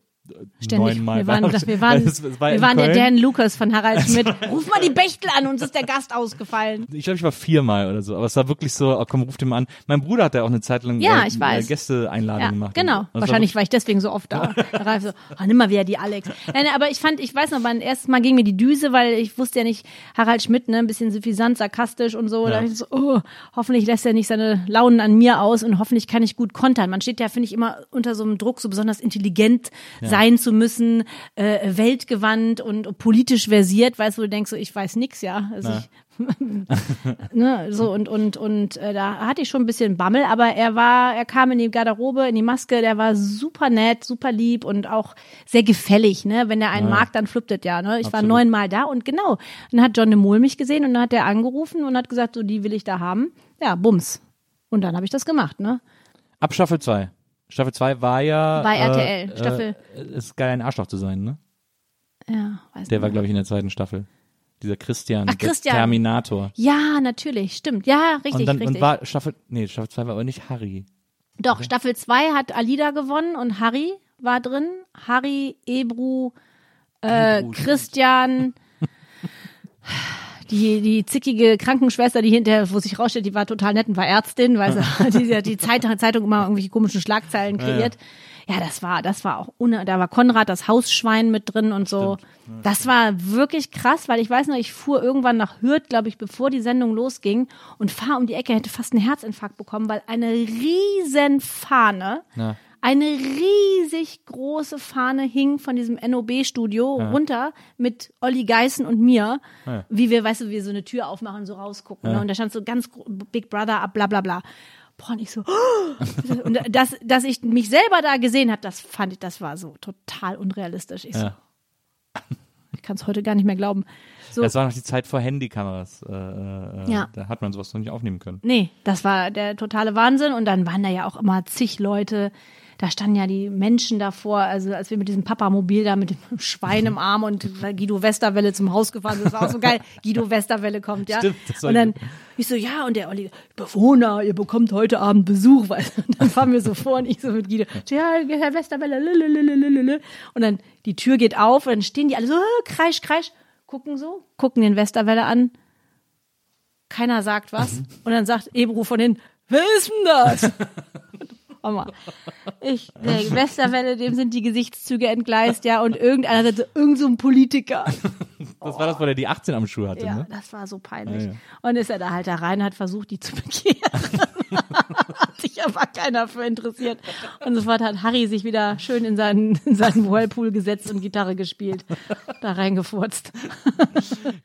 C: Ständig.
D: neunmal
C: Wir waren, das, wir waren,
D: Es- es war
C: wir waren der. Dan Lucas von Harald Schmidt. Ruf mal die Bechtel an, uns ist der Gast ausgefallen.
D: Ich glaube, ich war viermal oder so, aber es war wirklich so, oh, komm, ruf den mal an. Mein Bruder hat ja auch eine Zeit lang
C: Ja,
D: äh,
C: ich weiß.
D: äh, Gästeeinladungen
C: Ja,
D: gemacht.
C: genau. Wahrscheinlich war ich deswegen so oft da. Da Ralf so, oh, nimm mal wieder die Alex. Nein, aber ich fand, ich weiß noch, beim ersten Mal ging mir die Düse, weil ich wusste ja nicht, Harald Schmidt, ne, ein bisschen suffisant, sarkastisch und so. Da dachte ich so, oh, hoffentlich lässt er nicht seine Launen an mir aus und hoffentlich kann ich gut kontern. Man steht ja, finde ich, immer unter so einem Druck, so besonders intelligent sein zu müssen, äh, weltgewandt und politisch versiert, weißt du, du denkst, so, ich weiß nix, ja. Also ich, ne, so und und und äh, da hatte ich schon ein bisschen Bammel, aber er war, er kam in die Garderobe, in die Maske, der war super nett, super lieb und auch sehr gefällig, ne? Wenn er einen mag, dann fluppt es ja, ne? Ich war
D: Absolut.
C: neunmal da und genau, dann hat John de Mol mich gesehen und dann hat er angerufen und hat gesagt, so die will ich da haben. Ja, bums. Und dann habe ich das gemacht, ne?
D: Ab Staffel 2. Staffel 2 war ja.
C: Bei
D: äh,
C: RTL, Staffel-
D: Äh, ist geil, ein Arschloch zu sein, ne?
C: Ja, weiß
D: Der
C: nicht
D: war, glaube ich, in der zweiten Staffel. Dieser Christian,
C: Ach, Christian.
D: Terminator.
C: Ja, natürlich, stimmt. Ja, richtig,
D: und dann
C: richtig.
D: und war Staffel, nee, Staffel 2 war aber nicht Harry.
C: Doch, Staffel 2 hat Alida gewonnen und Harry war drin. Harry, Ebru, äh,
D: Ebru,
C: Christian, die, die zickige Krankenschwester, die hinterher, wo sich rausstellt, die war total nett und war Ärztin, weil sie die, die, Zeitung, Zeitung immer irgendwelche komischen Schlagzeilen kreiert. Ja, das war, das war auch, ohne, da war Konrad, das Hausschwein mit drin und so. Das war wirklich krass, weil ich weiß noch, ich fuhr irgendwann nach Hürth, glaube ich, bevor die Sendung losging und fahr um die Ecke, hätte fast einen Herzinfarkt bekommen, weil eine riesen Fahne,
D: Ja.
C: Eine riesig große Fahne hing von diesem NOB-Studio runter mit Olli Geißen und mir,
D: Ja.
C: wie wir, weißt du, wie wir so eine Tür aufmachen so rausgucken. Ne? Und da stand so ganz Big Brother ab, bla bla bla. Boah, und ich so, und das, dass ich mich selber da gesehen habe, das fand ich, das war so total unrealistisch. Ich so,
D: Ja.
C: ich kann es heute gar nicht mehr glauben. So,
D: Das war noch die Zeit vor Handykameras. Äh, äh,
C: Ja.
D: Da hat man sowas noch nicht aufnehmen können.
C: Nee, das war der totale Wahnsinn. Und dann waren da ja auch immer zig Leute. Da standen ja die Menschen davor, also als wir mit diesem Papamobil da mit dem Schwein im Arm und Guido Westerwelle zum Haus gefahren sind, das war auch so geil. Guido Westerwelle kommt, ja.
D: Stimmt, das war
C: und dann ich so, ja, und der Olli, Bewohner, ihr bekommt heute Abend Besuch, weil dann fahren wir so vor und ich so mit Guido, ja, Herr Westerwelle, lülülülülülü. und dann die Tür geht auf und dann stehen die alle so, äh, kreisch, kreisch, gucken so, gucken den Westerwelle an, keiner sagt was. Und dann sagt Ebru von hinten, wer ist denn das? Hammer. Ich, der Westerwelle, dem sind die Gesichtszüge entgleist, ja, und irgendeiner sagt so, irgend so ein Politiker.
D: Das war das, wo er die 18 am Schuh hatte,
C: Ja,
D: ne?
C: das war so peinlich.
D: Ja, ja.
C: Und ist er da halt da rein, hat versucht, die zu bekehren. hat sich aber keiner für interessiert. Und sofort hat Harry sich wieder schön in seinen, in seinen Whirlpool gesetzt und Gitarre gespielt. Da reingefurzt.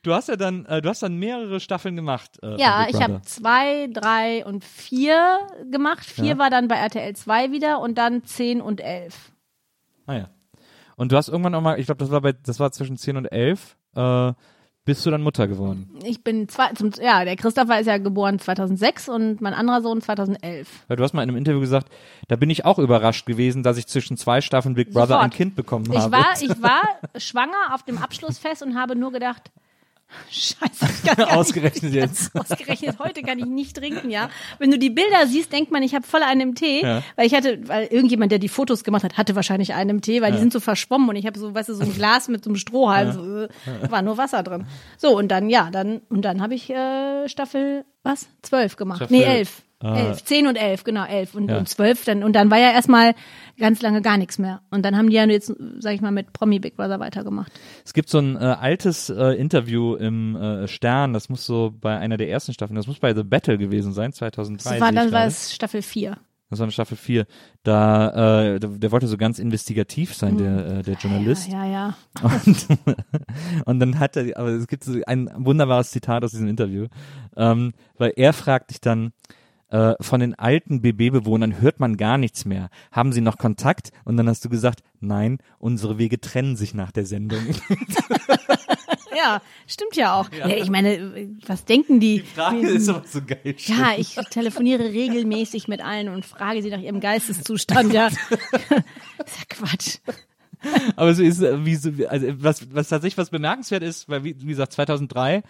D: Du hast ja dann, äh, du hast dann mehrere Staffeln gemacht. Äh,
C: Ja, ich habe zwei, drei und vier gemacht. Vier
D: Ja.
C: war dann bei RTL 2 wieder und dann zehn und elf.
D: Ah ja. Und du hast irgendwann auch mal, ich glaube, das war bei, das war zwischen 10 und 11, äh, bist du dann Mutter geworden.
C: Ich bin zwei, zum, ja, der Christopher ist ja geboren 2006 und mein anderer Sohn 2011.
D: Weil du hast mal in einem Interview gesagt, da bin ich auch überrascht gewesen, dass ich zwischen zwei Staffeln Big Brother
C: Sofort.
D: ein Kind bekommen
C: Ich
D: habe.
C: war, ich war schwanger auf dem Abschlussfest und habe nur gedacht, Scheiße, gar nicht-
D: Ausgerechnet jetzt.
C: Ausgerechnet heute kann ich nicht trinken, ja. Wenn du die Bilder siehst, denkt man, ich habe voll einen im Tee,
D: Ja.
C: weil ich hatte, weil irgendjemand, der die Fotos gemacht hat, hatte wahrscheinlich einen im Tee, weil die sind so verschwommen und ich habe so, weißt du, so ein Glas mit so einem Strohhalm, so, äh, war nur Wasser drin. So und dann ja, dann und dann habe ich äh, Staffel was zwölf gemacht,
D: Staffel,
C: nee elf.
D: Äh,
C: Elf, zehn und elf, genau, elf und,
D: Ja.
C: und zwölf dann, und dann war ja erstmal ganz lange gar nichts mehr. Und dann haben die ja jetzt, sag ich mal, mit Promi Big Brother weitergemacht.
D: Es gibt so ein äh, altes äh, Interview im äh, Stern, das muss so bei einer der ersten Staffeln, das muss bei The Battle gewesen sein, 2003.
C: Das war, dann war es Staffel vier.
D: Das war in Staffel 4. Da, äh, der, der wollte so ganz investigativ sein, der, äh, der Journalist.
C: Hm. Ja, ja.
D: Und, und dann hat er, aber es gibt so ein wunderbares Zitat aus diesem Interview, ähm, weil er fragt dich dann, äh, von den alten BB-Bewohnern hört man gar nichts mehr. Haben sie noch Kontakt? Und dann hast du gesagt, nein, unsere Wege trennen sich nach der Sendung.
C: Ja, stimmt ja auch. Ja. ich meine, was denken die?
D: aber so geil.
C: ja, ich telefoniere regelmäßig mit allen und frage sie nach ihrem Geisteszustand. Ja, ist ja Quatsch.
D: Aber so ist, äh, wie so, also was, was tatsächlich was bemerkenswert ist, weil wie, wie gesagt 2003,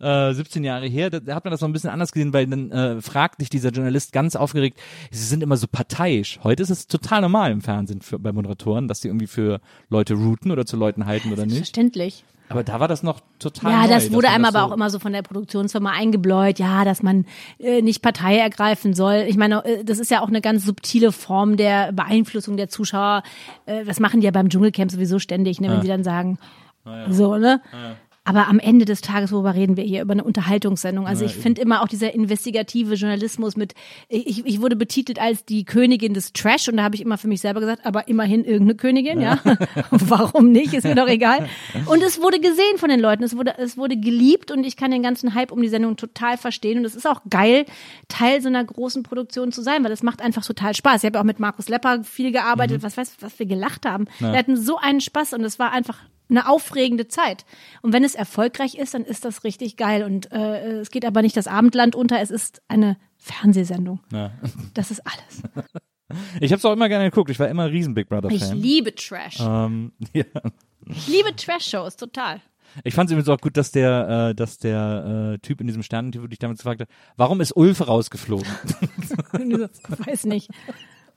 D: äh, 17 Jahre her, da, da hat man das noch ein bisschen anders gesehen, weil dann äh, fragt dich dieser Journalist ganz aufgeregt, sie sind immer so parteiisch. Heute ist es total normal im Fernsehen für, bei Moderatoren, dass die irgendwie für Leute routen oder zu Leuten halten oder nicht.
C: Verständlich.
D: Aber da war das noch total
C: Ja,
D: neu,
C: das wurde einem
D: das
C: aber
D: so,
C: auch immer so von der Produktionsfirma eingebläut, ja, dass man äh, nicht Partei ergreifen soll. Ich meine, äh, das ist ja auch eine ganz subtile Form der Beeinflussung der Zuschauer. Äh, das machen die ja beim Dschungelcamp sowieso ständig, ne, wenn sie dann sagen, so, ne? Aber am Ende des Tages, worüber reden wir hier? Über eine Unterhaltungssendung. Also ich finde immer auch dieser investigative Journalismus mit, ich, ich wurde betitelt als die Königin des Trash und da habe ich immer für mich selber gesagt, aber immerhin irgendeine Königin, ja. Warum nicht? Ist mir doch egal. Und es wurde gesehen von den Leuten, es wurde, es wurde geliebt und ich kann den ganzen Hype um die Sendung total verstehen und es ist auch geil, Teil so einer großen Produktion zu sein, weil das macht einfach total Spaß. Ich habe auch mit Markus Lepper viel gearbeitet, was weiß, was wir gelacht haben. Wir hatten so einen Spaß und es war einfach eine aufregende Zeit. Und wenn es erfolgreich ist, dann ist das richtig geil. Und äh, es geht aber nicht das Abendland unter, es ist eine Fernsehsendung.
D: Ja.
C: Das ist alles.
D: Ich habe es auch immer gerne geguckt. Ich war immer ein riesen Big Brother
C: Ich
D: Fan.
C: liebe Trash.
D: ähm, ja.
C: Ich liebe Trash-Shows, total.
D: Ich fand es übrigens auch gut, dass der, äh, dass der äh, Typ in diesem Sternentyp dich damals gefragt hat, warum ist Ulf rausgeflogen?
C: Ich weiß nicht.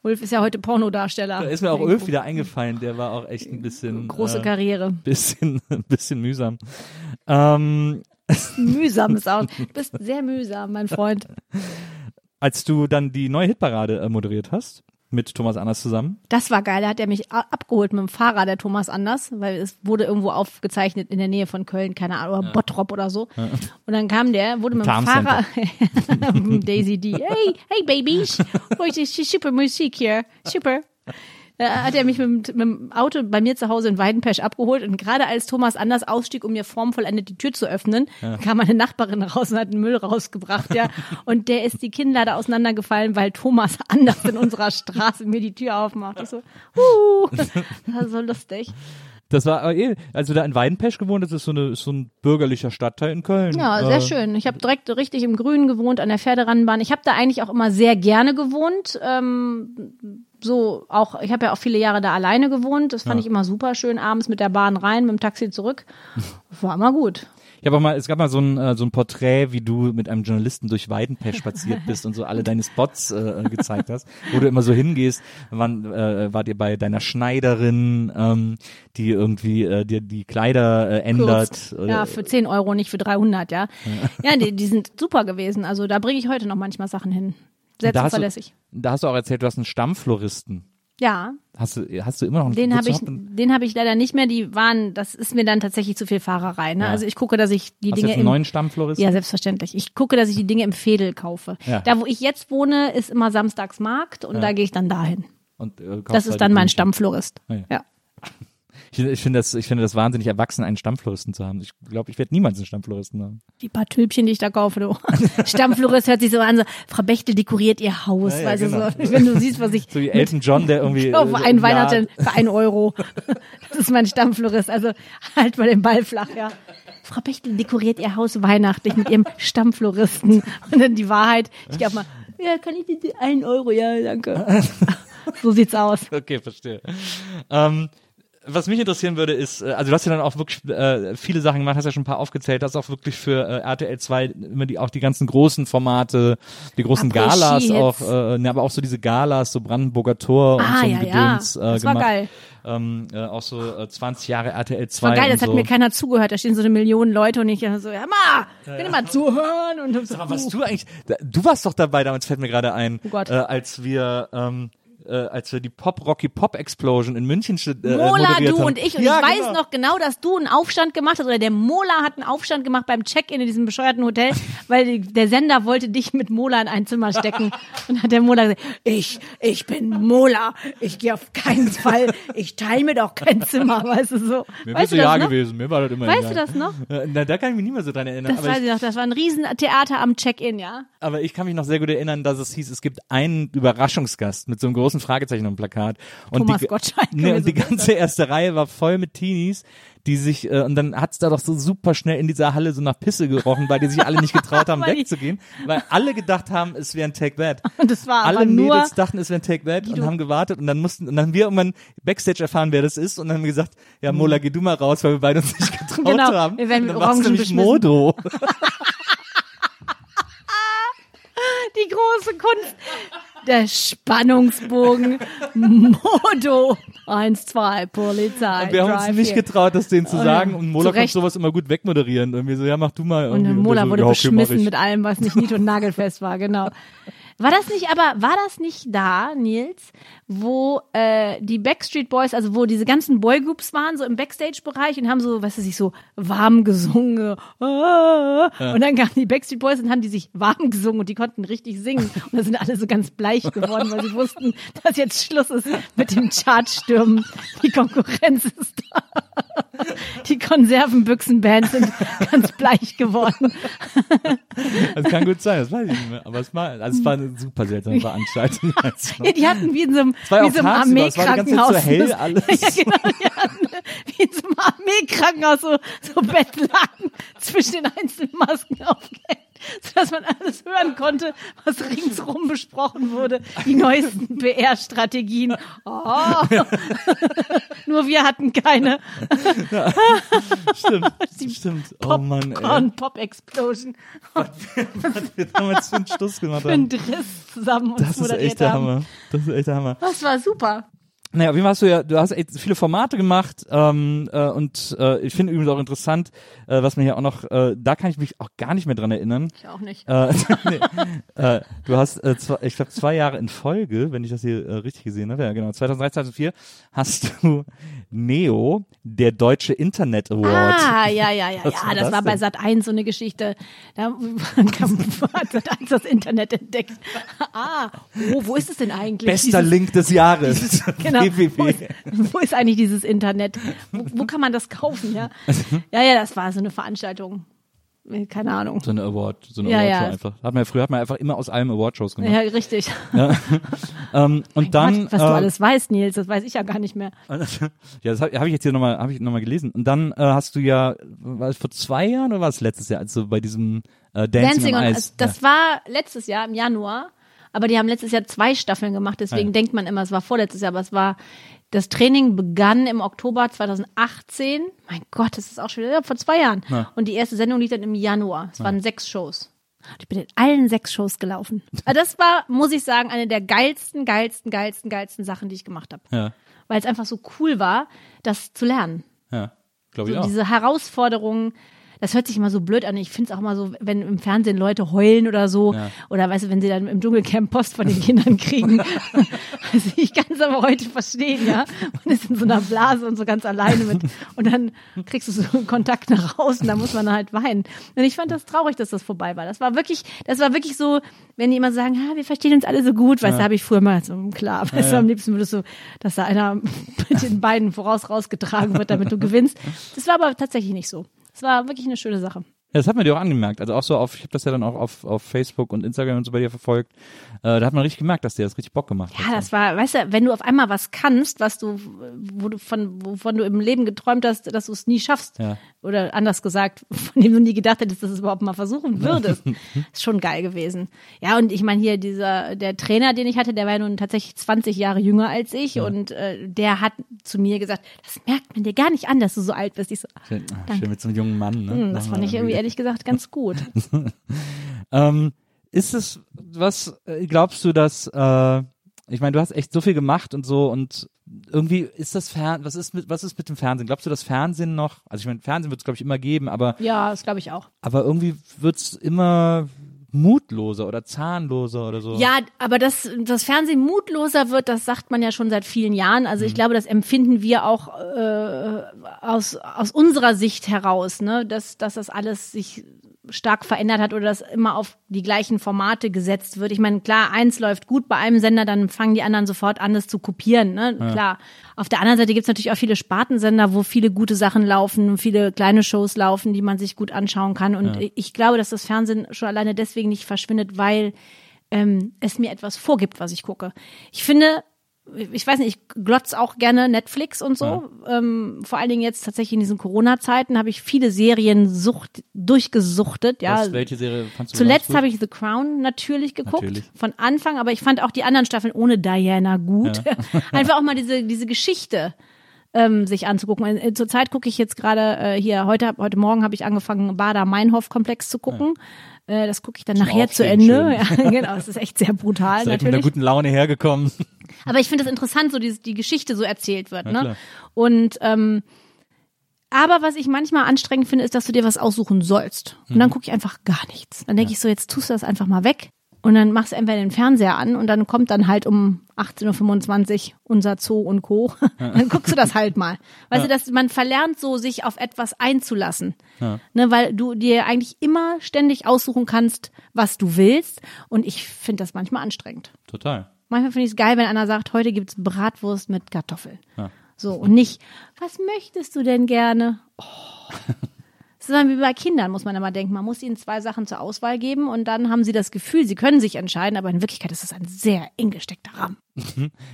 C: Ulf ist ja heute Pornodarsteller.
D: Da ist mir auch Ulf wieder eingefallen, der war auch echt ein bisschen
C: Große
D: äh,
C: Karriere.
D: bisschen, ein bisschen mühsam. Ähm,
C: Mühsam ist auch. Du bist sehr mühsam, mein Freund.
D: als du dann die neue Hitparade äh, moderiert hast, mit Thomas Anders zusammen,
C: Das war geil. Da hat er mich abgeholt mit dem Fahrer, der Thomas Anders, weil es wurde irgendwo aufgezeichnet in der Nähe von Köln, keine Ahnung, oder Bottrop oder so. Und dann kam der, wurde mit dem Fahrer, Daisy D, hey, hey Babies, heute ist super Musik hier, super. Da hat er mich mit, dem- mit dem Auto bei mir zu Hause in Weidenpesch abgeholt und gerade als Thomas Anders ausstieg, um mir formvollendet die Tür zu öffnen, kam meine Nachbarin raus und hat den Müll rausgebracht, ja. Und der ist die Kinnlade auseinandergefallen, weil Thomas Anders in unserer Straße mir die Tür aufmacht. Ich so, uh, das war so lustig.
D: Das war äh, eh, als du da in Weidenpesch gewohnt hast, ist so, eine, ist so ein bürgerlicher Stadtteil in Köln.
C: Ja, sehr
D: äh,
C: schön. Ich habe direkt richtig im Grünen gewohnt, an der Pferderannenbahn. Ich habe da eigentlich auch immer sehr gerne gewohnt. Ähm, so auch, ich habe ja auch viele Jahre da alleine gewohnt. Das fand ich immer super schön. Abends mit der Bahn rein, mit dem Taxi zurück. War immer gut.
D: Ich habe auch mal, es gab mal so ein, äh, so ein Porträt, wie du mit einem Journalisten durch Weidenpesch spaziert bist und so alle deine Spots äh, gezeigt hast, wo du immer so hingehst. Wann äh, wart ihr bei deiner Schneiderin, ähm, die irgendwie äh, dir die Kleider äh, ändert? Oder,
C: Ja, für 10 Euro, nicht für 300, ja. Ja, die, die sind super gewesen. Also da bringe ich heute noch manchmal Sachen hin. Sehr
D: da hast, du, da hast du auch erzählt, du hast einen Stammfloristen.
C: Ja,
D: Hast du, hast du immer noch einen
C: den habe ich,
D: du
C: den habe ich leider nicht mehr. Die waren, das ist mir dann tatsächlich zu viel Fahrerei. Ne?
D: Ja.
C: Also ich gucke, dass ich die
D: Hast du
C: Dinge
D: jetzt einen
C: im,
D: neuen Stammfloristen?
C: ja selbstverständlich. Ich gucke, dass ich die Dinge im Fädel kaufe.
D: Ja.
C: Da, wo ich jetzt wohne, ist immer Samstagsmarkt und da gehe ich dann dahin.
D: Und, äh,
C: Das
D: halt
C: ist dann
D: die
C: mein. Stammflorist.
D: Ah, ja. Ich, ich finde das, ich finde das wahnsinnig erwachsen, einen Stammfloristen zu haben. Ich glaube, ich werde niemals einen Stammfloristen haben.
C: Die paar Tülpchen, die ich da kaufe, du. Stammflorist hört sich so an, so, Frau Bechtel dekoriert ihr Haus,
D: Ja, ja, genau.
C: so, wenn du siehst, was ich
D: So wie Elton John, der irgendwie.
C: auf
D: äh,
C: ein
D: im
C: Weihnachten für ein Euro. Das ist mein Stammflorist. Also halt mal den Ball flach, ja. Frau Bechtel dekoriert ihr Haus weihnachtlich mit ihrem Stammfloristen. Und dann die Wahrheit, ich glaube mal, ja, kann ich bitte ein Euro? Ja, danke. So sieht's aus.
D: Okay, verstehe. Ähm, was mich interessieren würde, ist, äh, also du hast ja dann auch wirklich äh, viele Sachen gemacht, hast ja schon ein paar aufgezählt, hast auch wirklich für äh, RTL 2 immer die auch die ganzen großen Formate, die großen
C: Après-Ski
D: Galas auch, äh, ne, aber auch so diese Galas, so Brandenburger Tor und
C: Ah,
D: so ein
C: ja, ja.
D: Gedöns äh,
C: Das war
D: gemacht.
C: geil.
D: Ähm, äh, auch so äh, 20 Jahre RTL 2
C: War geil, das hat
D: so.
C: mir keiner zugehört. Da stehen so eine Million Leute und ich so, ja mal, kann ich mal zuhören? Und so,
D: Aber was du eigentlich, du warst doch dabei, damals fällt mir gerade ein,
C: Oh Gott.
D: äh, als wir, ähm, äh, als wir die Pop Rocky Pop Explosion in München äh,
C: Mola, du
D: haben.
C: und ich. Und
D: ja,
C: ich weiß
D: genau.
C: noch genau, dass du einen Aufstand gemacht hast, oder der Mola hat einen Aufstand gemacht beim Check-in in diesem bescheuerten Hotel, weil der Sender wollte dich mit Mola in ein Zimmer stecken. Und hat der Mola gesagt, ich, ich bin Mola, ich gehe auf keinen Fall, ich teile mir doch kein Zimmer, weißt du so.
D: Mir
C: weißt
D: bist
C: du das
D: ja
C: noch?
D: gewesen, mir war das immer
C: Weißt
D: egal.
C: du das noch?
D: Na, da kann ich mich nicht mehr so dran erinnern.
C: Das weiß
D: ich
C: noch, das war ein Riesentheater am Check-in, ja.
D: aber ich kann mich noch sehr gut erinnern, dass es hieß, es gibt einen Überraschungsgast mit so einem großen Fragezeichen am Plakat. Und
C: Thomas
D: die,
C: Gottschalk
D: Nee, und die ganze erste Reihe war voll mit Teenies, die sich, äh, und dann hat's da doch so super schnell in dieser Halle so nach Pisse gerochen, weil die sich alle nicht getraut haben, wegzugehen, weil alle gedacht haben, es wäre ein Take That.
C: Und das war
D: alle
C: aber nur,
D: Mädels dachten, es wäre ein Take That und haben gewartet und dann mussten, und dann haben wir irgendwann Backstage erfahren, wer das ist und dann haben wir gesagt, ja, Mola, geh du mal raus, weil wir beide uns nicht getraut
C: Genau,
D: haben.
C: wir werden
D: Und
C: mit Orangen beschmissen.
D: Modo.
C: Die große Kunst. Der Spannungsbogen. Modo. Eins, zwei, Polizei.
D: Und wir haben uns nicht getraut, das denen zu sagen. Und Mola konnte sowas immer gut wegmoderieren. Und wir so, ja, mach du mal.
C: Und der Mola
D: so,
C: wurde beschmissen mit allem, was nicht nied- und nagelfest war, genau. War das nicht, aber war das nicht da, Nils, wo äh, die Backstreet Boys, also wo diese ganzen Boygroups waren, so im Backstage-Bereich und haben so, weißt du, sich so warm gesungen. Ah, Und dann kamen die Backstreet Boys und haben die sich warm gesungen und die konnten richtig singen. Und da sind alle so ganz bleich geworden, weil sie wussten, dass jetzt Schluss ist mit dem Chartstürmen. Die Konkurrenz ist da. Die Konservenbüchsenbands sind ganz bleich geworden.
D: Das kann gut sein, das weiß ich nicht mehr. Aber es war, also es war eine super seltsame Veranstaltung.
C: Ja, die hatten wie in so einem, wie so einem Armeekrankenhaus.
D: so hell alles.
C: Ja, genau, die hatten wie in so einem Armeekrankenhaus so, so Bettlaken zwischen den einzelnen Masken aufgehängt, sodass man alles hören konnte, was ringsrum besprochen wurde. Die neuesten PR-Strategien. Oh. Nur wir hatten keine
D: stimmt, stimmt. Oh Mann, ey.
C: Popcorn Pop Explosion
D: Wir haben jetzt einen Schluss gemacht.
C: für einen Driss zusammen uns
D: Das ist echt der
C: haben.
D: Hammer. Das ist echt der Hammer.
C: Das war super.
D: Naja, wie hast du ja, du hast echt viele Formate gemacht ähm, äh, und äh, ich finde übrigens auch interessant, äh, was mir hier auch noch, äh, da kann ich mich auch gar nicht mehr dran erinnern.
C: Ich auch nicht.
D: Äh, nee, äh, du hast, äh, zwei, ich glaube, zwei Jahre in Folge, wenn ich das hier äh, richtig gesehen habe, ja genau, 2003, 2004, hast du Neo, der Deutsche Internet Award.
C: Ah, ja, ja, ja,
D: Was
C: ja,
D: war
C: das
D: das
C: war bei? Sat 1 so eine Geschichte. Da hat Sat 1 das Internet entdeckt. Ah, oh, wo ist es denn eigentlich?
D: Bester
C: Dieses-
D: Link des Jahres.
C: Genau. Wo
D: www.
C: ist, wo ist eigentlich dieses Internet? Wo, wo kann man das kaufen? Ja? ja, ja, das war so eine Veranstaltung. Keine Ahnung.
D: So eine Award, so eine
C: Ja,
D: Awardshow
C: ja.
D: einfach. Hat man, früher hat man einfach immer aus allem Awardshows gemacht.
C: Ja, richtig.
D: Ähm, und dann,
C: Gott, was du
D: äh,
C: alles weißt, Nils, das weiß ich ja gar nicht mehr.
D: Ja, das habe hab ich jetzt hier nochmal, habe ich gelesen. Und dann äh, hast du ja, war es vor zwei Jahren oder war es letztes Jahr, also bei diesem äh, Dancing,
C: Dancing
D: on
C: on
D: Ice?
C: Ice, das war letztes Jahr im Januar, aber die haben letztes Jahr zwei Staffeln gemacht, deswegen
D: Ah, ja.
C: denkt man immer, es war vorletztes Jahr, aber es war, das Training begann im Oktober 2018. Mein Gott, das ist auch schon ja, vor zwei Jahren.
D: Ja.
C: Und die erste Sendung lief dann im Januar. Es waren sechs Shows. Ich bin in allen sechs Shows gelaufen. Also das war, muss ich sagen, eine der geilsten, geilsten, geilsten, geilsten Sachen, die ich gemacht habe.
D: ja,
C: Weil es einfach so cool war, das zu lernen.
D: ja, glaube ich
C: So
D: auch.
C: diese Herausforderungen, das hört sich immer so blöd an. Ich finde es auch mal so, wenn im Fernsehen Leute heulen oder so,
D: Ja.
C: oder weißt du, wenn sie dann im Dschungelcamp Post von den Kindern kriegen. also ich kann es aber heute verstehen, ja. Man ist in so einer Blase und so ganz alleine mit und dann kriegst du so Kontakt nach außen, da muss man halt weinen. Und ich fand das traurig, dass das vorbei war. Das war wirklich, das war wirklich so, wenn die immer sagen, ha, wir verstehen uns alle so gut, weißt du, habe ich früher mal so, klar, weißt du, am liebsten würdest du, dass da einer mit den Beinen voraus rausgetragen wird, damit du gewinnst. Das war aber tatsächlich nicht so. Es war wirklich eine schöne Sache.
D: Ja, das hat man dir auch angemerkt. Also auch so auf, ich habe das ja dann auch auf, auf Facebook und Instagram und so bei dir verfolgt. Äh, da hat man richtig gemerkt, dass dir das richtig Bock gemacht hat.
C: Ja, das war, weißt du, wenn du auf einmal was kannst, was du, wo du von, wovon du im Leben geträumt hast, dass du es nie schaffst.
D: Ja.
C: Oder anders gesagt, von dem du nie gedacht hättest, dass du es überhaupt mal versuchen würdest. ist schon geil gewesen. Ja, und ich meine hier, dieser, der Trainer, den ich hatte, der war ja nun tatsächlich 20 Jahre jünger als ich und äh, der hat zu mir gesagt, das merkt man dir gar nicht an, dass du so alt bist. Ich so,
D: Schön, ah, schön mit so einem jungen Mann. Ne?
C: hm, das fand ich irgendwie ehrlich gesagt ganz gut.
D: Ähm, ist es was, äh, glaubst du, dass, äh, ich meine, du hast echt so viel gemacht und so und irgendwie ist das Fern, was ist mit, was ist mit dem Fernsehen? Glaubst du, das Fernsehen noch, also ich meine, Fernsehen wird es glaube ich immer geben, aber,
C: Ja, das glaube ich auch.
D: aber irgendwie wird's immer mutloser oder zahnloser oder so.
C: Ja, aber dass das Fernsehen mutloser wird, das sagt man ja schon seit vielen Jahren. Also ich glaube, das empfinden wir auch äh, aus, aus unserer Sicht heraus, ne? dass, dass das alles sich stark verändert hat oder dass immer auf die gleichen Formate gesetzt wird. Ich meine, klar, eins läuft gut bei einem Sender, dann fangen die anderen sofort an, das zu kopieren. Ne? Klar. Auf der anderen Seite gibt's natürlich auch viele Spartensender, wo viele gute Sachen laufen, viele kleine Shows laufen, die man sich gut anschauen kann. Und ich glaube, dass das Fernsehen schon alleine deswegen nicht verschwindet, weil ähm, es mir etwas vorgibt, was ich gucke. Ich finde, ich weiß nicht, ich glotz auch gerne Netflix und so. Ähm, vor allen Dingen jetzt tatsächlich in diesen Corona-Zeiten habe ich viele Serien sucht, durchgesuchtet. Ja,
D: Was, welche Serie fandst du
C: Zuletzt habe ich The Crown natürlich geguckt,
D: Natürlich.
C: von Anfang, aber ich fand auch die anderen Staffeln ohne Diana gut. Einfach auch mal diese, diese Geschichte ähm, sich anzugucken. Äh, Zurzeit gucke ich jetzt gerade äh, hier, heute, heute Morgen habe ich angefangen, Bader-Meinhof-Komplex zu gucken. Äh, das gucke ich dann nachher zu Ende. Ja, genau, es ist echt sehr brutal,
D: gut? Direkt mit einer
C: natürlich.
D: guten Laune hergekommen.
C: Aber ich finde es interessant, so die, die Geschichte so erzählt wird. Ne? Und ähm, aber was ich manchmal anstrengend finde, ist, dass du dir was aussuchen sollst. Und
D: Mhm.
C: dann gucke ich einfach gar nichts. Dann denke ich so, jetzt tust du das einfach mal weg. Und dann machst du entweder den Fernseher an und dann kommt dann halt um 18.25 Uhr unser Zoo und Co. dann guckst du das halt mal. Weißt du, dass man verlernt so, sich auf etwas einzulassen. Ne, weil du dir eigentlich immer ständig aussuchen kannst, was du willst. Und ich finde das manchmal anstrengend.
D: Total.
C: Manchmal finde ich es geil, wenn einer sagt, heute gibt's Bratwurst mit Kartoffeln. So, und nicht, was möchtest du denn gerne? Oh. Das ist dann wie bei Kindern, muss man immer denken. Man muss ihnen zwei Sachen zur Auswahl geben und dann haben sie das Gefühl, sie können sich entscheiden, aber in Wirklichkeit ist das ein sehr eng gesteckter Rahmen.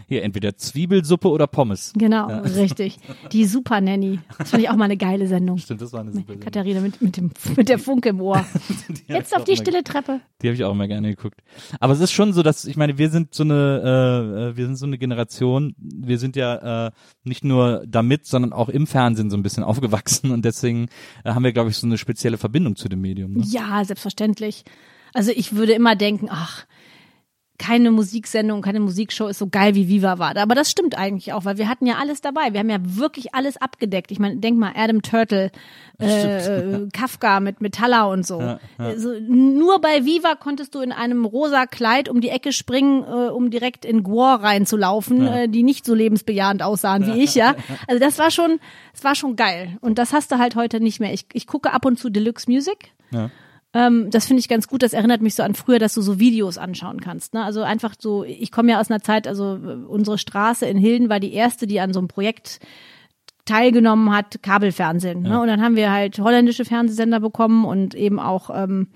D: Hier entweder Zwiebelsuppe oder Pommes.
C: Genau, richtig. Die Super Nanny. Das fand ich auch mal eine geile Sendung.
D: Stimmt, das war eine super.
C: Katharina mit, mit, dem, mit der Funke im Ohr. Jetzt auf die stille Treppe.
D: Die habe ich auch immer gerne geguckt. Aber es ist schon so, dass ich meine, wir sind so eine, äh, äh, wir sind so eine Generation. Wir sind ja äh, nicht nur damit, sondern auch im Fernsehen so ein bisschen aufgewachsen und deswegen äh, haben wir, glaube ich, so eine spezielle Verbindung zu dem Medium. Ne?
C: Ja, selbstverständlich. Also ich würde immer denken, ach, keine Musiksendung, keine Musikshow ist so geil wie Viva war. Aber das stimmt eigentlich auch, weil wir hatten ja alles dabei. Wir haben ja wirklich alles abgedeckt. Ich meine, denk mal, Adam Turtle, äh, äh, Kafka mit Metalla und so. Also, nur bei Viva konntest du in einem rosa Kleid um die Ecke springen, äh, um direkt in Gore reinzulaufen, äh, die nicht so lebensbejahend aussahen wie ich, ja. Also das war schon, das war schon geil. Und das hast du halt heute nicht mehr. Ich, ich gucke ab und zu Deluxe Music. Ähm, das finde ich ganz gut. Das erinnert mich so an früher, dass du so Videos anschauen kannst. Ne? Also einfach so, ich komme ja aus einer Zeit, also äh, unsere Straße in Hilden war die erste, die an so einem Projekt teilgenommen hat, Kabelfernsehen. Ne? Und dann haben wir halt holländische Fernsehsender bekommen und eben auch, ähm,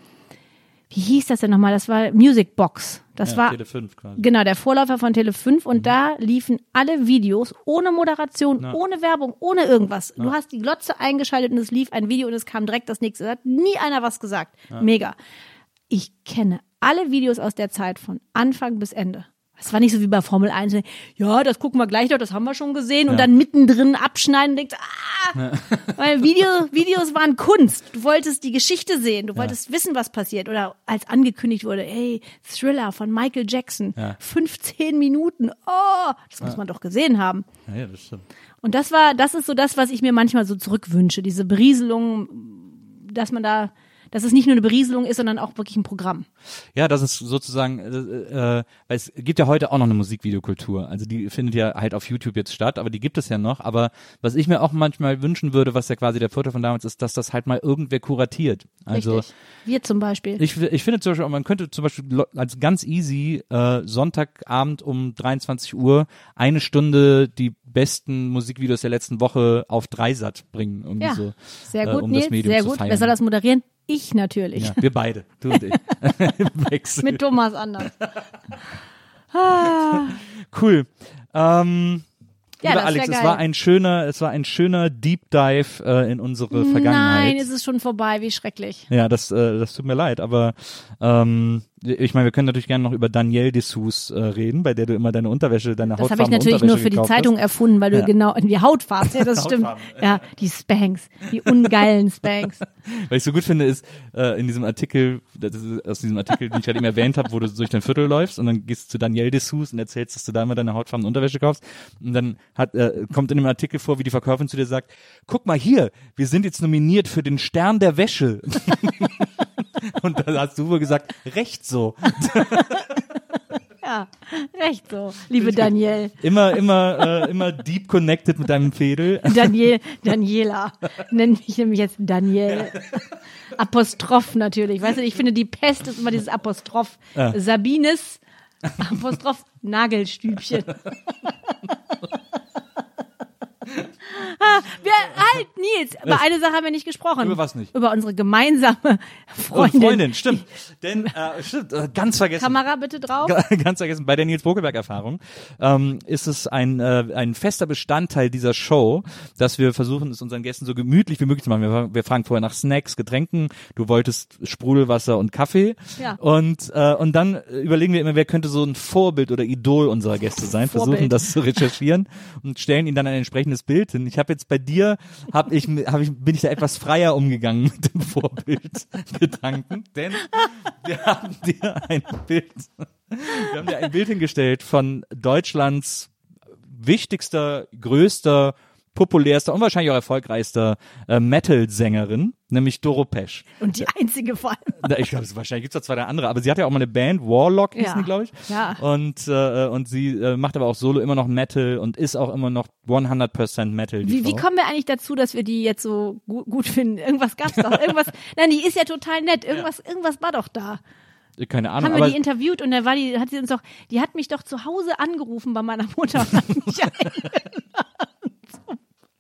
C: wie hieß das denn nochmal? Das war Music Box. Das
D: Ja,
C: war
D: Tele 5 quasi.
C: Genau, der Vorläufer von Tele 5 und da liefen alle Videos ohne Moderation, ohne Werbung, ohne irgendwas. Du hast die Glotze eingeschaltet und es lief ein Video und es kam direkt das nächste. Da hat nie einer was gesagt. Mega. Ich kenne alle Videos aus der Zeit von Anfang bis Ende. Es war nicht so wie bei Formel 1. Ja, das gucken wir gleich noch, das haben wir schon gesehen. Und dann mittendrin abschneiden und denkst, ah! Weil Video, Videos waren Kunst. Du wolltest die Geschichte sehen, du wolltest wissen, was passiert. Oder als angekündigt wurde, hey, Thriller von Michael Jackson. 15 Minuten. Oh, das muss man doch gesehen haben.
D: Ja, ja, das stimmt.
C: Und das war, das ist so das, was ich mir manchmal so zurückwünsche. Diese Berieselung dass man da, dass es nicht nur eine Berieselung ist, sondern auch wirklich ein Programm.
D: Ja, das ist sozusagen, äh, äh, weil es gibt ja heute auch noch eine Musikvideokultur. Also die findet ja halt auf YouTube jetzt statt, aber die gibt es ja noch. Aber was ich mir auch manchmal wünschen würde, was ja quasi der Vorteil von damals ist, dass das halt mal irgendwer kuratiert. Also
C: Richtig. Wir zum Beispiel.
D: ich, ich finde zum Beispiel, man könnte zum Beispiel als ganz easy äh, Sonntagabend um 23 Uhr eine Stunde die besten Musikvideos der letzten Woche auf Dreisat bringen. Irgendwie
C: ja,
D: so,
C: sehr
D: äh,
C: gut,
D: um
C: Nils,
D: das Medium
C: sehr gut. Wer soll das moderieren? Ich natürlich.
D: Ja, wir beide, du und ich. Wechsel.
C: Mit Thomas Anders.
D: Cool. Ähm,
C: Ja,
D: lieber Alex, es war ein schöner, es war ein schöner Deep Dive äh, in unsere Vergangenheit.
C: Nein, es ist schon vorbei, wie schrecklich.
D: ja, das, äh, das tut mir leid, aber ähm, ich meine, wir können natürlich gerne noch über Danielle Dessous äh, reden, bei der du immer deine Unterwäsche, deine
C: Das habe ich natürlich nur für die Zeitung
D: hast.
C: erfunden, weil du
D: Ja.
C: genau in die Hautfarben, ja, das stimmt. Ja, die Spanks, die ungeilen Spanks.
D: Was ich so gut finde, ist äh, in diesem Artikel, das ist aus diesem Artikel, den ich halt eben erwähnt habe, wo du durch dein Viertel läufst und dann gehst du zu Danielle Dessous und erzählst, dass du da immer deine hautfarbene Unterwäsche kaufst. Und dann hat, äh, kommt in dem Artikel vor, wie die Verkäuferin zu dir sagt, guck mal hier, wir sind jetzt nominiert für den Stern der Wäsche. und dann hast du wohl gesagt, recht so.
C: Ja, recht so, liebe Danielle.
D: Immer, immer, äh, immer deep connected mit deinem Fädel.
C: Daniel, Daniela. Nenn mich nämlich jetzt Danielle. Apostroph natürlich. Weißt du, ich finde, die Pest ist immer dieses Apostroph. Sabines, Apostroph, Nagelstübchen. Wir, halt, Nils, über eine Sache haben wir nicht gesprochen.
D: Über was nicht?
C: Über unsere gemeinsame
D: Oh,
C: Freundin.
D: Freundin, stimmt. Denn, äh, stimmt, äh, ganz vergessen.
C: Kamera bitte drauf.
D: ganz vergessen, bei der Nils Bokelberg-Erfahrung ähm, ist es ein, äh, ein fester Bestandteil dieser Show, dass wir versuchen, es unseren Gästen so gemütlich wie möglich zu machen. Wir, wir fragen vorher nach Snacks, Getränken, du wolltest Sprudelwasser und Kaffee
C: Ja.
D: und, äh, und dann überlegen wir immer, wer könnte so ein Vorbild oder Idol unserer Gäste sein, versuchen
C: Vorbild.
D: das zu recherchieren und stellen ihnen dann ein entsprechendes Bild hin. Ich habe jetzt bei dir, hab ich, hab ich, bin ich da etwas freier umgegangen mit dem Vorbildgedanken, denn wir haben dir ein Bild, wir haben dir ein Bild hingestellt von Deutschlands wichtigster, größter, populärster und wahrscheinlich auch erfolgreichster äh, Metal-Sängerin, nämlich Doro Pesch.
C: Und die einzige vor allem.
D: Ich glaube, wahrscheinlich gibt's da zwei, drei andere, aber sie hat ja auch mal eine Band, Warlock hießen
C: Ja.
D: die, glaube ich.
C: Ja.
D: Und, äh, und sie äh, macht aber auch solo immer noch Metal und ist auch immer noch 100% Metal.
C: Wie, wie kommen wir eigentlich dazu, dass wir die jetzt so gut, gut finden? Irgendwas gab's doch. Irgendwas. Nein, die ist ja total nett. Irgendwas, irgendwas war doch da.
D: Keine Ahnung,
C: Haben wir die interviewt und da war die, hat sie uns doch, die hat mich doch zu Hause angerufen bei meiner Mutter und hat mich eingeladen.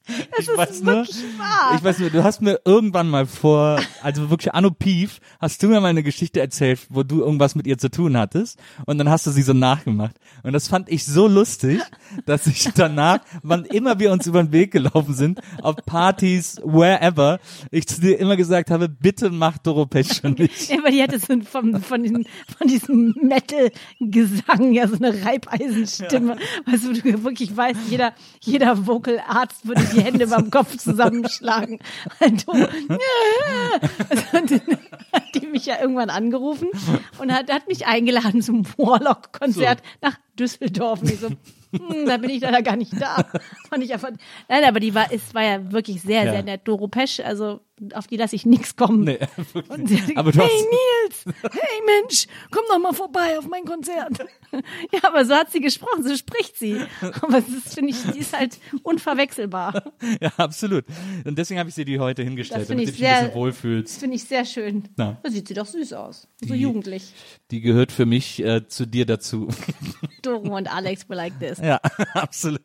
C: Das
D: ich
C: ist
D: weiß nur,
C: wirklich wahr.
D: ich weiß nur, du hast mir irgendwann mal vor, also wirklich Anno Pief, hast du mir mal eine Geschichte erzählt, wo du irgendwas mit ihr zu tun hattest und dann hast du sie so nachgemacht. Und das fand ich so lustig, dass ich danach, wann immer wir uns über den Weg gelaufen sind, auf Partys, wherever, ich zu dir immer gesagt habe, bitte mach Doro Pesch schon nicht.
C: Ja, aber die hatte so von, von, diesem, von diesem Metal-Gesang ja so eine Reibeisenstimme. Weißt du, du wirklich weißt, jeder, jeder Vocal-Arzt würde die Hände beim Kopf zusammenschlagen. Dann hat die mich ja irgendwann angerufen und hat, hat mich eingeladen zum Warlock-Konzert nach Düsseldorf. Und ich so, hm, da bin ich leider gar nicht da. Fand ich einfach, nein, aber die war, es war ja wirklich sehr,
D: Ja.
C: sehr nett. Doro Pesch, also auf die lasse ich nichts kommen.
D: Nee,
C: Und sie
D: Aber
C: hey
D: hast-
C: Nils, hey Mensch, komm doch mal vorbei auf mein Konzert. Ja, aber so hat sie gesprochen, so spricht sie. Aber es ist, finde ich, die ist halt unverwechselbar.
D: Ja, absolut. Und deswegen habe ich sie dir heute hingestellt, damit du
C: ich
D: dich ein
C: sehr-
D: bisschen wohlfühlst.
C: Das finde ich sehr schön.
D: Na.
C: Da sieht sie doch süß aus. So
D: Die-
C: jugendlich.
D: Die gehört für mich äh, zu dir dazu.
C: Doro und Alex were like this.
D: Ja, absolut.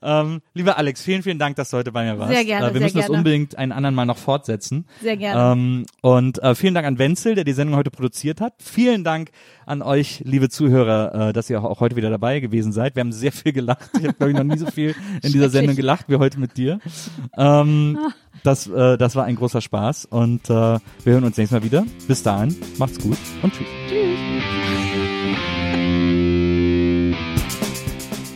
D: Ähm, lieber Alex, vielen, vielen Dank, dass du heute bei mir warst.
C: Sehr gerne,
D: Äh, wir müssen das
C: gerne.
D: unbedingt einen anderen Mal noch fortsetzen.
C: Sehr gerne.
D: Ähm, und äh, vielen Dank an Wenzel, der die Sendung heute produziert hat. Vielen Dank an euch, liebe Zuhörer, äh, dass ihr auch heute wieder dabei gewesen seid. Wir haben sehr viel gelacht. Ich habe, glaube ich, noch nie so viel in dieser Sendung gelacht wie heute mit dir. Ähm, das, äh, das war ein großer Spaß und äh, wir hören uns nächstes Mal wieder. Bis dahin, macht's gut und tschüss.